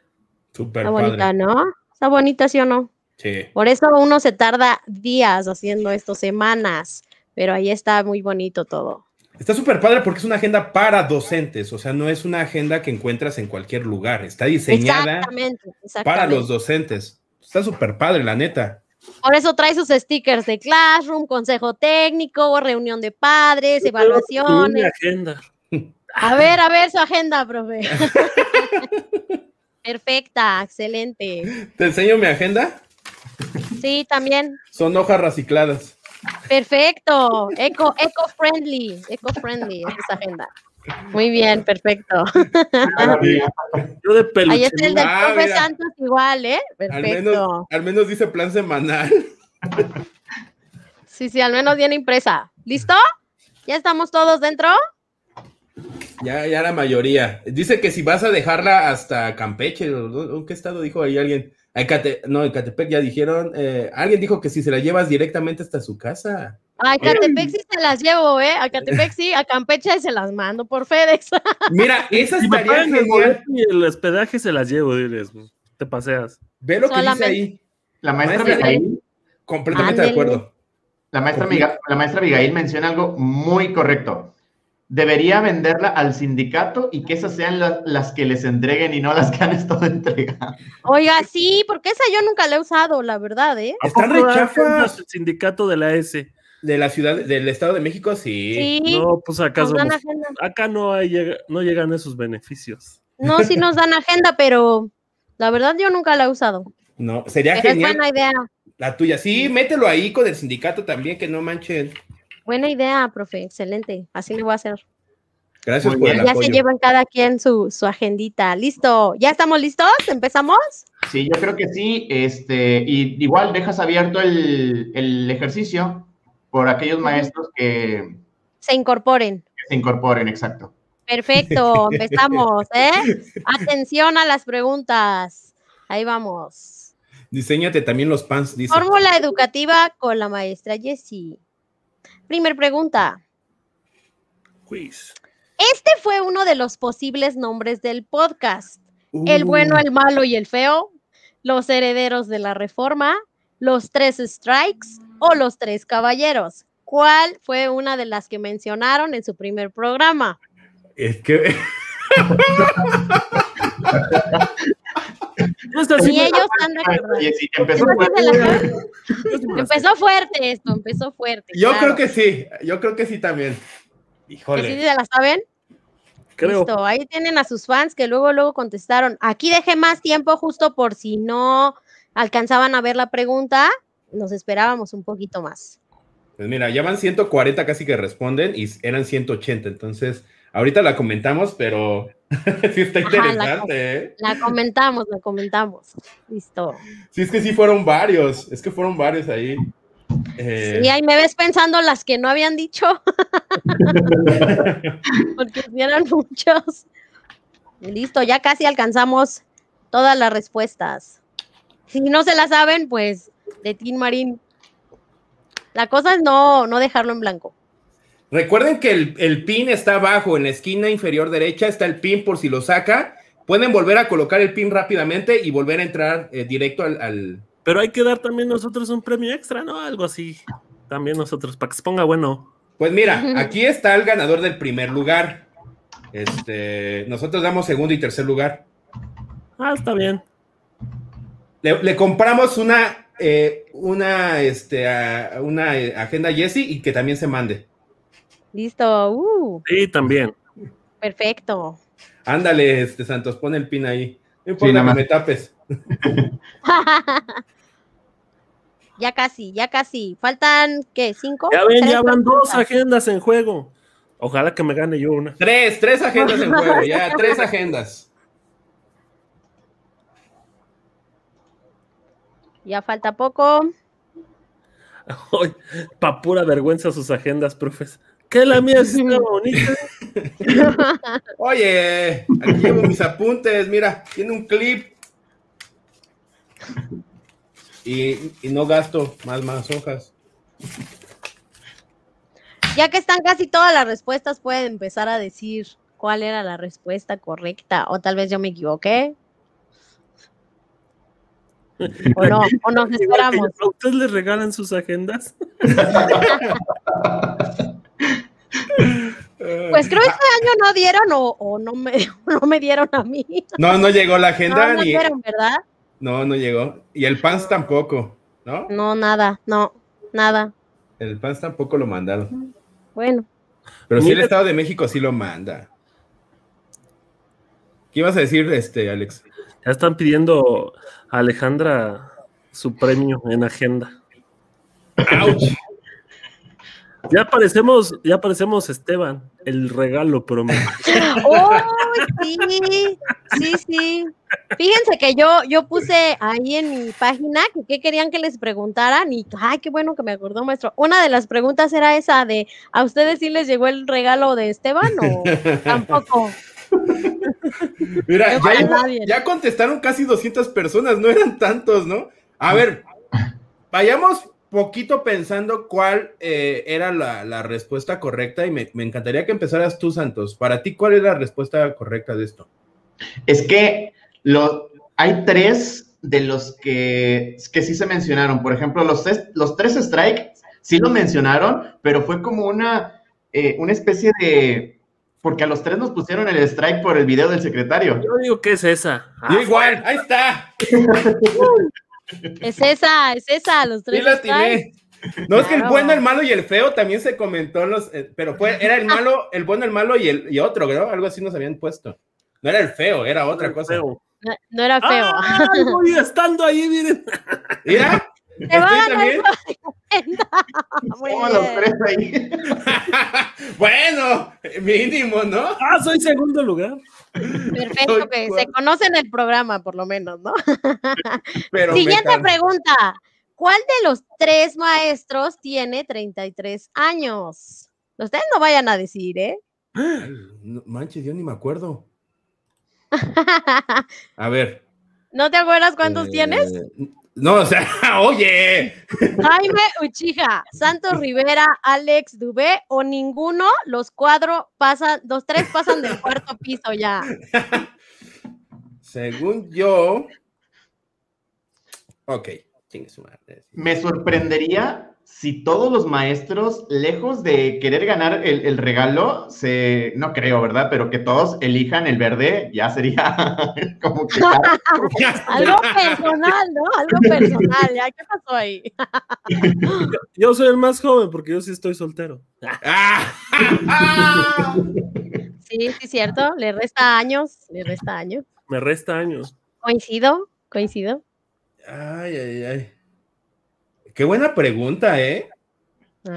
Súper Está padre. bonita, ¿no? Está bonita, ¿sí o no? Sí. Por eso uno se tarda días haciendo esto, semanas, pero ahí está muy bonito todo. Está súper padre porque es una agenda para docentes, o sea, no es una agenda que encuentras en cualquier lugar, está diseñada Exactamente, para los docentes. Está súper padre, la neta. Por eso trae sus stickers de Classroom, consejo técnico, reunión de padres, evaluaciones. agenda. A ver, a ver su agenda, profe. Perfecta, excelente. ¿Te enseño mi agenda? Sí, también. Son hojas recicladas. Perfecto. Eco, eco friendly, eco friendly es esa agenda. Muy bien, perfecto. Yo de peluche. Ahí está el del Ah, profe mira. Santos igual, ¿eh? Al menos, Perfecto. al menos dice plan semanal. Sí, sí, al menos viene impresa. ¿Listo? ¿Ya estamos todos dentro? Ya, ya la mayoría. Dice que si vas a dejarla hasta Campeche, ¿o ¿o ¿en qué estado dijo ahí alguien? No, en Catepec ya dijeron. eh, alguien dijo que si se la llevas directamente hasta su casa. A Catepec sí se las llevo, ¿eh? A Catepec sí, a Campeche se las mando por FedEx. Mira, esa Si me estaría genial. y el hospedaje se las llevo, diles. Te paseas. Ve lo que dice ahí. La maestra Abigail, Completamente de acuerdo. la maestra, Miga- la maestra Abigail menciona algo muy correcto. Debería venderla al sindicato y que esas sean la- las que les entreguen y no las que han estado entregando. Oiga, sí, porque esa yo nunca la he usado, la verdad, ¿eh? ¿A Están agendas El sindicato de la S. De la ciudad, del Estado de México, sí. Sí, No, pues acá somos- acá no hay, no llegan esos beneficios. No, sí nos dan agenda, pero la verdad yo nunca la he usado. No, sería Pero es genial buena idea. la tuya. Sí, mételo ahí con el sindicato también, que no manchen. Buena idea, profe, excelente. Así le voy a hacer. Gracias por el Ya apoyo. se llevan cada quien su, su agendita. Listo. ¿Ya estamos listos? ¿Empezamos? Sí, yo creo que sí. Este, y igual dejas abierto el, el ejercicio por aquellos maestros que, Se incorporen. que se incorporen, exacto. Perfecto, empezamos, ¿eh? Atención a las preguntas. Ahí vamos. Diseñate también los pants, dice. Fórmula educativa con la maestra Jessie. Primer pregunta. Quiz. Este fue uno de los posibles nombres del podcast. El Uh, bueno, el malo y el feo. Los herederos de la reforma. Los tres strikes o los tres caballeros. ¿cuál fue una de las que mencionaron en su primer programa? Es que. Ni ellos están de acuerdo. empezó, fuerte. empezó fuerte esto, empezó fuerte. Yo creo que sí, yo creo que sí también. Híjole. ¿Que sí se la saben? Creo. Listo, ahí tienen a sus fans que luego, luego contestaron. Aquí dejé más tiempo justo por si no alcanzaban a ver la pregunta, nos esperábamos un poquito más. Pues mira, ya van 140 casi que responden y eran 180, entonces ahorita la comentamos, pero sí está interesante. la, ¿eh? la, comentamos, la comentamos. Listo. Sí, es que sí fueron varios, es que fueron varios ahí. Eh... Sí, ahí me ves pensando las que no habían dicho. Porque eran muchos. Listo, ya casi alcanzamos todas las respuestas. Si no se la saben, pues de Tim Marín. La cosa es no, no dejarlo en blanco. Recuerden que el, pin está abajo, en la esquina inferior derecha está el pin por si lo saca. Pueden volver a colocar el pin rápidamente y volver a entrar eh, directo al, Pero hay que dar también nosotros un premio extra, ¿no? Algo así. También nosotros, para que se ponga bueno. Pues mira, aquí está el ganador del primer lugar. Este, nosotros damos segundo y tercer lugar. Ah, está bien. Le, compramos una, eh, una, este, una agenda Jesse y que también se mande. Listo. Uh. Sí, también. Perfecto. Ándale, este Santos, pon el pin ahí. No importa que me tapes. ya casi, ya casi. Faltan, ¿qué? ¿Cinco? Ya ven, ya van dos agendas en juego. Ojalá que me gane yo una. Tres, tres agendas en juego, ya, tres agendas. Ya falta poco. Pa' pura vergüenza sus agendas, profes. Que la mía es bonita. Oye, aquí llevo mis apuntes, mira, tiene un clip. Y, y, no gasto más, más hojas. Ya que están casi todas las respuestas, pueden empezar a decir cuál era la respuesta correcta. O tal vez yo me equivoqué. O no, o nos esperamos. ¿A ustedes les regalan sus agendas? Pues creo que este año no dieron o, no, me, no me dieron a mí. No, no llegó la agenda. No, no dieron, ¿verdad? No, no llegó. Y el PANS tampoco, ¿no? No, nada, no, nada. El PANS tampoco lo mandaron. Bueno. Pero sí el Estado de México sí lo manda. ¿Qué ibas a decir, este, Alex? Ya están pidiendo a Alejandra su premio en agenda. ¡Auch! Ya aparecemos, ya aparecemos Esteban, el regalo prometido. ¡Oh, sí! Sí, sí. Fíjense que yo, yo puse ahí en mi página que qué querían que les preguntaran y ay, qué bueno que me acordó, maestro. Una de las preguntas era esa de ¿a ustedes sí les llegó el regalo de Esteban o tampoco? Mira, ya, ya, contestaron casi 200 personas, no eran tantos, ¿no? A ver, vayamos poquito pensando cuál eh, era la, respuesta correcta y me, encantaría que empezaras tú, Santos. Para ti, ¿cuál es la respuesta correcta de esto? Es que lo, hay tres de los que, que sí se mencionaron. Por ejemplo, los, los tres strikes sí lo mencionaron, pero fue como una, eh, una especie de porque a los tres nos pusieron el strike por el video del secretario. Yo digo que es esa. Yo igual, ahí está. es esa, es esa, los tres. No, es que el bueno, el malo y el feo también se comentó los, eh, pero fue, era el malo, el bueno, el malo y el y otro, ¿no? Algo así nos habían puesto. No era el feo, era otra cosa. No, no, era feo. Ah, voy estando ahí, miren. Mira, te va a también? los tres ahí. bueno, mínimo, ¿no? Ah, soy segundo lugar. Perfecto, que se conocen el programa, por lo menos, ¿no? Siguiente pregunta. ¿Cuál de los tres maestros tiene 33 años? Ustedes no vayan a decir, ¿eh? manches, yo ni me acuerdo. A ver. ¿No te acuerdas cuántos eh, tienes? No, o sea, oye. Jaime Uchija, Santos Rivera, Alex Dubé o ninguno, los cuatro pasan, los tres pasan del cuarto piso ya. Según yo. Ok, Me sorprendería si todos los maestros, lejos de querer ganar el, el, regalo, se, no creo, ¿verdad? Pero que todos elijan el verde, ya sería como que... Algo personal, ¿no? Algo personal, ¿ya qué pasó ahí? yo soy el más joven porque yo sí estoy soltero. sí, sí, cierto, le resta años, le resta años. Me resta años. Coincido, coincido. Ay, ay, ay. Qué buena pregunta, ¿eh?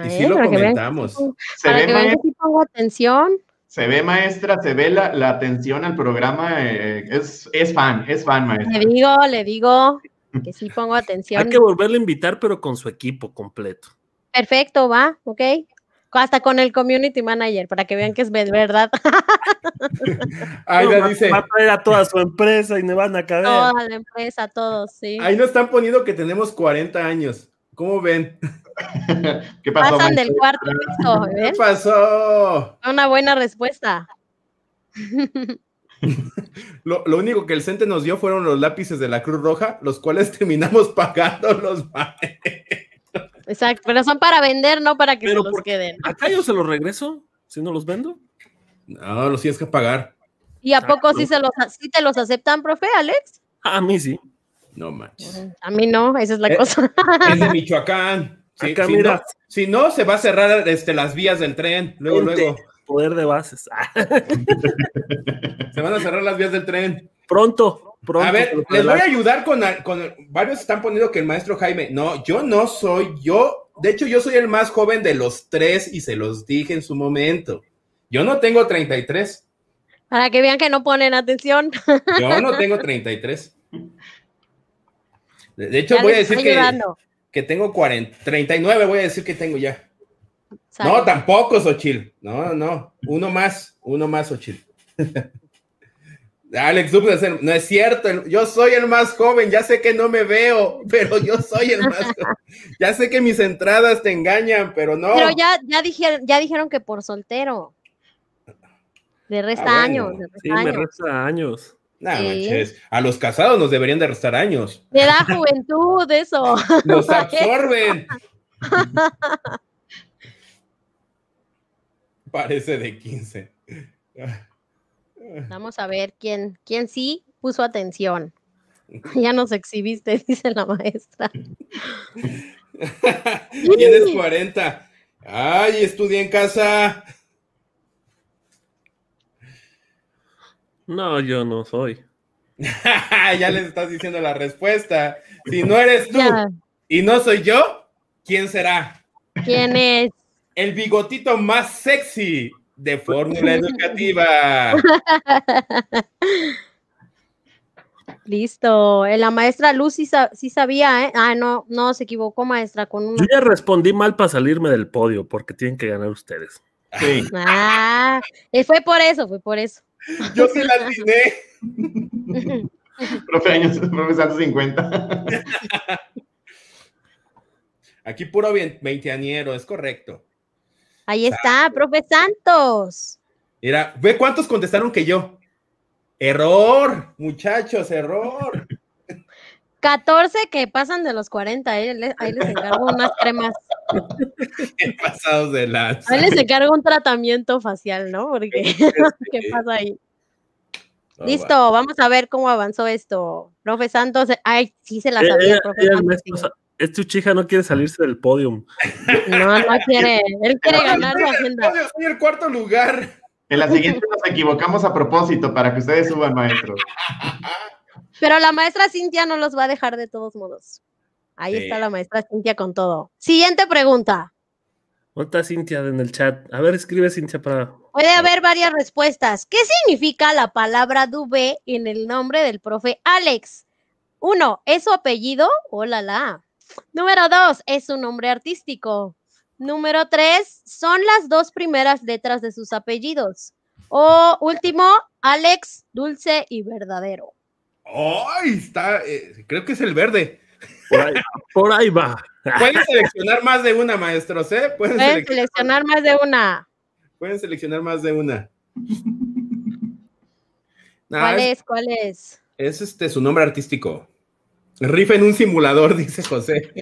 y sí lo comentamos. se ve, maestra, si pongo atención. Se ve, maestra, se ve la, la atención al programa. Eh, es, es, fan, es fan, maestra. Le digo, le digo que sí pongo atención. Hay que volverle a invitar, pero con su equipo completo. Perfecto, va, ok. Hasta con el community manager, para que vean que es verdad. Ahí no, dice. Va a traer a toda su empresa y me van a caer. Toda la empresa, todos, sí. Ahí nos están poniendo que tenemos 40 años. ¿Cómo ven? ¿Qué pasó? Pasan del cuarto piso, ¿Qué pasó? Una buena respuesta. lo, lo, único que el CENTE nos dio fueron los lápices de la Cruz Roja, los cuales terminamos pagando los Exacto, pero son para vender, no para que pero se los queden. Acá yo se los regreso, si no los vendo. No, los tienes que pagar. ¿Y a poco sí, se los, sí te los aceptan, profe, Alex? A mí sí. No manches. A mí no, esa es la eh, cosa. Es de Michoacán. Sí, Acá, si, mira. No, si no, se va a cerrar este, las vías del tren. Luego, Gente, luego. Poder de bases. Se van a cerrar las vías del tren. Pronto, pronto. A ver, les voy a ayudar con, con. Varios están poniendo que el maestro Jaime. No, yo no soy. Yo, de hecho, yo soy el más joven de los tres y se los dije en su momento. Yo no tengo 33. Para que vean que no ponen atención. Yo no tengo 33. De hecho, ya voy a decir que, que, tengo 40, 39, voy a decir que tengo ya. ¿Sale? No, tampoco, Xochil. No, no. Uno más, uno más, Xochil. Alex, tú puedes ser, no es cierto, yo soy el más joven, ya sé que no me veo, pero yo soy el más joven. Ya sé que mis entradas te engañan, pero no. Pero ya, ya, dijeron, ya dijeron que por soltero. Le resta ah, bueno. años. Le resta sí, años. me resta años. Nah, manches. A los casados nos deberían de restar años. Le da juventud eso. Nos absorben. Parece de 15. Vamos a ver quién, quién sí puso atención. Ya nos exhibiste, dice la maestra. Tienes 40. Ay, estudié en casa. No, yo no soy. ya les estás diciendo la respuesta. Si no eres tú y no soy yo, ¿quién será? ¿Quién es? El bigotito más sexy de Fórmula Educativa. Listo. Eh, La maestra Luz sí, sa- sí sabía, ¿eh? Ah, no, no, se equivocó, maestra, con Yo una. ya respondí mal para salirme del podio, porque tienen que ganar ustedes. Sí. Ah, eh, fue por eso, fue por eso. Yo sí la atiné. profe años, profe Santos 50. Aquí puro vein- veinteañero, es correcto. Ahí está, profe Santos. Mira, ve cuántos contestaron que yo. Error, muchachos, error. 14 que pasan de los 40, eh, le- ahí les encargo unas cremas. Pasados de lanza. Ahí les encargo un tratamiento facial, ¿no? Porque, ¿qué pasa ahí? Listo, vamos a ver cómo avanzó esto. Profe Santos, ay, sí se la Eh, sabía, ella- profe el Santos. maestro Sa- este no quiere salirse del podium. No, no quiere, él quiere ganar su Yo agenda. soy el cuarto lugar. En la siguiente nos equivocamos a propósito para que ustedes suban, maestros. Pero la maestra Cintia no los va a dejar de todos modos. Ahí Sí. está la maestra Cintia con todo. Siguiente pregunta. ¿Dónde está Cintia en el chat? A ver, escribe Cintia para. Puede haber varias respuestas. ¿Qué significa la palabra Dubé en el nombre del profe Alex? Uno, ¿es su apellido? Hola, la. Número dos, ¿es su nombre artístico? Número tres, son las dos primeras letras de sus apellidos. O último, Alex, dulce y verdadero. Ay, está, eh, creo que es el verde. Por ahí, por ahí va. Pueden seleccionar más de una, maestros, ¿eh? Pueden, Pueden seleccionar, seleccionar más de una. pueden seleccionar más de una. Nah, ¿Cuál es, es? ¿Cuál es? es, este su nombre artístico. Rifa en un simulador, dice José.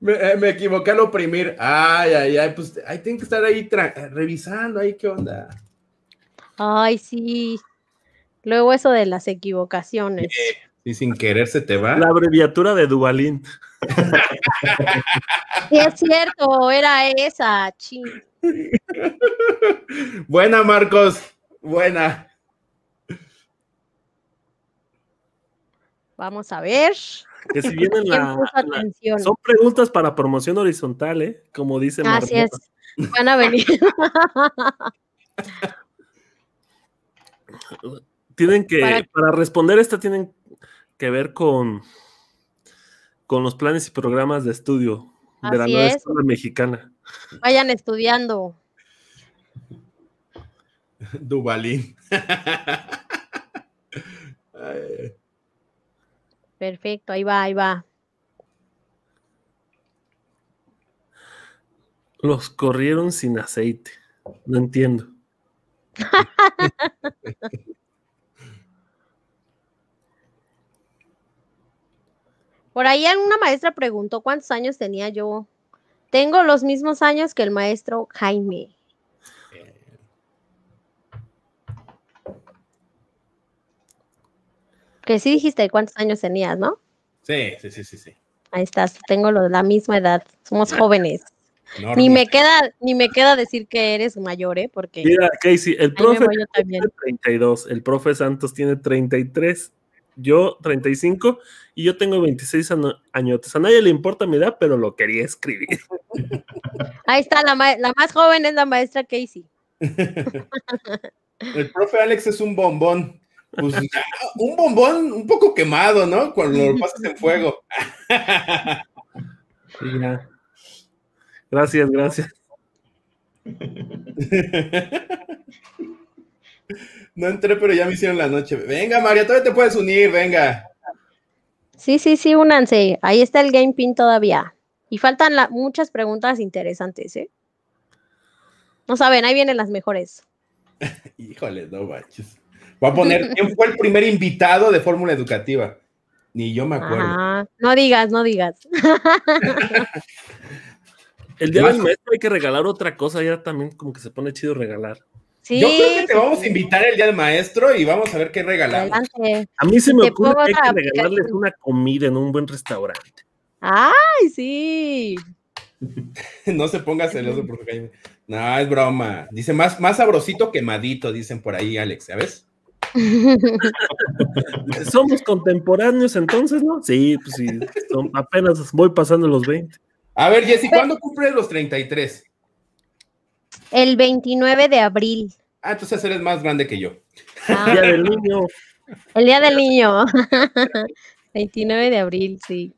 Me, eh, me equivoqué al oprimir. Ay, ay, ay, pues ahí tienen que estar ahí revisando ahí qué onda. Ay, sí. Luego eso de las equivocaciones. Y sin querer se te va. La abreviatura de Dubalín. Sí, es cierto, era esa. Chin. Buena, Marcos. Buena. Vamos a ver. Que si vienen ¿Quién la? Son preguntas para promoción horizontal, ¿eh? Como dice Así es. Van a venir. Tienen que, Para- para, responder esta, tienen que ver con, con los planes y programas de estudio de la nueva es. escuela mexicana. Vayan estudiando. Dubalín. Perfecto, ahí va, ahí va. Los corrieron sin aceite. No entiendo. Por ahí alguna maestra preguntó cuántos años tenía yo. Tengo los mismos años que el maestro Jaime. Que sí dijiste cuántos años tenías, ¿no? Sí, sí, sí, sí, sí. Ahí estás, tengo la misma edad. Somos jóvenes. Ni me queda, ni me queda decir que eres mayor, ¿eh? Porque Mira, Casey, el profe tiene 32, el profe Santos tiene 33, yo 35 y yo tengo 26 ano- añotes. A nadie le importa mi edad, pero lo quería escribir. Ahí está, la, la más joven es la maestra Casey. El profe Alex es un bombón. Pues, ya, un bombón un poco quemado, ¿no? Cuando lo pasas en fuego. Gracias, gracias. No entré, pero ya me hicieron la noche. Venga, María, todavía te puedes unir, venga. Sí, sí, sí, únanse. Ahí está el Game Pin todavía. Y faltan la- muchas preguntas interesantes, ¿eh? No saben, ahí vienen las mejores. Híjole, no manches. Voy a poner quién fue el primer invitado de Fórmula Educativa. Ni yo me acuerdo. Ajá. No digas, no digas. El día del maestro hay que regalar otra cosa, ya también como que se pone chido regalar. Sí. Yo creo que te sí, vamos a invitar el día del maestro y vamos a ver qué regalamos. Adelante. A mí se me Te ocurre que hay que regalarles aplicación. una comida en un buen restaurante. Ay, sí. No se ponga celoso, profe Jaime. No, es broma. Dice más, más sabrosito quemadito, dicen por ahí, Alex, ¿sabes? Somos contemporáneos entonces, ¿no? Sí, pues sí, son- apenas voy pasando los 20. A ver, Jessy, ¿cuándo cumples los 33? El 29 de abril. Ah, entonces eres más grande que yo. Ah, Día del niño. el día del niño. 29 de abril, sí.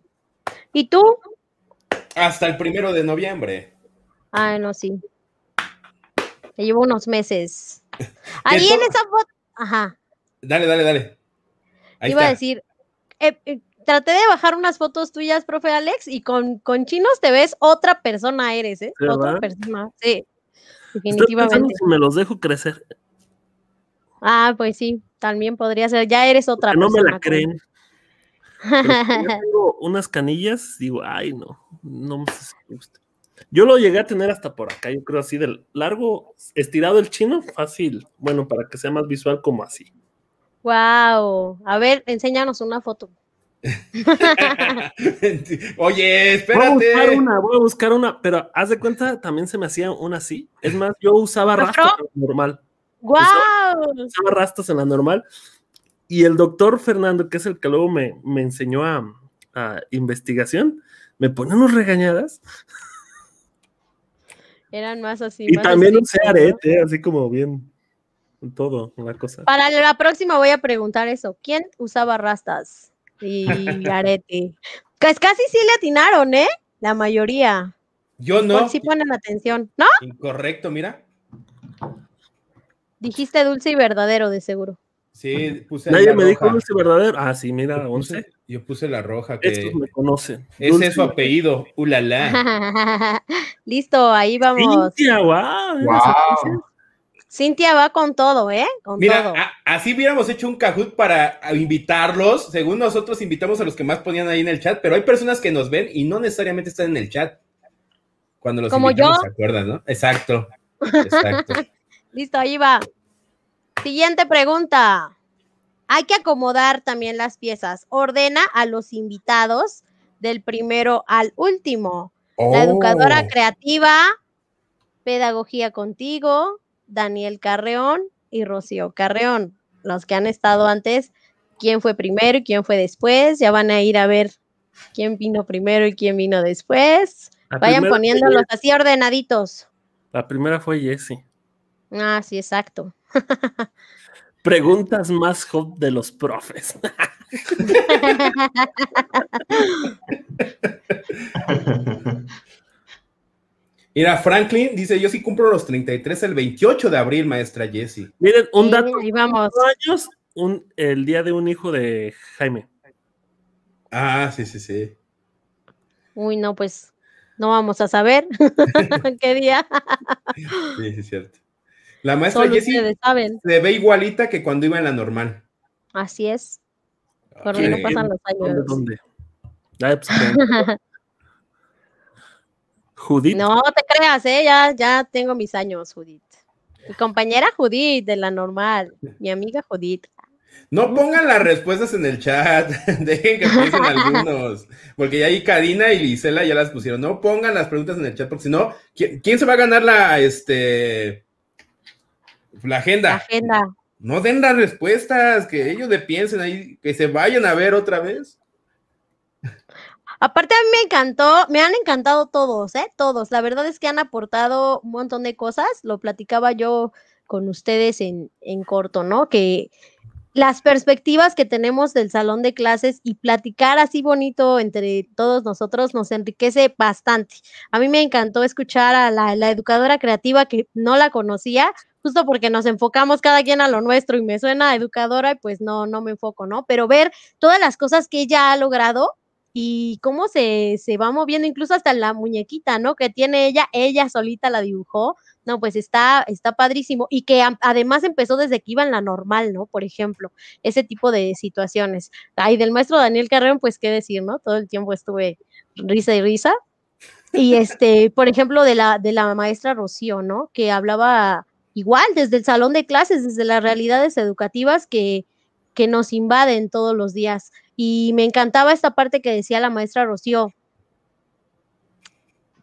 ¿Y tú? Hasta el primero de noviembre. Ay, no, sí. Te llevo unos meses. Ahí en esa foto. Ajá. Dale, dale, dale. Ahí iba está. a decir, eh, eh, traté de bajar unas fotos tuyas, profe Alex, y con, con chinos te ves otra persona, eres, ¿eh? Otra persona, sí. Definitivamente. si me los dejo crecer. Ah, pues sí, también podría ser. Ya eres otra Que no me la creen. Pero tengo unas canillas, digo, ay, no, no me gusta. Yo lo llegué a tener hasta por acá, yo creo así del largo, estirado el chino, fácil. Bueno, para que sea más visual como así. wow. A ver, enséñanos una foto. Oye, Voy a buscar espérate. una, voy a buscar una, pero haz de cuenta, también se me hacía una así. Es más, yo usaba rastas en la normal. ¡Wow! Usaba rastas en la normal. Y el doctor Fernando, que es el que luego me, me enseñó a, a investigación, me pone unas regañadas. Eran más así. Y más también así, usé ¿no? arete, así como bien, todo, una cosa. Para la próxima voy a preguntar eso. ¿Quién usaba rastas y arete? Pues casi sí le atinaron, ¿eh? La mayoría. Yo no. Por si ponen atención. ¿No? Incorrecto, mira. Dijiste dulce y verdadero, de seguro. Sí, puse Nadie la me dijo dulce verdadero. Ah, sí, mira, Yo 11. puse, yo puse la roja, que Estos me conocen. ese Dulce es su apellido, ulala. Listo, ahí vamos. Cintia, guau. Wow. Cintia va con todo, ¿eh? Con Mira, todo. a- así hubiéramos hecho un Kahoot para invitarlos. Según nosotros invitamos a los que más ponían ahí en el chat, pero hay personas que nos ven y no necesariamente están en el chat. Cuando los Como yo. ¿se acuerdan, no? Exacto. Exacto. Listo, ahí va. Siguiente pregunta. Hay que acomodar también las piezas. Ordena a los invitados del primero al último. La educadora Oh. creativa, Pedagogía contigo, Daniel Carreón y Rocío Carreón. Los que han estado antes, quién fue primero y quién fue después. Ya van a ir a ver quién vino primero y quién vino después. La Vayan poniéndolos así ordenaditos. La primera fue Jessie. Ah, sí, exacto. Preguntas más hot de los profes. Mira, Franklin dice: Yo sí cumplo los 33 el 28 de abril, maestra Jessie. Miren, un Sí, dato. ahí vamos. cuatro años, un, el día de un hijo de Jaime. Ah, sí, sí, sí. Uy, no, pues no vamos a saber qué día. Sí, sí, es cierto. La maestra Jessie se ve igualita que cuando iba en la normal. Así es. Por Qué ahí no pasan los ¿Dónde? años. ¿Dónde? Pues, que- Judith. No te creas, ¿eh? Ya, ya tengo mis años, Judith. Mi compañera Judith de la normal. Mi amiga Judith. No pongan las respuestas en el chat, dejen que piensen algunos, porque ya ahí Karina y Lisela ya las pusieron. No pongan las preguntas en el chat, porque si no, ¿quién, quién se va a ganar la, este, la La agenda? agenda. No den las respuestas, que ellos le piensen ahí, que se vayan a ver otra vez. Aparte, a mí me encantó, me han encantado todos, ¿eh? Todos. La verdad es que han aportado un montón de cosas. Lo platicaba yo con ustedes en, en corto, ¿no? Que las perspectivas que tenemos del salón de clases y platicar así bonito entre todos nosotros nos enriquece bastante. A mí me encantó escuchar a la, la educadora creativa que no la conocía, justo porque nos enfocamos cada quien a lo nuestro y me suena educadora y pues no, no me enfoco, ¿no? Pero ver todas las cosas que ella ha logrado y cómo se, se va moviendo, incluso hasta la muñequita, ¿no? Que tiene ella, ella solita la dibujó. No, pues está, está padrísimo. Y que además empezó desde que iba en la normal, ¿no? Por ejemplo, ese tipo de situaciones. Ay, del maestro Daniel Carreón, pues qué decir, ¿no? Todo el tiempo estuve risa y risa. Y este, por ejemplo, de la, de la maestra Rocío, ¿no? Que hablaba igual desde el salón de clases, desde las realidades educativas que, que nos invaden todos los días. Y me encantaba esta parte que decía la maestra Rocío.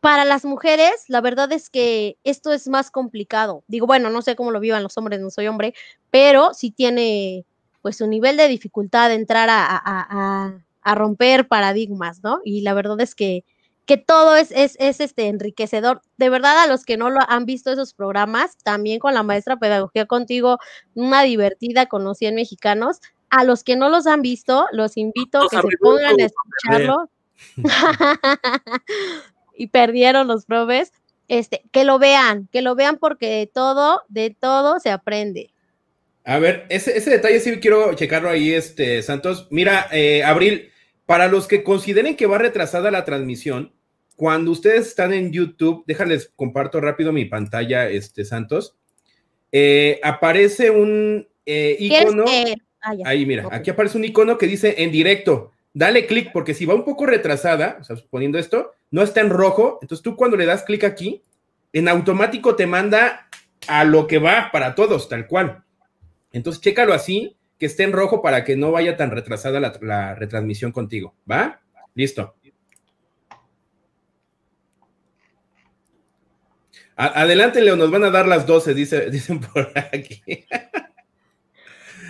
Para las mujeres, la verdad es que esto es más complicado. Digo, bueno, no sé cómo lo vivan los hombres, no soy hombre, pero sí tiene pues un nivel de dificultad de entrar a, romper paradigmas, ¿no? Y la verdad es que, que todo es, es, es, este enriquecedor. De verdad, a los que no lo han visto esos programas, también con la maestra Pedagogía Contigo, una divertida con los 100 mexicanos, a los que no los han visto, los invito a que se pongan a escucharlo. y perdieron los profes. Este, que lo vean, que lo vean porque de todo, de todo se aprende. A ver, ese, ese detalle sí quiero checarlo ahí, este, Santos. Mira, eh, Abril, para los que consideren que va retrasada la transmisión, cuando ustedes están en YouTube, déjales, comparto rápido mi pantalla, este, Santos. Eh, aparece un eh, ¿Quieres icono. que- ah, ya. Ahí, mira, aquí aparece un icono que dice en directo. Dale clic, porque si va un poco retrasada, o sea, suponiendo esto, no está en rojo. Entonces tú cuando le das clic aquí, en automático te manda a lo que va para todos, tal cual. Entonces chécalo así, que esté en rojo para que no vaya tan retrasada la, la retransmisión contigo. ¿Va? Listo. A- adelante, Leo, nos van a dar las 12, dice, dicen por aquí.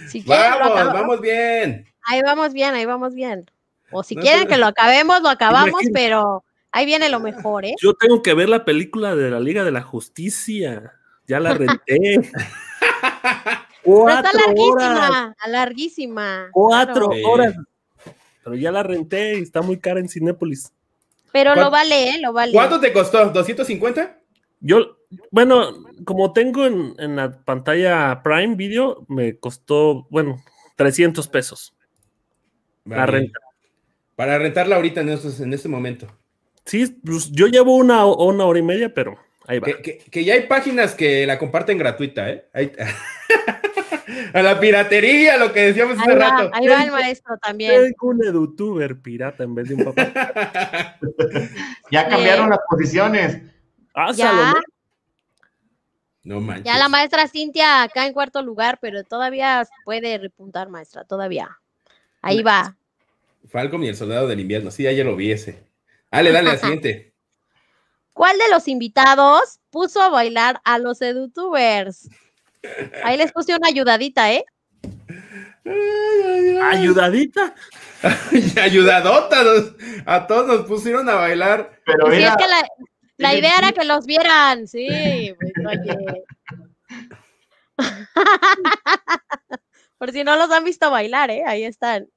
Si quieren, lo Vamos, vamos bien. Ahí vamos bien, ahí vamos bien. O si No, quieren pero- que lo acabemos, lo acabamos, Imagínate. pero ahí viene lo mejor, ¿eh? Yo tengo que ver la película de la Liga de la Justicia. Ya la renté. Pero está Cuatro horas. larguísima, larguísima. Cuatro claro. Horas. Pero ya la renté y está muy cara en Cinépolis. Pero lo ¿Cuánto- vale, ¿eh? Lo vale. ¿Cuánto te costó? ¿250? Yo, bueno, como tengo en, en la pantalla Prime Video, me costó, bueno, 300 pesos la Vale. renta. Para rentarla ahorita en, estos- en este momento. Sí, pues yo llevo una, una hora y media, pero Ahí va. Que, que- que ya hay páginas que la comparten gratuita, ¿eh? Ahí- a la piratería, lo que decíamos hace Ahí va, rato. ahí va el maestro también. Tengo un edutuber pirata en vez de un papá. Ya cambiaron Bien. las posiciones. Ah, Ya, Salomé. No manches. ya la maestra Cintia acá en cuarto lugar, pero todavía puede repuntar, maestra, todavía. Ahí va. Falcon y el soldado del invierno. Sí, ayer lo vi ese. Dale, dale al siguiente. ¿Cuál de los invitados puso a bailar a los edutubers? Ahí les puse una ayudadita, ¿eh? Ayudadita. Ayudadota. a todos nos pusieron a bailar. Pero era, es que la, la idea era que los vieran, sí. pues, oye. Por si no los han visto bailar, ¿eh? Ahí están.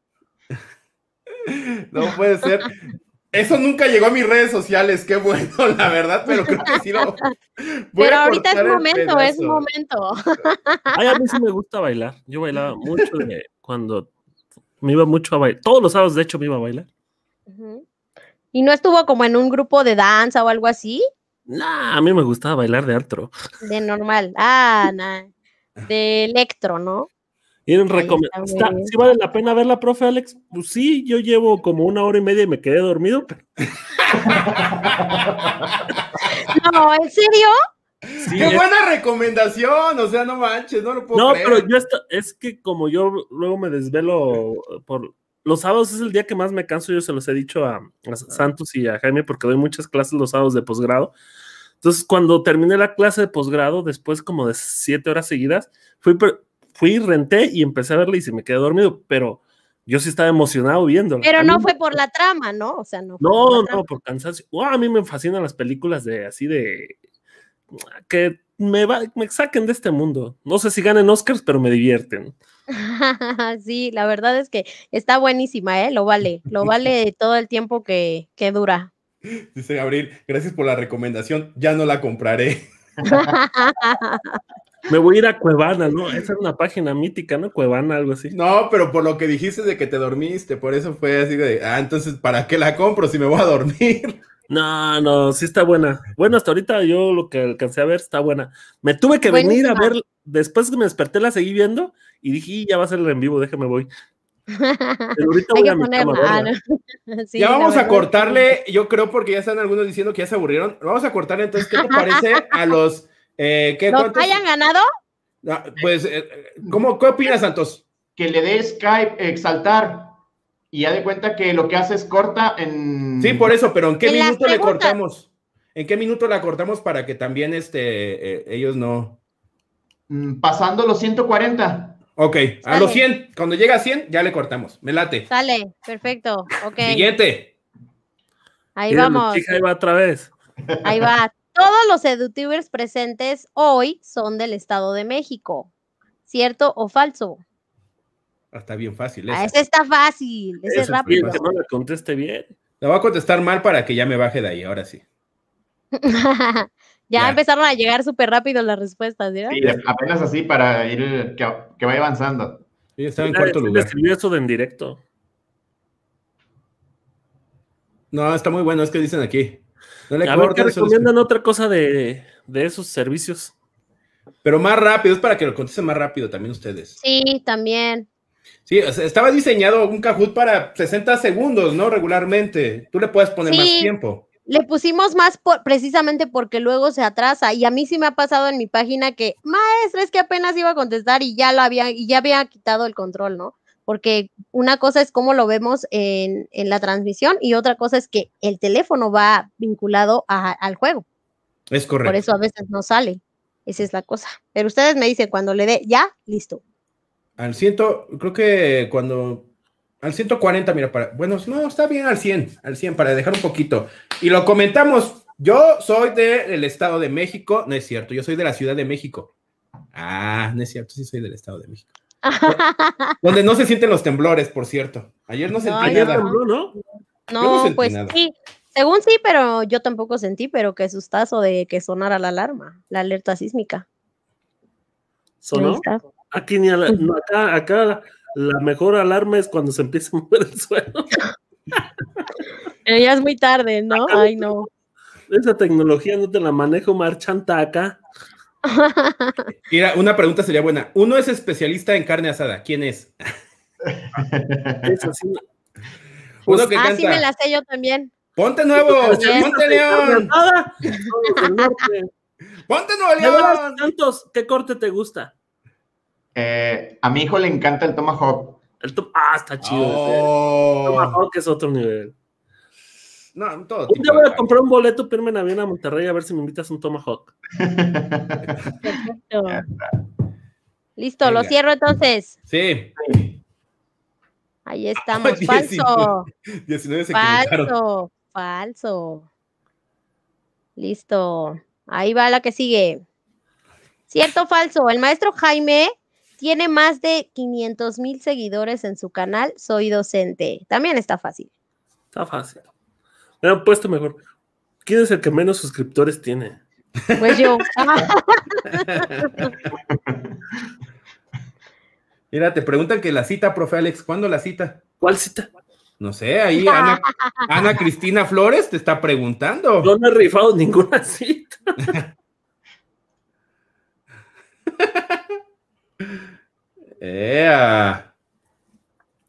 No puede ser. Eso nunca llegó a mis redes sociales. Qué bueno, la verdad, pero creo que sí lo. voy Pero a ahorita es momento, es momento. Ay, a mí sí me gusta bailar. Yo bailaba mucho de- cuando me iba mucho a bailar. Todos los sábados, de hecho, me iba a bailar. ¿Y no estuvo como en un grupo de danza o algo así? Nah, a mí me gustaba bailar de antro. De normal. Ah, nah. De electro, ¿no? Y está, está-. ¿Sí vale la pena verla, profe Alex? Pues sí, yo llevo como una hora y media y me quedé dormido. pero No, ¿en serio? sí, Qué es- buena recomendación. O sea, no manches, no lo puedo No, creer. pero yo esta- es que como yo luego me desvelo por los sábados es el día que más me canso, yo se los he dicho a, a Santos y a Jaime porque doy muchas clases los sábados de posgrado. Entonces, cuando terminé la clase de posgrado, después como de siete horas seguidas, fui, fui, renté y empecé a verla y se me quedé dormido, pero yo sí estaba emocionado viéndola. Pero A no me- fue por la trama, ¿no? O sea, no. fue por No, trama. no, por cansancio. Oh, a mí me fascinan las películas de así de que me, va, me saquen de este mundo. No sé si ganen Oscars, pero me divierten. sí, la verdad es que está buenísima, ¿eh? Lo vale, lo vale todo el tiempo que, que dura. Dice Gabriel, gracias por la recomendación. Ya no la compraré. Me voy a ir a Cuevana, ¿no? Esa es una página mítica, ¿no? Cuevana, algo así. No, pero por lo que dijiste de que te dormiste, por eso fue así de, ah, entonces, ¿para qué la compro si me voy a dormir? No, no, sí está buena. Bueno, hasta ahorita yo lo que alcancé a ver está buena. Me tuve que venir a ver, después que me desperté la seguí viendo y dije, "Y ya va a ser el en vivo, déjame voy. Pero ahorita Hay voy que a mi cama, ah, ¿verdad? no. Sí, ya vamos a que cortarle, yo creo porque ya están algunos diciendo que ya se aburrieron. Vamos a cortarle entonces, ¿qué te parece a los... Eh, ¿qué, ¿Los cuántos? hayan ganado? Ah, pues, eh, ¿cómo, ¿qué opinas, Santos? que le dé Skype, exaltar, y ya de cuenta que lo que hace es corta en... Sí, por eso, pero ¿en qué En minuto le cortamos? ¿En qué minuto la cortamos para que también este, eh, ellos no... Mm, Pasando los 140. Ok, a los 100, cuando llega a 100, ya le cortamos. Me late. Sale, perfecto. Ok, Siguiente. ahí Mira, vamos. Luchija, ahí va otra vez. Ahí va. Todos los edutubers presentes hoy son del Estado de México. ¿Cierto o falso? Ah, Está bien fácil. Ah, esa. ese está fácil, ese es rápido. Que no la conteste bien. La voy a contestar mal para que ya me baje de ahí, ahora sí. ya, Ya. empezaron a llegar súper rápido las respuestas, ¿verdad? Sí, apenas así para ir, que, que vaya avanzando. Yo estaba en cuarto sí lugar. escribió eso de en directo. No, está muy bueno, es que dicen aquí. No le A ver, ¿qué recomiendan otra cosa de, de esos servicios? Pero más rápido, es para que lo contesten más rápido también ustedes. Sí, también. Sí, o sea, estaba diseñado un Kahoot para 60 segundos, ¿no? Regularmente. Tú le puedes poner más Sí. tiempo. Le pusimos más por, precisamente porque luego se atrasa y a mí sí me ha pasado en mi página que, maestra, es que apenas iba a contestar y ya lo había, y ya había quitado el control, ¿no? Porque una cosa es cómo lo vemos en, en la transmisión y otra cosa es que el teléfono va vinculado a- al juego. Es correcto. Por eso a veces no sale. Esa es la cosa. Pero ustedes me dicen cuando le dé ya, listo. Al ciento, creo que cuando. Al 140, mira, para. Bueno, no, está bien al 100, al 100, para dejar un poquito. Y lo comentamos. Yo soy del Estado de México. No es cierto, yo soy de la Ciudad de México. Ah, no es cierto, sí soy del Estado de México. Donde no se sienten los temblores, por cierto. Ayer no sentí No, Ayer nada. tembló, ¿no? no No, sentí pues nada. sí. Según sí, pero yo tampoco sentí, pero qué sustazo de que sonara la alarma, la alerta sísmica. ¿Sonó? Aquí ni a la- no, acá, acá la mejor alarma es cuando se empieza a mover el suelo. Pero ya es muy tarde, ¿no? Ay, no. esa tecnología no te la manejo marchanta acá. Mira, una pregunta sería buena. Uno es especialista en carne asada. ¿Quién es? Eso sí. Uno que ah, canta. sí me la sé yo también. Ponte nuevo, ponte León, ponte Nuevo León. Santos, ¿qué corte te gusta? Eh, a mi hijo le encanta el tomahawk. El. Ah, está chido. Oh. Tomahawk es otro nivel. No, todo. Un día voy a comprar un boleto para irme en avión a Monterrey a ver si me invitas un Tomahawk. Perfecto. Listo, lo cierro entonces. Sí, Ahí estamos. Ay, Falso. 19 se equivocaron. Falso. Falso. Listo. Ahí va la que sigue. Cierto o falso. El maestro Jaime tiene más de 500 mil seguidores en su canal. Soy docente. También está fácil. Está fácil. Me han puesto mejor. ¿Quién es el que menos suscriptores tiene? Pues yo. Mira, te preguntan que la cita, profe Alex, ¿cuándo la cita? ¿Cuál cita? No sé, ahí Ana, Ana Cristina Flores te está preguntando. Yo no he rifado ninguna cita. Ea.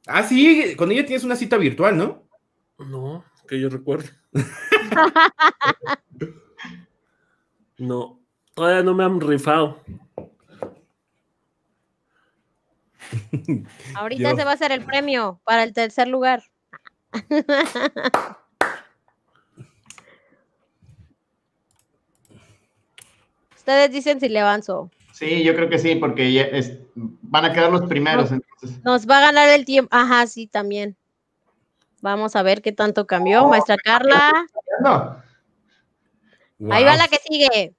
Ah, sí, con ella tienes una cita virtual, ¿no? No, que yo recuerde. No, todavía no me han rifado. Ahorita Yo- se va a hacer el premio para el tercer lugar. Ustedes dicen si le avanzo. Sí, yo creo que sí, porque ya es- van a quedar los primeros. Entonces, Nos va a ganar el tiempo. Ajá, sí, también. Vamos a ver qué tanto cambió, maestra Carla. no. Ahí va la que sigue.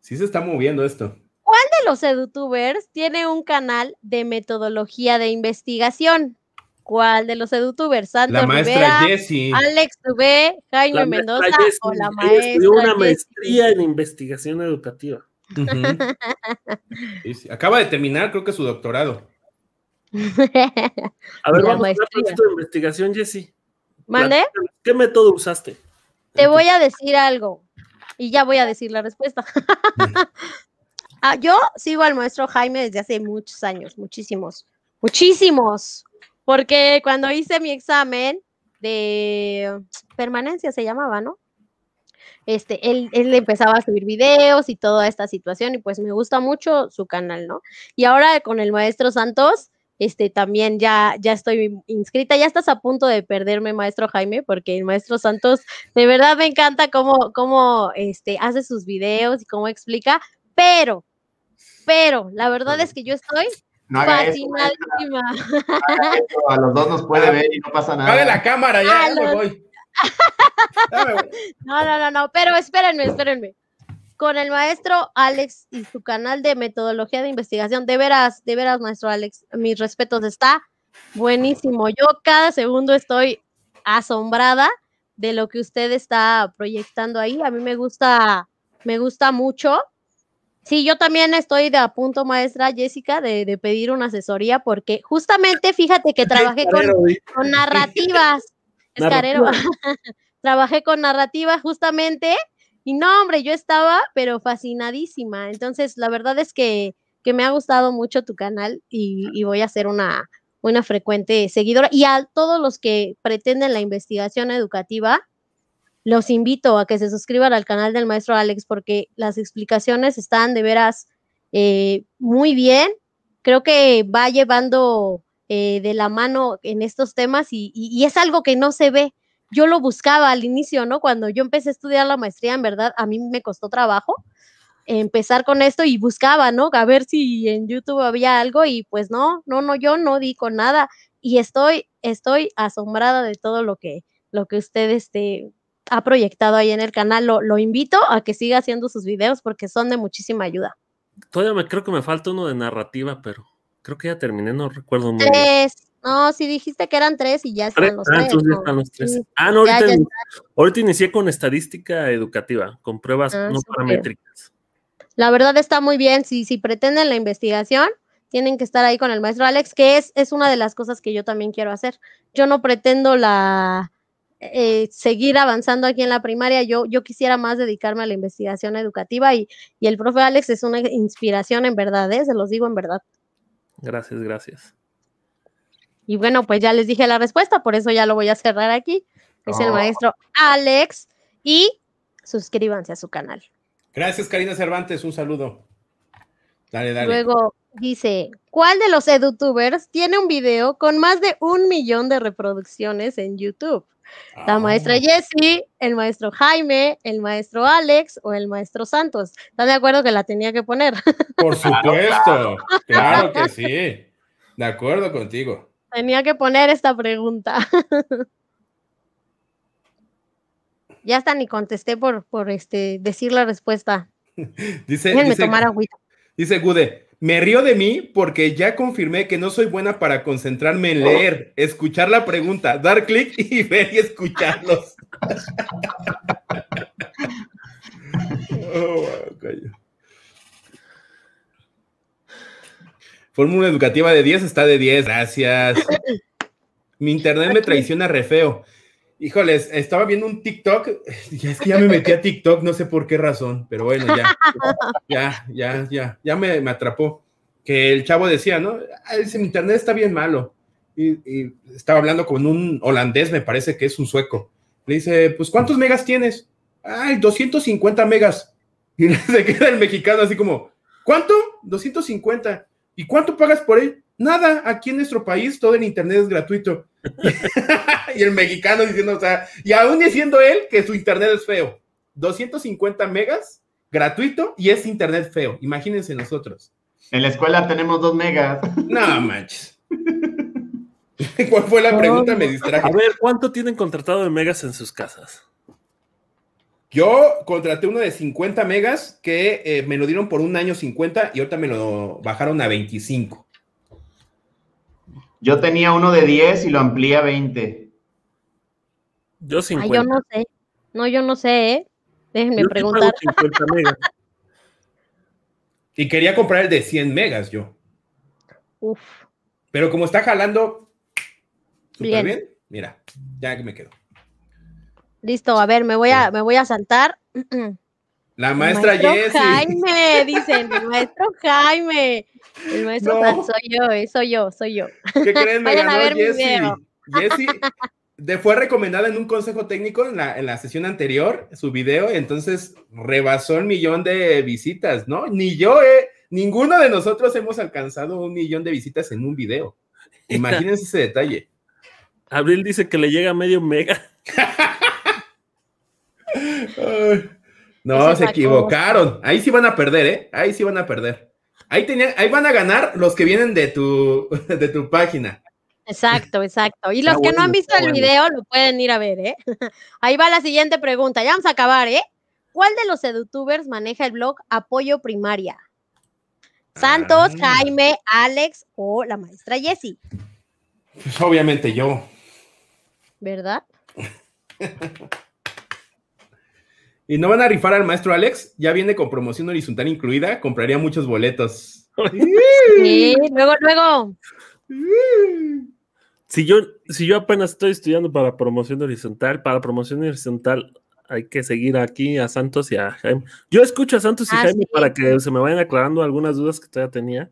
Sí se está moviendo esto. de los edutubers tiene un canal de metodología de investigación? ¿Cuál de los edutubers? ¿Santos La maestra Rivera, Jessie. Alex Dubé, Jaime La maestra Mendoza Jessie, o la ella maestra estudió una Jessie? maestría en investigación educativa. Ujú. Sí, sí. Acaba de terminar, creo que su doctorado. A ver, La vamos a de investigación, Jessy. ¿Mande? ¿Qué método usaste? Te voy a decir algo y ya voy a decir la respuesta. Ah, yo sigo al maestro Jaime desde hace muchos años, muchísimos, muchísimos, porque cuando hice mi examen de permanencia se llamaba, ¿no? Este, él, él empezaba a subir videos y toda esta situación y pues me gusta mucho su canal, ¿no? Y ahora con el maestro Santos, este, también ya, ya estoy inscrita, ya estás a punto de perderme, maestro Jaime, porque el maestro Santos de verdad me encanta cómo, cómo este, hace sus videos y cómo explica, pero, pero, la verdad es que yo estoy No haga eso, maestra, fascinadísima. no haga eso, A los dos nos puede ver y no pasa Apague la nada. cámara, ya, ya me los- voy. Ya me voy. No, no, no, no, pero espérenme, espérenme. Con el maestro Alex y su canal de metodología de investigación, de veras, de veras, maestro Alex, mis respetos, está buenísimo. Yo cada segundo estoy asombrada de lo que usted está proyectando ahí. A mí me gusta, me gusta mucho. Sí, yo también estoy de a punto, maestra Jessica, de, de pedir una asesoría, porque justamente fíjate que trabajé con, con narrativas. Es carero. Trabajé con narrativa justamente y no, hombre, yo estaba pero fascinadísima. Entonces, la verdad es que, que me ha gustado mucho tu canal y, y voy a ser una, una frecuente seguidora. Y a todos los que pretenden la investigación educativa, los invito a que se suscriban al canal del maestro Alex porque las explicaciones están de veras eh, muy bien. Creo que va llevando eh, de la mano en estos temas y, y- es algo que no se ve. Yo lo buscaba al inicio, ¿no? Cuando yo empecé a estudiar la maestría, en verdad, a mí me costó trabajo empezar con esto y buscaba, ¿no? A ver si en YouTube había algo y pues no, no, no, yo no di con nada y estoy, estoy asombrada de todo lo que, lo que usted este, ha proyectado ahí en el canal. Lo, invito a que siga haciendo sus videos porque son de muchísima ayuda. Todavía creo que me falta uno de narrativa, pero creo que ya terminé, no recuerdo muy bien. Tres. No, si dijiste que eran tres y ya Tres. están los Ah, tres. entonces ya ¿no? están los tres. Sí. Ah, no, ahorita, ya ahorita inicié con estadística educativa, con pruebas Ah, no paramétricas. La verdad está muy bien. Si, si pretenden la investigación, tienen que estar ahí con el maestro Alex, que es, es una de las cosas que yo también quiero hacer. Yo no pretendo la, eh, seguir avanzando aquí en la primaria. Yo, yo quisiera más dedicarme a la investigación educativa y, y el profe Alex es una inspiración en verdad, ¿eh? se los digo en verdad. Gracias, gracias. Y bueno, pues ya les dije la respuesta, por eso ya lo voy a cerrar aquí. Es el Oh. maestro Alex y suscríbanse a su canal. Gracias, Karina Cervantes. Un saludo. Dale, dale. Luego dice, ¿cuál de los edutubers tiene un video con más de un millón de reproducciones en YouTube? La Ah. maestra Jessie, el maestro Jaime, el maestro Alex o el maestro Santos. ¿Están de acuerdo que la tenía que poner? Por supuesto. Claro que sí. De acuerdo contigo. tenía que poner esta pregunta. ya hasta ni contesté por, por este, decir la respuesta. Dice, Déjenme dice, tomar agüita. dice Gude, me río de mí porque ya confirmé que no soy buena para concentrarme en leer, escuchar la pregunta, dar clic y ver y escucharlos. Oh, wow. Fórmula educativa de 10 está de 10, gracias. Mi internet me traiciona re feo. Híjoles, estaba viendo un TikTok, es que ya me metí a TikTok, no sé por qué razón, pero bueno, ya, ya, ya, ya, ya me, me atrapó. Que el chavo decía, ¿no? Ah, mi internet está bien malo. Y, y estaba hablando con un holandés, me parece que es un sueco. Le dice, pues, ¿cuántos megas tienes? Ay, 250 megas. Y se queda el mexicano así como, ¿cuánto? 250. ¿Y cuánto pagas por él? Nada, aquí en nuestro país todo el internet es gratuito. y el mexicano diciendo, o sea, y aún diciendo él que su internet es feo. 250 megas gratuito y es internet feo. Imagínense nosotros. En la escuela tenemos dos megas. No manches. ¿Cuál fue la pregunta? Me A distraje. ver, ¿cuánto tienen contratado de megas en sus casas? Yo contraté uno de 50 megas que eh, me lo dieron por un año 50 y ahorita me lo bajaron a 25. Yo tenía uno de 10 y lo amplié a 20. Yo Ay, 50. yo no sé. No, yo no sé, ¿eh? Déjenme Yo sí preguntar. 50 megas. Y quería comprar el de 100 megas yo. Uf, Pero como está jalando súper Bien. bien, mira, ya que me quedo. listo, a ver, me voy a, me voy a saltar. La El maestra maestro Jessie. Jaime, dicen, el maestro Jaime. El maestro No. Jaime, soy yo, eh, soy yo, soy yo. ¿Qué creen? Me Vayan a ganó ver mi Jessie. De, fue recomendada en un consejo técnico en la, en la sesión anterior, su video, entonces rebasó el millón de visitas, ¿no? Ni yo, eh, ninguno de nosotros hemos alcanzado un millón de visitas en un video. Imagínense ese detalle. Abril dice que le llega medio mega. No, Ese se equivocaron. Ahí sí van a perder, ¿eh? Ahí sí van a perder. Ahí, tenían, ahí van a ganar los que vienen de tu, de tu página. Exacto, exacto. Y Está los que no han visto el bueno. video lo pueden ir a ver, ¿eh? Ahí va la siguiente pregunta. Ya vamos a acabar, ¿eh? ¿Cuál de los edutubers maneja el blog Apoyo Primaria? Santos, Ah. Jaime, Alex o la maestra Jessie, Pues obviamente yo. ¿verdad? ¿Y no van a rifar al maestro Alex? Ya viene con promoción horizontal incluida. Compraría muchos boletos. Sí, luego, luego. Si yo, si yo apenas estoy estudiando para promoción horizontal, para promoción horizontal hay que seguir aquí a Santos y a Jaime. Yo escucho a Santos y Ah, Jaime sí. para que se me vayan aclarando algunas dudas que todavía tenía.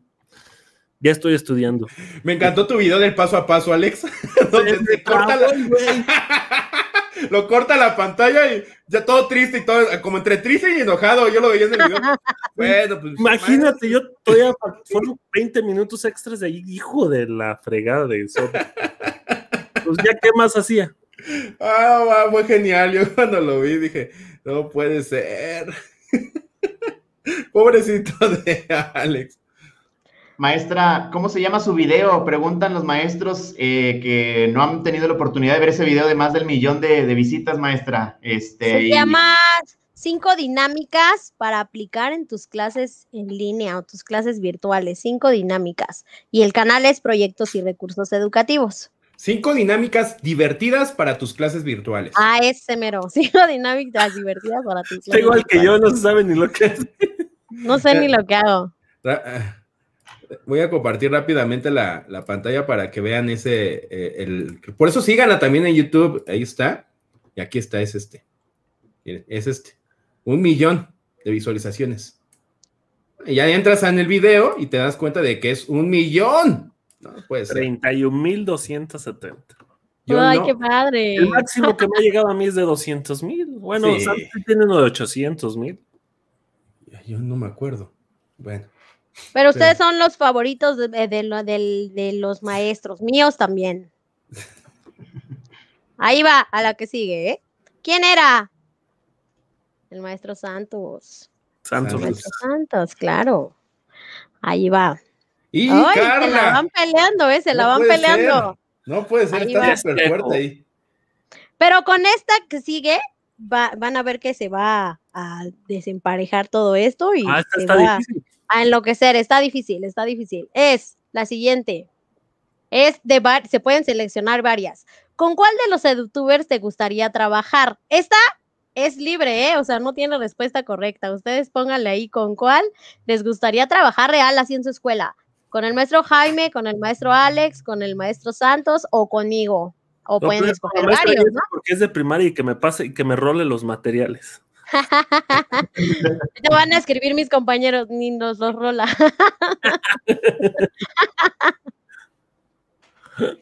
Ya estoy estudiando. Me encantó tu video del paso a paso, Alex. donde Me se corta cago, la- güey. lo corta la pantalla y ya todo triste y todo, como entre triste y enojado. Yo lo veía en el video. Bueno, pues. Imagínate, yo todavía fueron 20 minutos extras de ahí, hijo de la fregada de eso. Pues ya, ¿qué más hacía? Ah, va, fue genial. Yo cuando lo vi dije, no puede ser. Pobrecito de Alex. Maestra, ¿cómo se llama su video? Preguntan los maestros eh, que no han tenido la oportunidad de ver ese video de más del millón de, de visitas, maestra. Este, Se y- llama cinco dinámicas para aplicar en tus clases en línea o tus clases virtuales. Cinco dinámicas. Y el canal es Proyectos y Recursos Educativos. Cinco dinámicas divertidas para tus clases virtuales. Ah, ese mero. Cinco dinámicas divertidas para tus Está clases igual que yo, no se sabe ni lo que. No sé ni lo que hago. Voy a compartir rápidamente la, la pantalla para que vean ese. eh, el, por eso síganla también en YouTube. Ahí está. Y aquí está, es este. Miren, es este. Un millón de visualizaciones. Y ya entras en el video y te das cuenta de que es un millón. No puede ser. 31.270. Yo Ay, no. qué padre. El máximo que me ha llegado a mí es de 200 mil. Bueno, Sí. Santos tiene uno de 800 mil. Yo no me acuerdo. Bueno. Pero ustedes son los favoritos de, de lo- del- de los maestros, míos también. Ahí va, a la que sigue, ¿eh? ¿Quién era? El maestro Santos. Santos. Santos. Maestro Santos, claro. Ahí va. Y Ay, se la Carla. van peleando, ¿eh? Se la van peleando. No puede ser, Ahí está súper fuerte ahí. Pero con esta que sigue, va- van a ver que se va a desemparejar todo esto y Ah, esta se está va difícil. A enloquecer. Está difícil, está difícil. Es la siguiente. Es de var- se pueden seleccionar varias. ¿Con cuál de los edutubers te gustaría trabajar? Esta es libre, ¿eh? O sea, no tiene respuesta correcta. Ustedes pónganle ahí con cuál les gustaría trabajar real así en su escuela. ¿Con el maestro Jaime, con el maestro Alex, con el maestro Santos o conmigo? O No, pueden escoger varios, ¿no? Porque es de primaria y que me pase y que me role los materiales. Te van a escribir mis compañeros, ni nos los rola.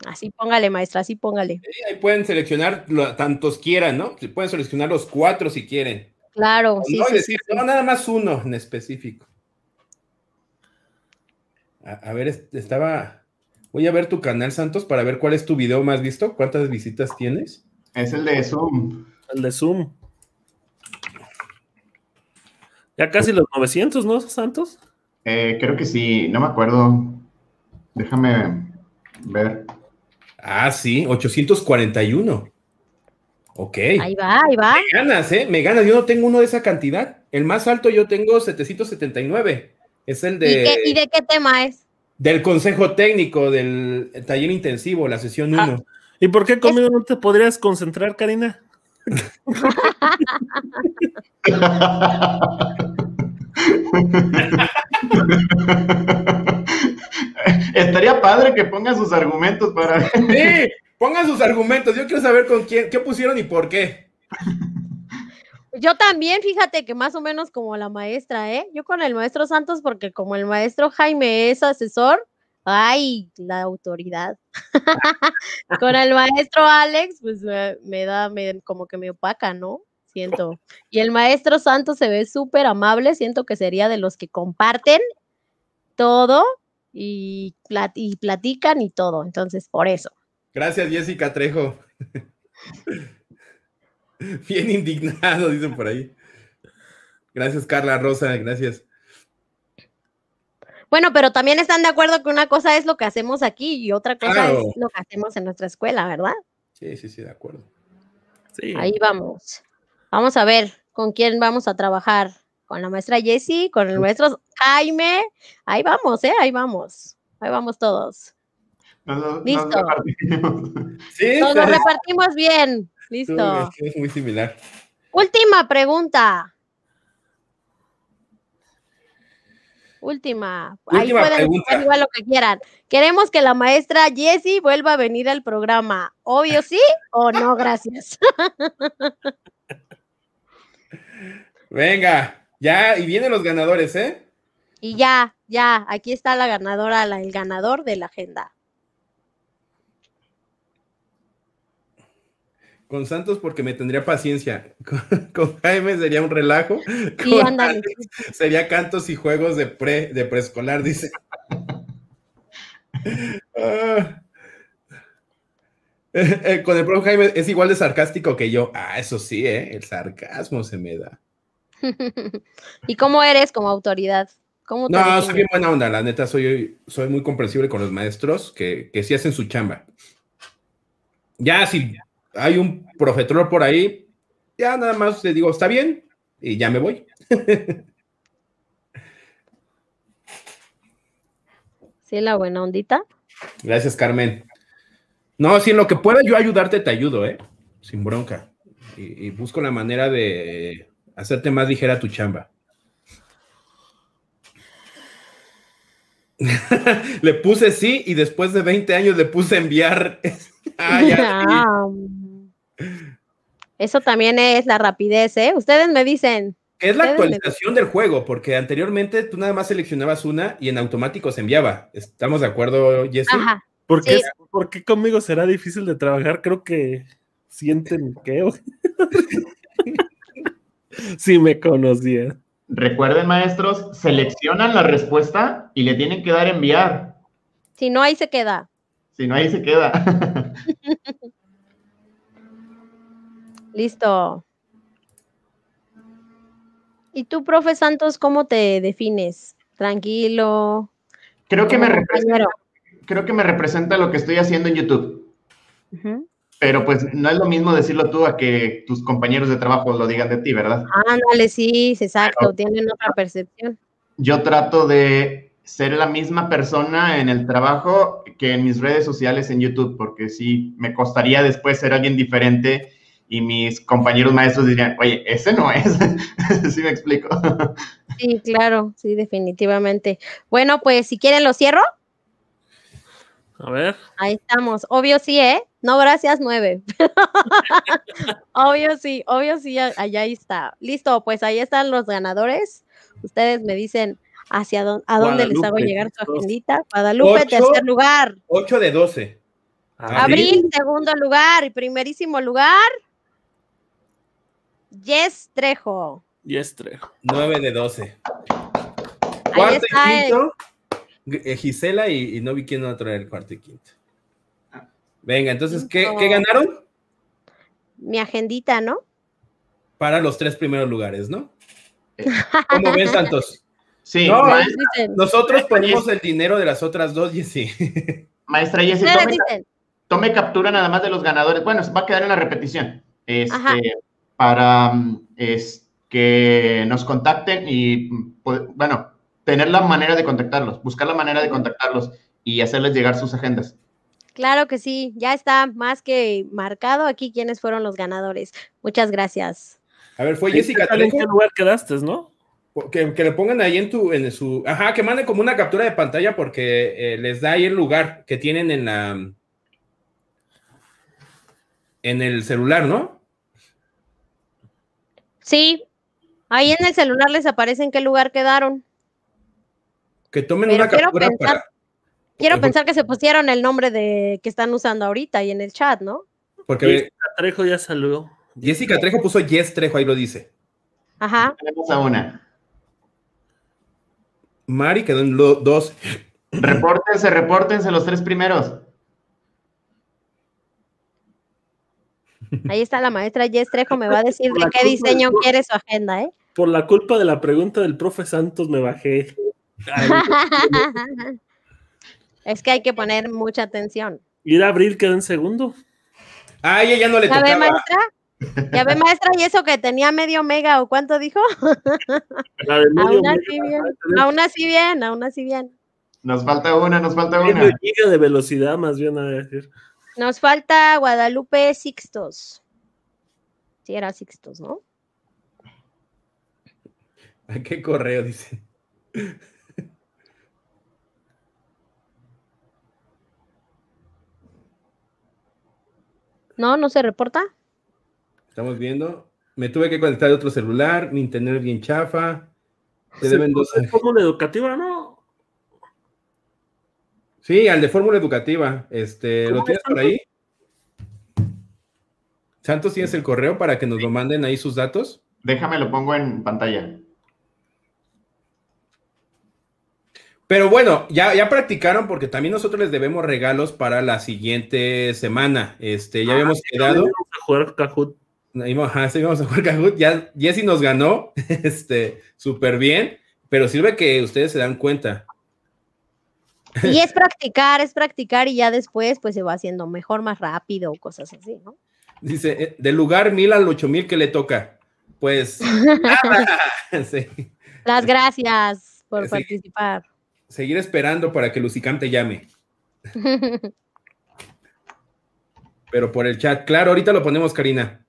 así póngale, maestra, así póngale. Sí, ahí pueden seleccionar lo- tantos quieran, ¿no? Pueden seleccionar los cuatro si quieren. Claro, O sí, no, sí, decir, sí, no, nada más uno en específico. A, a ver, est- estaba. Voy a ver tu canal, Santos, para ver cuál es tu video más visto. ¿Cuántas visitas tienes? Es el de Zoom. El de Zoom. Ya casi los 900, ¿no, Santos? Eh, creo que sí, no me acuerdo. Déjame ver. Ah, sí, 841. Ok. Ahí va, ahí va. Me ganas, ¿eh? Me ganas. Yo no tengo uno de esa cantidad. El más alto yo tengo 779. Es el ¿Y, de, qué, y de qué tema es? del consejo técnico del taller intensivo, la sesión 1. Ah. ¿Y por qué conmigo no te podrías concentrar, Karina? Estaría padre que ponga sus argumentos para. Sí, pongan sus argumentos. Yo quiero saber con quién, qué pusieron y por qué. Yo también, fíjate que más o menos como la maestra, ¿eh? Yo con el maestro Santos, porque como el maestro Jaime es asesor, ay, la autoridad. con el maestro Alex, pues me, me da me- como que me opaca, ¿no? Siento. Y el maestro Santos se ve súper amable, siento que sería de los que comparten todo y, plat- y platican y todo. Entonces, por eso. Gracias, Jessica Trejo. Bien indignado, dicen por ahí. Gracias, Carla Rosa, gracias. Bueno, pero también están de acuerdo que una cosa es lo que hacemos aquí y otra cosa Claro. es lo que hacemos en nuestra escuela, ¿verdad? Sí, sí, sí, de acuerdo. Sí. Ahí vamos. Vamos a ver con quién vamos a trabajar. Con la maestra Jessie, con el maestro Jaime. Ahí vamos, ¿eh? Ahí vamos. Ahí vamos todos. Nos, nos Listo. repartimos. Sí, Nos repartimos bien. Listo. es muy similar. Última pregunta. Última. Ahí pueden igual lo que quieran. Queremos que la maestra Jessie vuelva a venir al programa. Obvio sí o no, gracias. Venga, ya, y vienen los ganadores, ¿eh? Y ya, ya, aquí está la ganadora, la- el ganador de la agenda. Con Santos porque me tendría paciencia. Con, con Jaime sería un relajo. Sí. Alex sería cantos y juegos de pre de preescolar, dice. Ah. Eh, eh, con el profe Jaime es igual de sarcástico que yo. Ah, eso sí, ¿eh? El sarcasmo se me da. ¿Y cómo eres como autoridad? ¿Cómo te No, soy bien buena onda, la neta, soy, soy muy comprensible con los maestros que, que sí hacen su chamba. Ya si hay un profetrol por ahí, ya nada más le digo, está bien, y ya me voy. Sí, la buena ondita. Gracias, Carmen. No, si en lo que pueda yo ayudarte, te ayudo, ¿eh? Sin bronca. Y, y busco la manera de hacerte más ligera tu chamba. le puse sí y después de 20 años le puse enviar. ah, ya. Eso también es la rapidez, ¿eh? Ustedes me dicen. Es la me- actualización del juego, porque anteriormente tú nada más seleccionabas una y en automático se enviaba. ¿Estamos de acuerdo, Jesse? Ajá. ¿Por qué, Sí. por qué conmigo será difícil de trabajar? Creo que sienten que... si me conocían. Recuerden, maestros, seleccionan la respuesta y le tienen que dar enviar. Si no, ahí se queda. Si no, ahí se queda. Listo. ¿Y tú, profe Santos, cómo te defines? Tranquilo. creo, que me representa, creo que me representa lo que estoy haciendo en YouTube. Pero pues no es lo mismo decirlo tú a que tus compañeros de trabajo lo digan de ti, ¿verdad? Ándale, sí, sí, exacto. Tienen otra percepción. Yo trato de ser la misma persona en el trabajo que en mis redes sociales en YouTube, porque sí, me costaría después ser alguien diferente y mis compañeros maestros dirían, oye, ese no es. sí me explico. Sí, claro, sí, definitivamente. Bueno, pues si quieren lo cierro. A ver. Ahí estamos. Obvio sí, ¿eh? No, gracias, nueve. obvio sí, obvio sí, allá ahí está. Listo, pues ahí están los ganadores. Ustedes me dicen hacia dónde, a dónde les hago llegar su agendita. Guadalupe, Ocho. tercer lugar. 8 de 12. Abril. Abril, segundo lugar. Y primerísimo lugar, Yes Trejo. Y Estrejo. 9 de 12. Ahí Cuarto y el- quinto, eh, Gisela y, y no vi quién otro era el cuarto y quinto. Venga, entonces, ¿qué, ganaron? mi agendita, ¿no? Para los tres primeros lugares, ¿no? ¿Cómo ven, Santos? Sí, No, Nosotros ponemos el dinero de las otras dos y sí. maestra Jessie, ustedes tome, captura nada más de los ganadores. Bueno, va a quedar en la repetición. Este, Ajá. Para mm, es, que nos contacten y, mm, po- bueno, tener la manera de contactarlos, buscar la manera de contactarlos y hacerles llegar sus agendas. Claro que sí, ya está más que marcado aquí quiénes fueron los ganadores. Muchas gracias. A ver, fue ¿En Jessica qué Trejo. lugar quedaste, no? Que, que le pongan ahí en tu, en su, ajá, que manden como una captura de pantalla porque eh, les da ahí el lugar que tienen en la, en el celular, ¿no? Sí, ahí en el celular les aparece en qué lugar quedaron. Que tomen Pero una quiero captura pensar- para, Quiero pensar que se pusieron el nombre de que están usando ahorita ahí en el chat, ¿no? porque Jessica Trejo ya saludó. Jessica Trejo puso Yes Trejo, ahí lo dice. Ajá. Tenemos a una. Mari quedó en lo- dos. Repórtense, repórtense los tres primeros. Ahí está la maestra Jess Trejo, me va a decir de qué diseño del- quiere su agenda, ¿eh? Por la culpa de la pregunta del profe Santos me bajé. Ay, es que hay que poner mucha atención. Ir a abril quedó en segundo. Ah, ella ya no le ¿Ya ve, maestra? ¿Ya ve, maestra? ¿Y eso que tenía medio mega o cuánto dijo? La de medio Aún mega, así bien, aún así bien, aún así bien. Nos falta una, nos falta medio una. giga de velocidad, más bien a decir. Nos falta Guadalupe Sixtos. Sí, era Sixtos, ¿no? ¿A qué correo dice? ¿No? ¿No se reporta? Estamos viendo. Me tuve que conectar de otro celular, mi internet bien chafa. Te Se deben dos. puso fórmula educativa, ¿no? Sí, al de fórmula educativa. Este, ¿lo ¿Cómo tienes es, por ahí? Santos, ¿tienes el correo para que nos lo manden ahí sus datos? Déjame, lo pongo en pantalla. Pero bueno, ya, ya practicaron porque también nosotros les debemos regalos para la siguiente semana. Este, ya habíamos quedado. Vamos a jugar Kahoot. Ajá, sí, íbamos a jugar Kahoot. Ya Jessy nos ganó, este, súper bien, pero sirve que ustedes se dan cuenta. Y es practicar, es practicar y ya después pues se va haciendo mejor, más rápido, cosas así, ¿no? Dice, eh, del lugar mil al ocho mil que le toca. Pues, nada. Sí. Las gracias por Sí. participar. seguir esperando para que Lucicam te llame, pero por el chat. Claro, ahorita lo ponemos, Karina.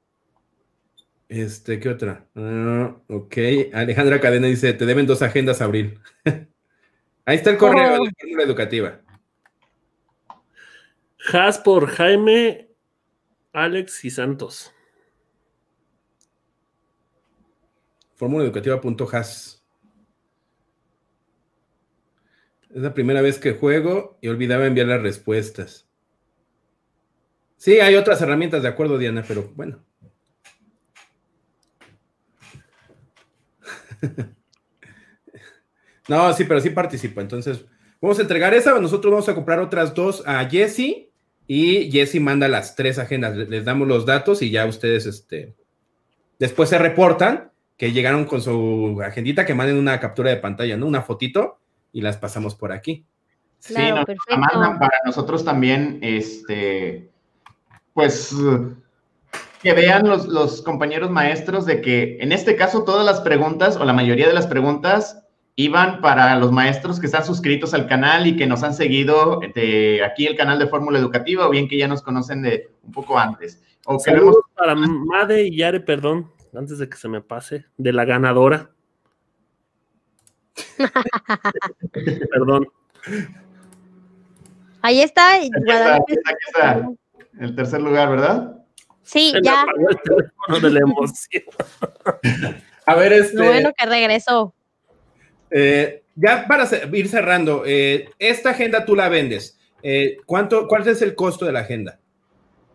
Este, ¿qué otra? Ah, ok, Alejandra Cadena dice, te deben dos agendas, Abril. Ahí está el correo Oh. de la fórmula educativa. Has por Jaime, Alex y Santos. fórmulaeducativa.has. Es la primera vez que juego y olvidaba enviar las respuestas. Sí, hay otras herramientas, de acuerdo, Diana, pero bueno. no, sí, pero sí participa. Entonces, vamos a entregar esa. Nosotros vamos a comprar otras dos a Jesse y Jesse manda las tres agendas. Les damos los datos y ya ustedes, este, después se reportan que llegaron con su agendita, que manden una captura de pantalla, ¿no? Una fotito y las pasamos por aquí. sí, nos mandan para nosotros también, este, pues que vean los, los, compañeros maestros de que en este caso todas las preguntas o la mayoría de las preguntas iban para los maestros que están suscritos al canal y que nos han seguido de aquí el canal de Fórmula Educativa o bien que ya nos conocen de un poco antes. O Saludos para Made y Yare, perdón, antes de que se me pase, de la ganadora. perdón. Ahí está. Aquí está, aquí está. El tercer lugar, ¿verdad? Sí, ya. de la emoción. A ver, este. Lo bueno que regresó. Eh, ya para ir cerrando, eh, esta agenda tú la vendes. Eh, ¿cuánto, ¿Cuál es el costo de la agenda?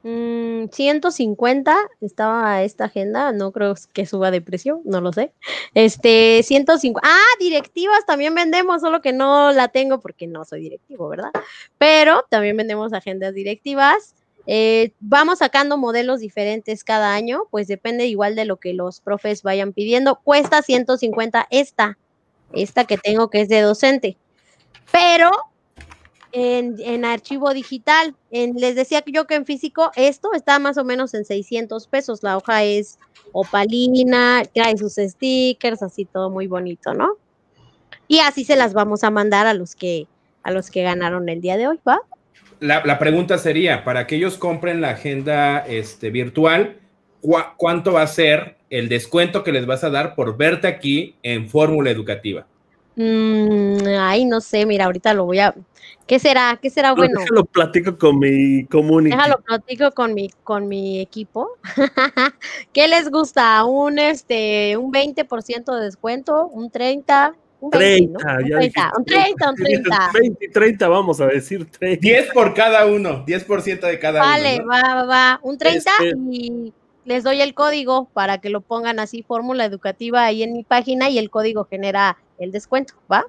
150 mm, estaba esta agenda, no creo que suba de precio, no lo sé. Este, 150. Ah, directivas también vendemos, solo que no la tengo porque no soy directivo, ¿verdad? Pero también vendemos agendas directivas. Eh, vamos sacando modelos diferentes cada año, pues depende igual de lo que los profes vayan pidiendo. Cuesta 150 esta, esta que tengo que es de docente. Pero en, archivo digital, les decía yo que en físico esto está más o menos en 600 pesos. La hoja es opalina, trae sus stickers, así todo muy bonito, ¿no? Y así se las vamos a mandar a los que a los que ganaron el día de hoy, ¿va? la, pregunta sería, para que ellos compren la agenda este, virtual, ¿cuánto va a ser el descuento que les vas a dar por verte aquí en Fórmula Educativa? Mm, ay, no sé, mira, ahorita lo voy a... ¿Qué será? ¿Qué será bueno? Déjalo platico con mi comunidad. Déjalo platico con mi, con mi equipo. ¿Qué les gusta? ¿Un, este, un 20% de descuento? ¿Un 30%? Un 30, un, 30 un 30, un 30. 20 y 30, vamos a decir 30. 10 por cada uno, 10% de cada vale, uno. Vale, va, va, va. Un 30 este... y les doy el código para que lo pongan así, fórmula educativa ahí en mi página y el código genera el descuento, ¿va?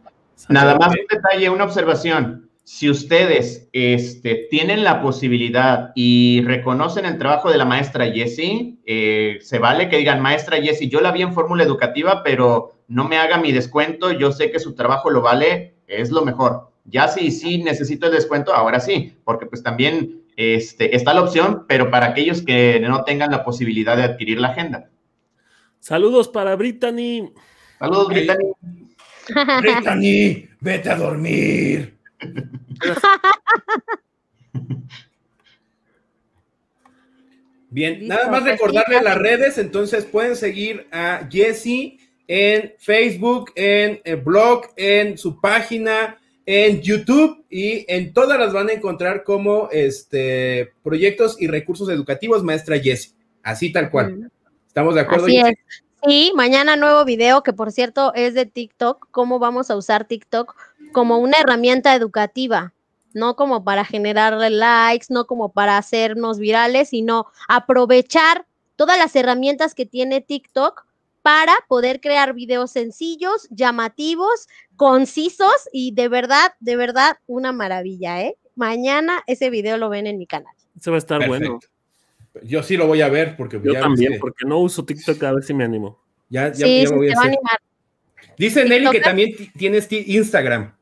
Nada más un detalle, una observación. Si ustedes este, tienen la posibilidad y reconocen el trabajo de la maestra Jessie, eh, se vale que digan, maestra Jessie, yo la vi en fórmula educativa, pero no me haga mi descuento, yo sé que su trabajo lo vale, es lo mejor. Ya si sí necesito el descuento, ahora sí, porque pues también este, está la opción, pero para aquellos que no tengan la posibilidad de adquirir la agenda. Saludos para Brittany. Saludos, Brittany. Brittany, vete a dormir. Bien, nada más recordarle las redes, entonces pueden seguir a Jesse en Facebook, en el blog, en su página, en YouTube y en todas las van a encontrar como este proyectos y recursos educativos maestra Jessie, así tal cual. ¿Estamos de acuerdo? Así es. Sí, mañana nuevo video que por cierto es de TikTok, cómo vamos a usar TikTok como una herramienta educativa, no como para generar likes, no como para hacernos virales, sino aprovechar todas las herramientas que tiene TikTok para poder crear videos sencillos, llamativos, concisos y de verdad, de verdad, una maravilla, ¿eh? Mañana ese video lo ven en mi canal. Se va a estar bueno. Yo sí lo voy a ver porque yo también, porque no uso TikTok a ver si me animo. Ya, ya, sí, voy a, animar. Dice Nelly que también tienes Instagram.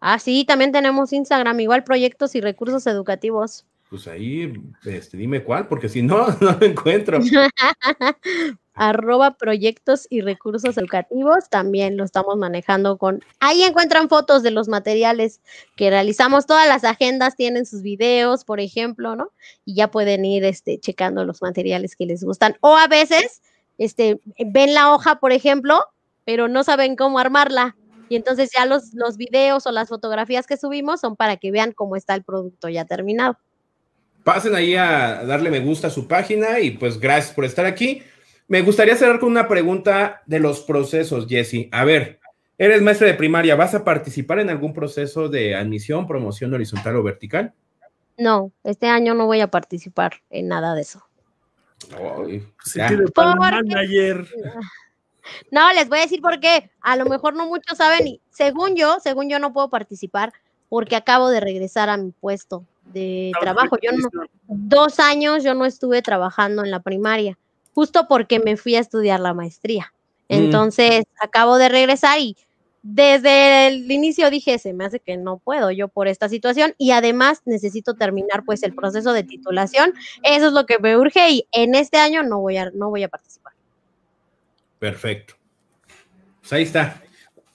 Ah, sí, también tenemos Instagram, igual proyectos y recursos educativos. Pues ahí, este, dime cuál, porque si no, no lo encuentro. arroba proyectos y recursos educativos, también lo estamos manejando con, ahí encuentran fotos de los materiales que realizamos, todas las agendas tienen sus videos, por ejemplo, ¿no? Y ya pueden ir este, checando los materiales que les gustan. O a veces, este, ven la hoja, por ejemplo, pero no saben cómo armarla. Y entonces ya los, los videos o las fotografías que subimos son para que vean cómo está el producto ya terminado. Pasen ahí a darle me gusta a su página y pues gracias por estar aquí. Me gustaría cerrar con una pregunta de los procesos, Jesse. A ver, eres maestra de primaria, ¿vas a participar en algún proceso de admisión, promoción horizontal o vertical? No, este año no voy a participar en nada de eso. Ay, manager. No, les voy a decir por qué. A lo mejor no muchos saben y según yo, según yo no puedo participar porque acabo de regresar a mi puesto de trabajo. Yo no, dos años yo no estuve trabajando en la primaria, justo porque me fui a estudiar la maestría. Mm. Entonces, acabo de regresar y desde el inicio dije, se me hace que no puedo yo por esta situación y además necesito terminar pues el proceso de titulación. Eso es lo que me urge y en este año no voy a, no voy a participar. Perfecto. Pues ahí está.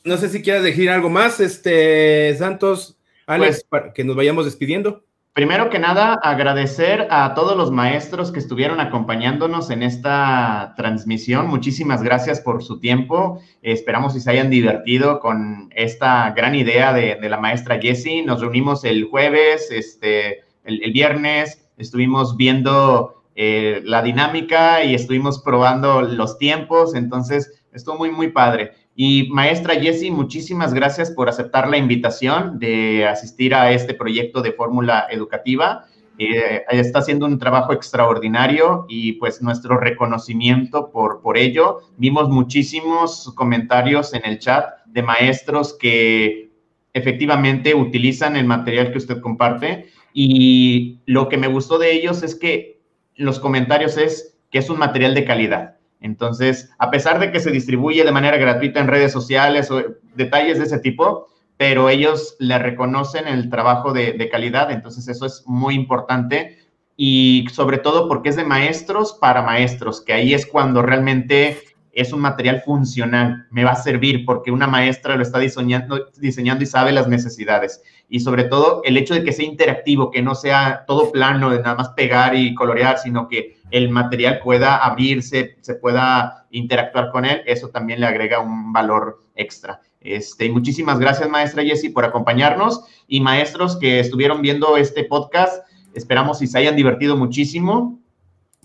No sé si quieres decir algo más, este Santos, Alex, pues para que nos vayamos despidiendo. Primero que nada, agradecer a todos los maestros que estuvieron acompañándonos en esta transmisión. Muchísimas gracias por su tiempo. Esperamos que se hayan divertido con esta gran idea de, la maestra Jessie. Nos reunimos el jueves, este, el, viernes, estuvimos viendo eh, la dinámica y estuvimos probando los tiempos. Entonces, estuvo muy, muy padre. Y maestra Jessie, muchísimas gracias por aceptar la invitación de asistir a este proyecto de fórmula educativa. Eh, está haciendo un trabajo extraordinario y pues nuestro reconocimiento por, por ello. Vimos muchísimos comentarios en el chat de maestros que efectivamente utilizan el material que usted comparte y lo que me gustó de ellos es que los comentarios es que es un material de calidad entonces, a pesar de que se distribuye de manera gratuita en redes sociales o detalles de ese tipo, pero ellos le reconocen el trabajo de, calidad, entonces eso es muy importante. Y sobre todo porque es de maestros para maestros, que ahí es cuando realmente es un material funcional, me va a servir porque una maestra lo está diseñando, diseñando y sabe las necesidades. Y sobre todo el hecho de que sea interactivo, que no sea todo plano de nada más pegar y colorear, sino que el material pueda abrirse, se pueda interactuar con él, eso también le agrega un valor extra. Este, muchísimas gracias, maestra Jessie, por acompañarnos y maestros que estuvieron viendo este podcast. Esperamos si se hayan divertido muchísimo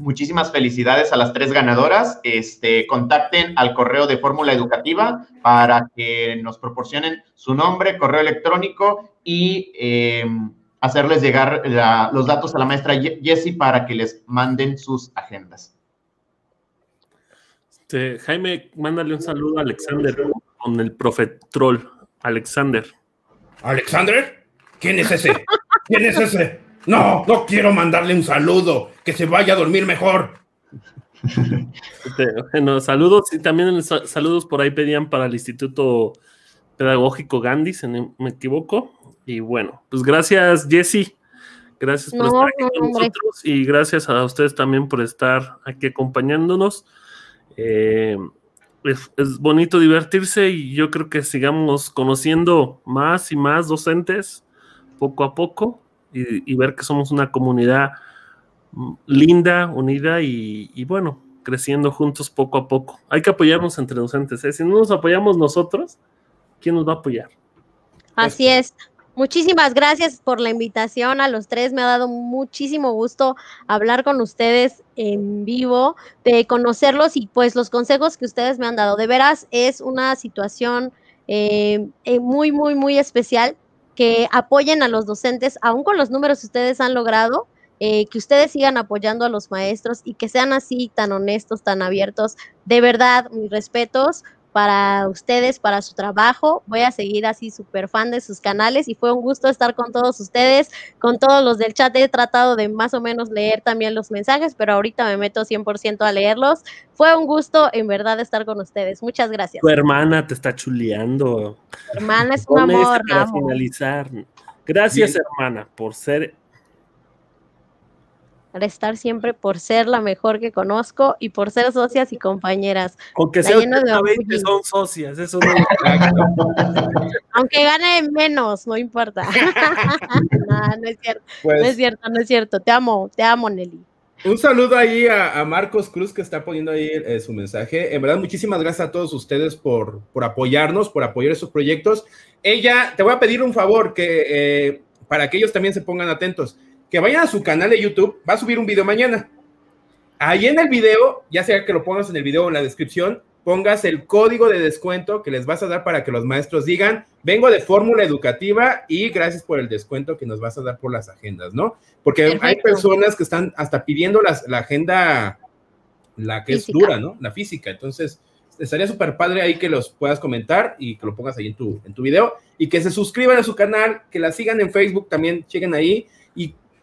muchísimas felicidades a las tres ganadoras. Este, contacten al correo de Fórmula Educativa para que nos proporcionen su nombre, correo electrónico y eh, hacerles llegar los datos a la maestra Jessie para que les manden sus agendas. Este, Jaime, mándale un saludo a Alexander con el profetrol. Alexander. ¿Alexander? ¿Quién es ese? ¿Quién es ese? No, no quiero mandarle un saludo, que se vaya a dormir mejor. Este, bueno, saludos y también saludos por ahí pedían para el Instituto Pedagógico Gandhi, si no me equivoco. Y bueno, pues gracias Jesse, gracias por estar aquí con nosotros y gracias a ustedes también por estar aquí acompañándonos. Eh, es, es, bonito divertirse y yo creo que sigamos conociendo más y más docentes poco a poco y, ver que somos una comunidad linda, unida y, bueno, creciendo juntos poco a poco. Hay que apoyarnos entre docentes. ¿eh? Si no nos apoyamos nosotros, ¿quién nos va a apoyar? Así es. Muchísimas gracias por la invitación a los tres. Me ha dado muchísimo gusto hablar con ustedes en vivo, de conocerlos y pues los consejos que ustedes me han dado. De veras es una situación eh, eh, muy, muy, muy especial que apoyen a los docentes, aún con los números que ustedes han logrado, eh, que ustedes sigan apoyando a los maestros y que sean así tan honestos, tan abiertos. De verdad, mis respetos para ustedes, para su trabajo. Voy a seguir así súper fan de sus canales y fue un gusto estar con todos ustedes, con todos los del chat. He tratado de más o menos leer también los mensajes, pero ahorita me meto 100% a leerlos. Fue un gusto en verdad estar con ustedes. Muchas gracias. Tu hermana te está chuleando. Tu hermana es un amor. Para finalizar. Gracias, hermana, por ser estar siempre por ser la mejor que conozco y por ser socias y compañeras. Aunque sea 20 son socias, eso no Aunque gane menos, no importa. no, no es cierto, no pues es cierto, no es cierto. Te amo, te amo, Nelly. Un saludo ahí a, Marcos Cruz que está poniendo ahí eh, su mensaje. En verdad, muchísimas gracias a todos ustedes por, por apoyarnos, por apoyar esos proyectos. Ella, te voy a pedir un favor que eh, para que ellos también se pongan atentos que vayan a su canal de YouTube, va a subir un video mañana. ahí en el video, ya sea que lo pongas en el video o en la descripción, pongas el código de descuento que les vas a dar para que los maestros digan, vengo de fórmula educativa y gracias por el descuento que nos vas a dar por las agendas, ¿no? Porque hay personas que están hasta pidiendo la agenda, la que es dura, ¿no? La física. Entonces, estaría súper padre ahí que los puedas comentar y que lo pongas ahí en tu, en tu video y que se suscriban a su canal, que la sigan en Facebook también, lleguen ahí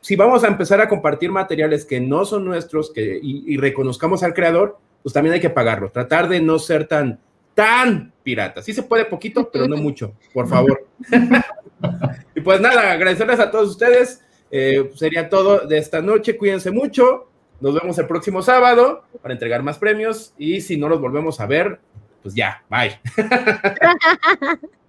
si vamos a empezar a compartir materiales que no son nuestros que, y, reconozcamos al creador, pues también hay que pagarlo. Tratar de no ser tan, tan pirata. Sí se puede poquito, pero no mucho, por favor. y pues nada, agradecerles a todos ustedes. Eh, sería todo de esta noche. Cuídense mucho. Nos vemos el próximo sábado para entregar más premios y si no los volvemos a ver, pues ya, bye.